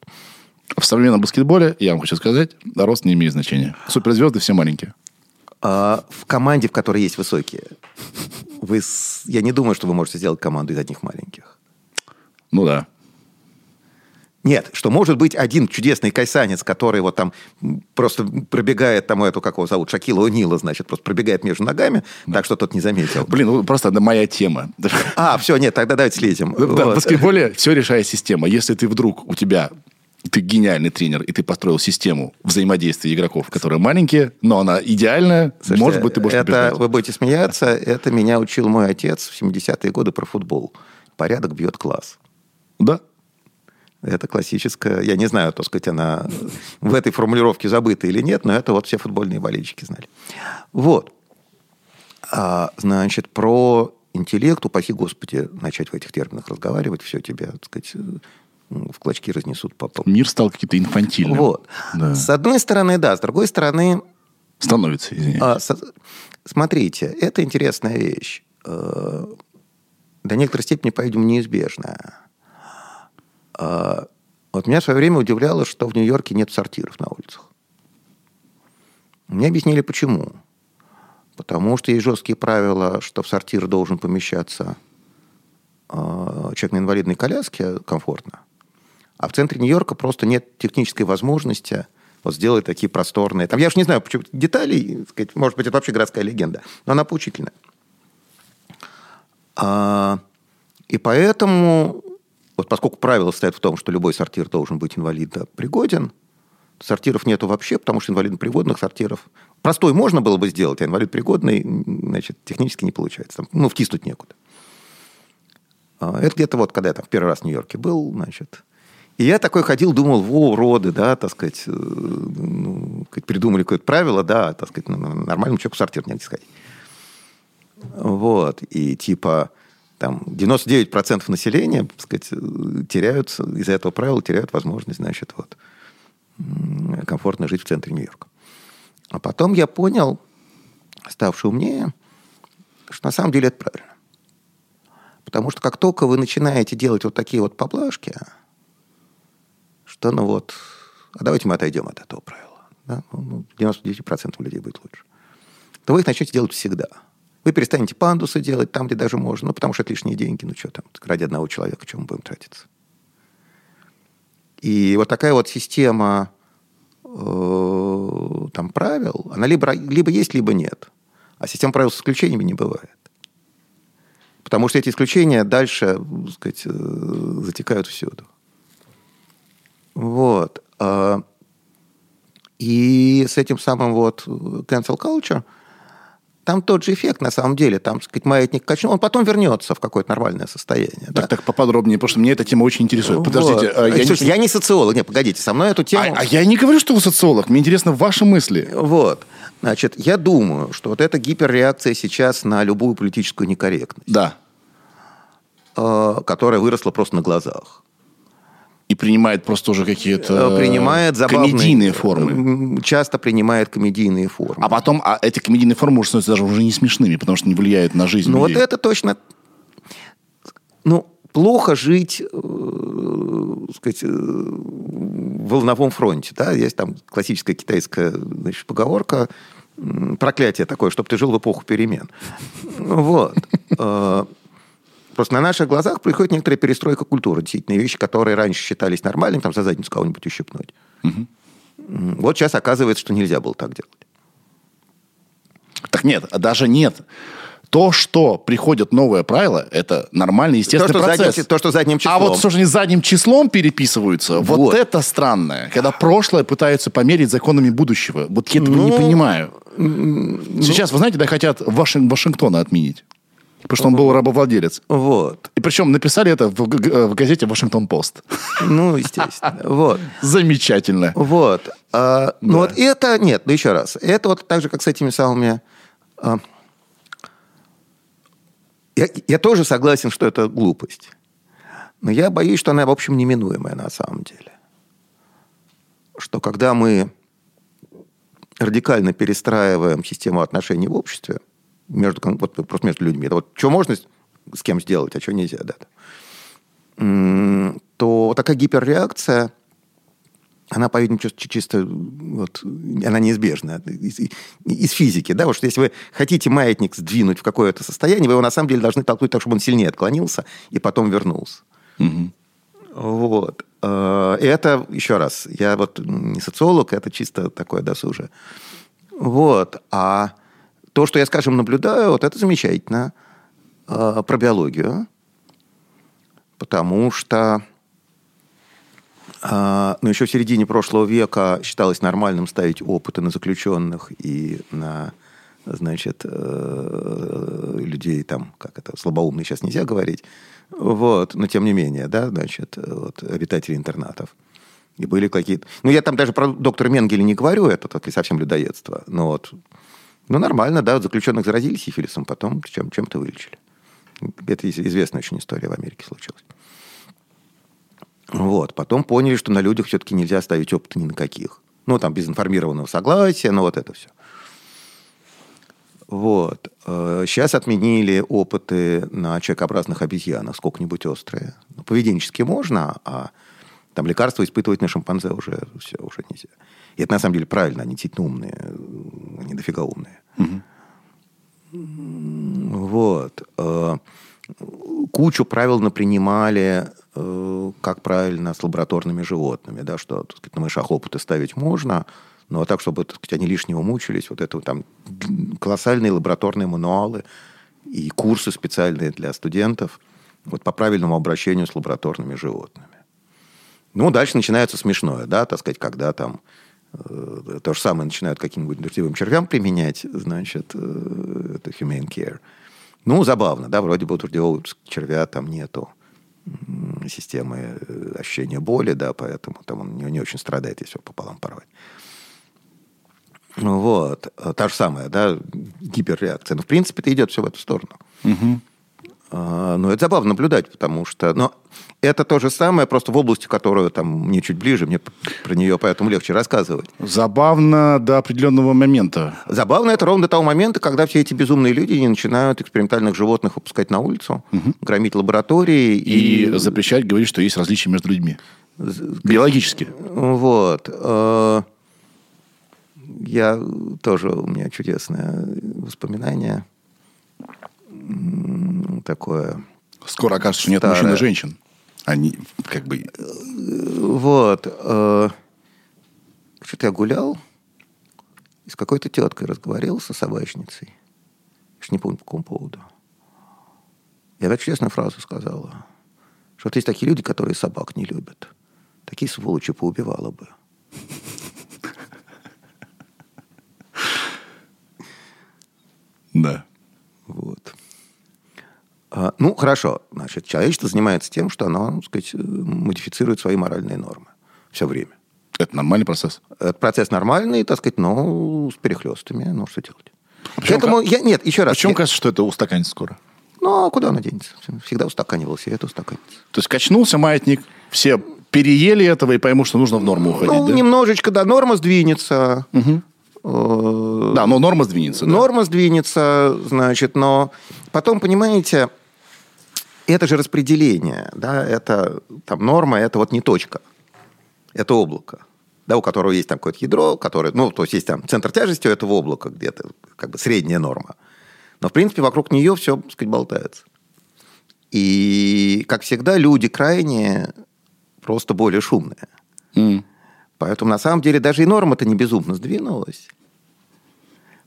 В современном баскетболе, я вам хочу сказать, рост не имеет значения. Суперзвезды все маленькие. А в команде, в которой есть высокие, вы, я не думаю, что вы можете сделать команду из одних маленьких. Ну да. Нет, что может быть один чудесный кайсанец, который вот там просто пробегает там эту, как его зовут, Шакила Унила, значит, просто пробегает между ногами, так что тот не заметил. Блин, ну просто это моя тема. А, все, нет, тогда давайте слезем. Да, В Вот. баскетболе все решает система. Если ты вдруг, у тебя, ты гениальный тренер, и ты построил систему взаимодействия игроков, которые маленькие, но она идеальная, Слушайте, может быть, ты будешь это, побеждать. вы будете смеяться, это меня учил мой отец в 70-е годы про футбол. Порядок бьет класс. Да. Это классическая, я не знаю, так сказать, она в этой формулировке забыта или нет, но это вот все футбольные болельщики знали. Вот. А, значит, про интеллект, упаси Господи, начать в этих терминах разговаривать, все тебя, так сказать, в клочки разнесут по, по, Мир стал каким-то инфантильным. Вот. Да. С одной стороны, да. С другой стороны, Становится, извиняюсь. А, со- смотрите, это интересная вещь. Э, До некоторой степени, по-видимому, неизбежная. Вот меня в свое время удивляло, что в Нью-Йорке нет сортиров на улицах. Мне объяснили, почему. Потому что есть жесткие правила, что в сортир должен помещаться э, человек на инвалидной коляске комфортно. А в центре Нью-Йорка просто нет технической возможности вот сделать такие просторные... Там, я уж не знаю почему деталей, сказать, может быть, это вообще городская легенда, но она поучительная. А, и поэтому, вот поскольку правило стоит в том, что любой сортир должен быть инвалидопригоден, сортиров нету вообще, потому что инвалидопригодных сортиров... Простой можно было бы сделать, а инвалидопригодный, значит, технически не получается. Там, ну, втиснуть некуда. А, Это где-то вот, когда я там в первый раз в Нью-Йорке был, значит... И я такой ходил, думал, во, уроды, да, так сказать, э, ну, придумали какое-то правило, да, так сказать, нормальному человеку в сортир негде сходить. Вот. И типа там 99% населения, так сказать, теряют, из-за этого правила теряют возможность, значит, вот, комфортно жить в центре Нью-Йорка. А потом я понял, ставший умнее, что на самом деле это правильно. Потому что как только вы начинаете делать вот такие вот поблажки, что ну вот, а давайте мы отойдем от этого правила. Да? Ну, 99% людей будет лучше. То вы их начнете делать всегда. Вы перестанете пандусы делать там, где даже можно, ну, потому что это лишние деньги. Ну, что там, ради одного человека, чем мы будем тратиться? И вот такая вот система э, там правил, она либо, либо есть, либо нет. А система правил с исключениями не бывает. Потому что эти исключения дальше, так сказать, э, затекают всюду. Вот. А, И с этим самым вот cancel culture там тот же эффект на самом деле. Там, так сказать, маятник качнул, он потом вернется в какое-то нормальное состояние. да. Так, так поподробнее, потому что мне эта тема очень интересует. Подождите, Вот. а я, Слушайте, не... я не социолог. Не, погодите, со мной эту тему... А, а я не говорю, что вы социолог. Мне интересны ваши мысли. Вот. Значит, я думаю, что вот эта гиперреакция сейчас на любую политическую некорректность, Да. э, которая выросла просто на глазах, принимает просто уже какие-то э, принимает забавные... комедийные формы. Часто принимает комедийные формы. А потом а эти комедийные формы уже становятся даже уже не смешными, потому что не влияют на жизнь Ну вот людей. это точно... Ну, плохо жить, э, сказать, э, в волновом фронте. Да? Есть там классическая китайская значит, поговорка проклятие такое, чтобы ты жил в эпоху перемен. Вот. Просто на наших глазах происходит некоторая перестройка культуры. Действительно, вещи, которые раньше считались нормальными, там за задницу кого-нибудь ущипнуть. М, Вот сейчас оказывается, что нельзя было так делать. Так нет, а даже нет. То, что приходят новые правила, это нормальный, естественный То что, процесс. задним, то, что задним числом. А вот что же они задним числом переписываются, вот. Вот. это странное. Когда прошлое пытаются померить законами будущего. Вот я этого не Ну, понимаю. Сейчас, вы знаете, да, хотят Вашинг- Вашингтона отменить. Потому что он был рабовладелец. Вот. И причем написали это в, г- в газете Вашингтон-Пост. Ну, естественно. Вот. Замечательно. Вот. А, Ну Да. вот это, нет, ну еще раз. Это вот так же, как с этими самыми... а, я, я тоже согласен, что это глупость. Но я боюсь, что она, в общем, неминуемая на самом деле. Что когда мы радикально перестраиваем систему отношений в обществе, между, вот, просто между людьми, это вот что можно с кем сделать, а что нельзя, да, то такая гиперреакция, она, по-видимому, чис- чисто вот, она неизбежна из, из физики. Да? Вот что если вы хотите маятник сдвинуть в какое-то состояние, вы его на самом деле должны толкнуть так, чтобы он сильнее отклонился и потом вернулся. Мгм. Вот. Э, И это, еще раз, я вот не социолог, это чисто такое досужие. Вот. А то, что я, скажем, наблюдаю, вот это замечательно. Э, Про биологию. Потому что а, ну, еще в середине прошлого века считалось нормальным ставить опыты на заключенных и на, значит, э, людей там, как это, слабоумные сейчас нельзя говорить, вот, но тем не менее, да, значит, вот, обитатели интернатов. И были какие-то... Ну, я там даже про доктора Менгеля не говорю, это так и совсем людоедство. Но вот, ну, нормально, да, заключенных заразились сифилисом, потом чем, чем-то вылечили. Это из- известная очень история в Америке случилась. Вот. Потом поняли, что на людях все-таки нельзя ставить опыта ни на каких. Ну, там, без информированного согласия, ну, вот это все. Вот. Сейчас отменили опыты на человекообразных обезьянах, сколько-нибудь острые. Ну, поведенчески можно, а там лекарства испытывать на шимпанзе уже все, уже нельзя. И это на самом деле правильно, они действительно умные, они дофига умные. Вот. Э, кучу правил напринимали, э, как правильно с лабораторными животными, да, что так сказать, на мышах опыты ставить можно, но так, чтобы так сказать, они лишнего мучились, вот это там колоссальные лабораторные мануалы и курсы специальные для студентов вот по правильному обращению с лабораторными животными. Ну, дальше начинается смешное, да, так сказать, когда там то же самое начинают каким-нибудь дождевым червям применять, значит, э, это humane care. Ну, забавно, да, вроде бы у червя там нету системы э, ощущения боли, да, поэтому там он не, не очень страдает, если его пополам порвать. Вот. Та же самая, да, гиперреакция. Но, в принципе, это идет все в эту сторону. Угу. А, ну, это забавно наблюдать, потому что... Но это то же самое, просто в области, которую там мне чуть ближе, мне про нее поэтому легче рассказывать. Забавно до определенного момента. Забавно это ровно до того момента, когда все эти безумные люди не начинают экспериментальных животных выпускать на улицу, угу. громить лаборатории и... И запрещать говорить, что есть различия между людьми. Биологически. Вот. А, я тоже, у меня чудесное воспоминание такое... Скоро окажется, что нет старое. мужчин и женщин. Они как бы... Вот. Э, что-то я гулял и с какой-то теткой разговаривался, собачницей. Я не помню, по какому поводу. Я так честную фразу сказала. Что вот есть такие люди, которые собак не любят. Такие сволочи поубивала бы. Да. Вот. А, ну, хорошо. Значит, человечество занимается тем, что оно, так сказать, модифицирует свои моральные нормы все время. Это нормальный процесс? Это процесс нормальный, так сказать, но с перехлестами. Ну, что делать? А К этому я... Нет, еще раз. А чем кажется, что это устаканится скоро? Ну, а куда оно денется? Всегда устаканивался, и это устаканится. То есть качнулся маятник, все переели этого и поймут, что нужно в норму уходить, Ну, да? немножечко, да, норма сдвинется. Угу. Да, но норма сдвинется. Да. Норма сдвинется, значит, но потом, понимаете, это же распределение, да, это там норма, это вот не точка, это облако, да, у которого есть там какое-то ядро, которое, ну, то есть есть там центр тяжести у этого облака где-то, как бы средняя норма. Но, в принципе, вокруг нее все, так сказать, болтается. И, как всегда, люди крайне просто более шумные. Mm. Поэтому, на самом деле, даже и норма-то не безумно сдвинулась.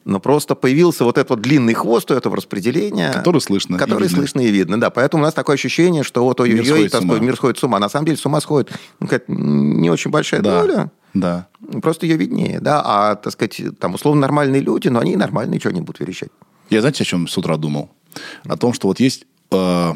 Но просто появился вот этот вот длинный хвост у этого распределения. Который слышно Который и слышно и видно, да. Поэтому у нас такое ощущение, что вот ой-ой-ой, мир, мир сходит с ума. На самом деле с ума сходит ну, не очень большая да. доля. Да. Просто ее виднее, да. А, так сказать, там условно нормальные люди, но они нормальные, что они будут верещать. Я, знаете, о чем с утра думал? О том, что вот есть, э,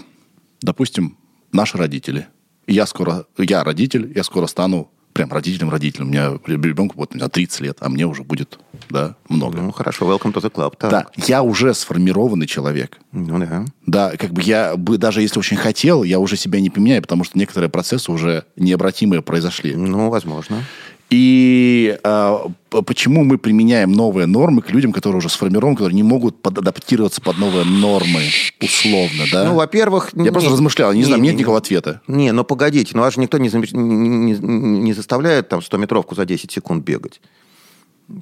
допустим, наши родители. Я скоро, я родитель, я скоро стану прям родителям-родителям. У меня ребенку вот, у меня 30 лет, а мне уже будет, да, много. Ну, хорошо, welcome to the club. Так. Да, я уже сформированный человек. Ну, да. Да, как бы я бы, даже если очень хотел, я уже себя не поменяю, потому что некоторые процессы уже необратимые произошли. Ну, возможно. И э, почему мы применяем новые нормы к людям, которые уже сформированы, которые не могут адаптироваться под новые нормы, условно, да? Ну, во-первых... Я не, просто размышлял, не, не знаю, нет не, никакого ответа. Не, но погодите, ну, вас же никто не, не, не заставляет там 100-метровку за 10 секунд бегать.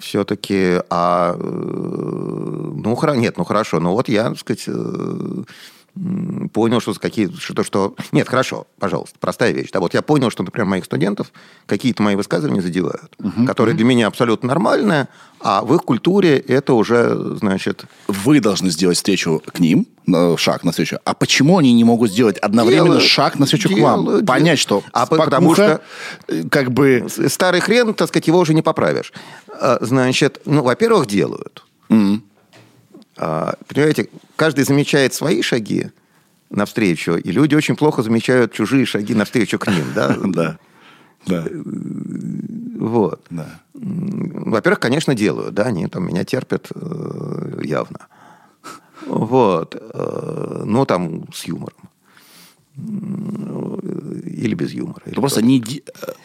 Все-таки, а... Э, ну, нет, ну, хорошо, ну, вот я, так сказать э, понял, что какие что что <laughs> нет, хорошо, пожалуйста, простая вещь. Да, вот я понял, что, например, моих студентов какие-то мои высказывания задевают, угу, которые угу. для меня абсолютно нормальные, а в их культуре это уже, значит... Вы должны сделать встречу к ним, шаг на встречу. А почему они не могут сделать одновременно делают, шаг на встречу делают, к вам? Делают. Понять, что а потому что э, как бы... Старый хрен, так сказать, его уже не поправишь. А, значит, ну, во-первых, делают. Mm. А, понимаете, каждый замечает свои шаги навстречу, и люди очень плохо замечают чужие шаги навстречу к ним, да? <laughs> Да. Да. Вот. Да. Во-первых, конечно, делают, да, они там меня терпят э, явно. Вот. Э, ну, там, с юмором. Или без юмора. Или просто не...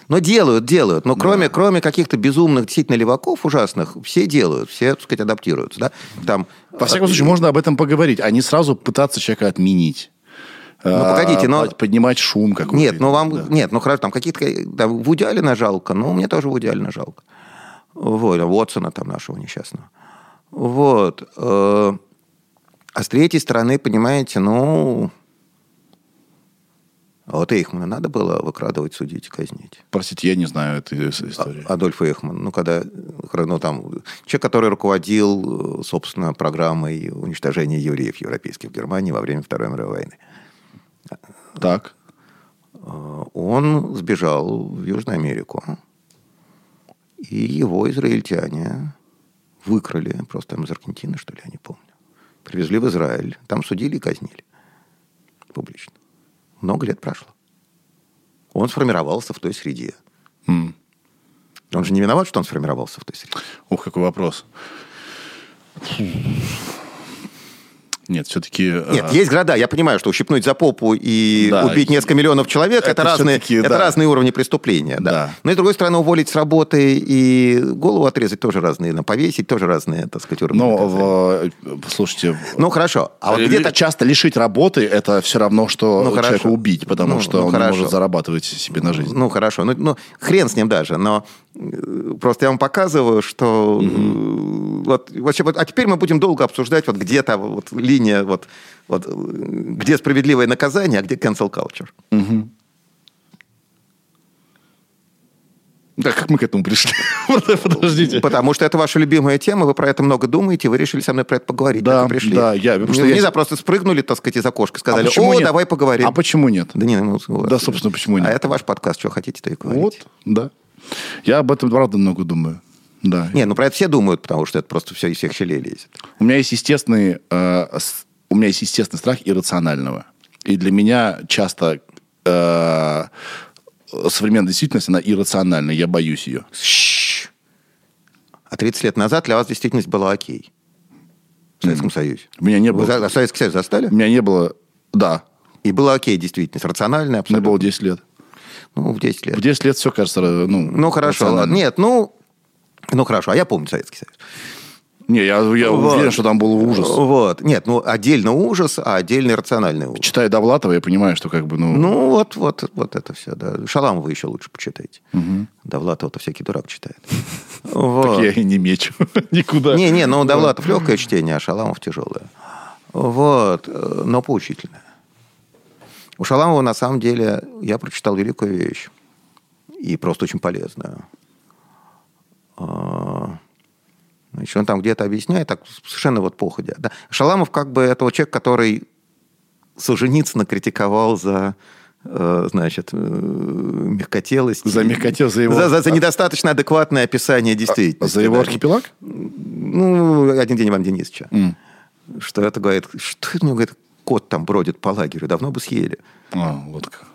Но делают, делают. Но кроме, кроме каких-то безумных действительно леваков ужасных, все делают, все, так сказать, адаптируются. Да? Там, Во всяком случае, можно об этом поговорить, а не сразу пытаться человека отменить. Ну, погодите, но- А, поднимать шум какой-то. Нет, ну вам... Да. Нет, ну хорошо, там какие-то... Там, Вуди Аллена жалко, но мне тоже Вуди Аллена жалко. Вот, а Уотсона там нашего несчастного. Вот. э, А с третьей стороны, понимаете, ну... А вот Эйхмана надо было выкрадывать, судить, казнить. Простите, я не знаю этой с- истории. А- Адольф Эйхман, ну, когда, ну, там, человек, который руководил, собственно, программой уничтожения евреев европейских в Германии во время Второй мировой войны. Так. Э, Он сбежал в Южную Америку, и его израильтяне выкрали, просто там из Аргентины, что ли, я не помню. Привезли в Израиль, там судили и казнили публично. Много лет прошло. Он сформировался в той среде. М. Он же не виноват, что он сформировался в той среде. Ух, какой вопрос. Нет, все-таки... Нет, есть города. Я понимаю, что ущипнуть за попу и Да. убить несколько миллионов человек это, Это разные, всё-таки, это да. разные уровни преступления. Да. Да. Но и с другой стороны, уволить с работы и голову отрезать тоже разные, повесить тоже разные, так сказать, уровни. Наказания. в, слушайте, Ну хорошо. А вот ли- где-то часто лишить работы это все равно, что Ну, человека убить, потому Ну, что ну, он хорошо. может зарабатывать себе на жизнь. Ну, хорошо. Ну, ну, хрен с ним даже. Но э, просто я вам показываю, что... э, Вот, вообще, вот, а теперь мы будем долго обсуждать, вот где-то вот линия, вот, вот, где справедливое наказание, а где cancel culture. Да, как мы к этому пришли? <laughs> Подождите. Потому что это ваша любимая тема, вы про это много думаете, вы решили со мной про это поговорить. Да, пришли. да, я- потому что не, я- просто спрыгнули, так сказать, из окошка, сказали, почему о, нет? давай поговорим. А почему нет? Да, не, ну, Да, собственно, почему нет? А это ваш подкаст, что хотите, то и говорите. Вот, да. Я об этом, правда, много думаю. Да. Не, ну про это все думают, потому что это просто все из всех щелей лезет. У меня есть естественный, э, у меня есть естественный страх иррационального. И для меня часто э, современная действительность, она иррациональна. Я боюсь ее. Щ. А 30 лет назад для вас действительность была окей. В Советском Союзе. У меня не Вы было. за- Советский Союз застали? У меня не было... Да, И было окей действительность, рациональная мне абсолютно. было 10 лет. Ну, в 10 лет. В 10 лет все кажется... э, Ну, Ну, хорошо. ладно. Нет, ну... Ну, хорошо. А я помню Советский Союз. Не, я, я Вот. уверен, что там был ужас. Вот. Нет, ну, отдельно ужас, а отдельно рациональный ужас. Читая Довлатова, я понимаю, что как бы, ну... Ну, вот, вот, вот это все, да. Шаламова еще лучше почитайте. Довлатова-то всякий дурак читает. Вот. <laughs> так я и не мечу <laughs> никуда. Не-не, ну, Довлатов легкое чтение, а Шаламов тяжелое. Вот. э, Но поучительное. У Шаламова, на самом деле, я прочитал великую вещь. И просто очень полезную. А, Значит, он там где-то объясняет, так совершенно вот походя. Да. Шаламов как бы это вот человек, который Солженицына критиковал за э, значит, э, мягкотелость. За мягкотелость, за его- За, за- за недостаточно адекватное описание действительности. За его да. архипелаг? Ну, один день Ивана Денисовича. М. Что это, говорит, что это, мне говорит, кот там бродит по лагерю, давно бы съели. А, вот как.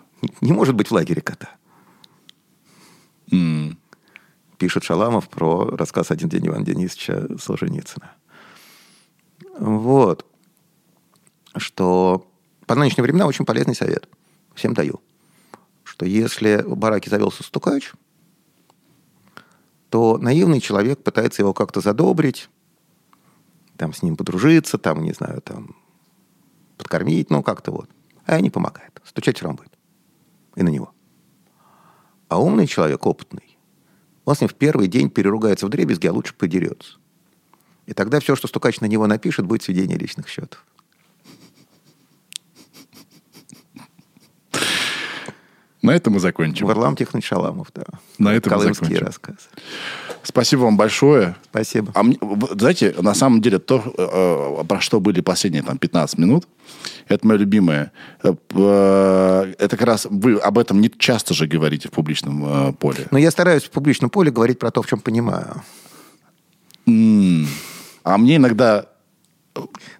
Не может быть в лагере кота. М. Пишет Шаламов про рассказ «Один день Ивана Денисовича» Солженицына. Вот. Что по нынешним временам очень полезный совет. Всем даю. Что если в бараке завелся стукач, то наивный человек пытается его как-то задобрить, там с ним подружиться, там, не знаю, там подкормить, ну, как-то вот. А не помогает. Стучать все равно будет. И на него. А умный человек, опытный, он с ним в первый день переругается в дребезги, а лучше подерется. И тогда все, что стукач на него напишет, будет сведение личных счетов. На этом мы закончим. Варлам Тихонович Шаламов, да. На этом мы Колымские закончим. рассказы. Спасибо вам большое. Спасибо. А мне, знаете, на самом деле, то, э, про что были последние там, 15 минут, это мое любимое. Э, э, Это как раз вы об этом не часто же говорите в публичном э, поле. Но я стараюсь в публичном поле говорить про то, в чем понимаю. А мне иногда,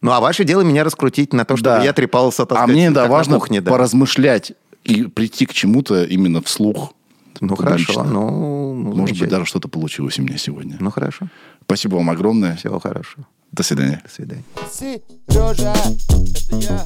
Ну, а ваше дело меня раскрутить на то, чтобы Да. я трепался, так а сказать, мне на важно кухне, да. поразмышлять и прийти к чему-то именно вслух. Ну, публично. хорошо. Ну, ну, Может быть, замечательно. даже что-то получилось у меня сегодня. Ну, хорошо. Спасибо вам огромное. Всего хорошего. До свидания. До свидания. Сережа, это я.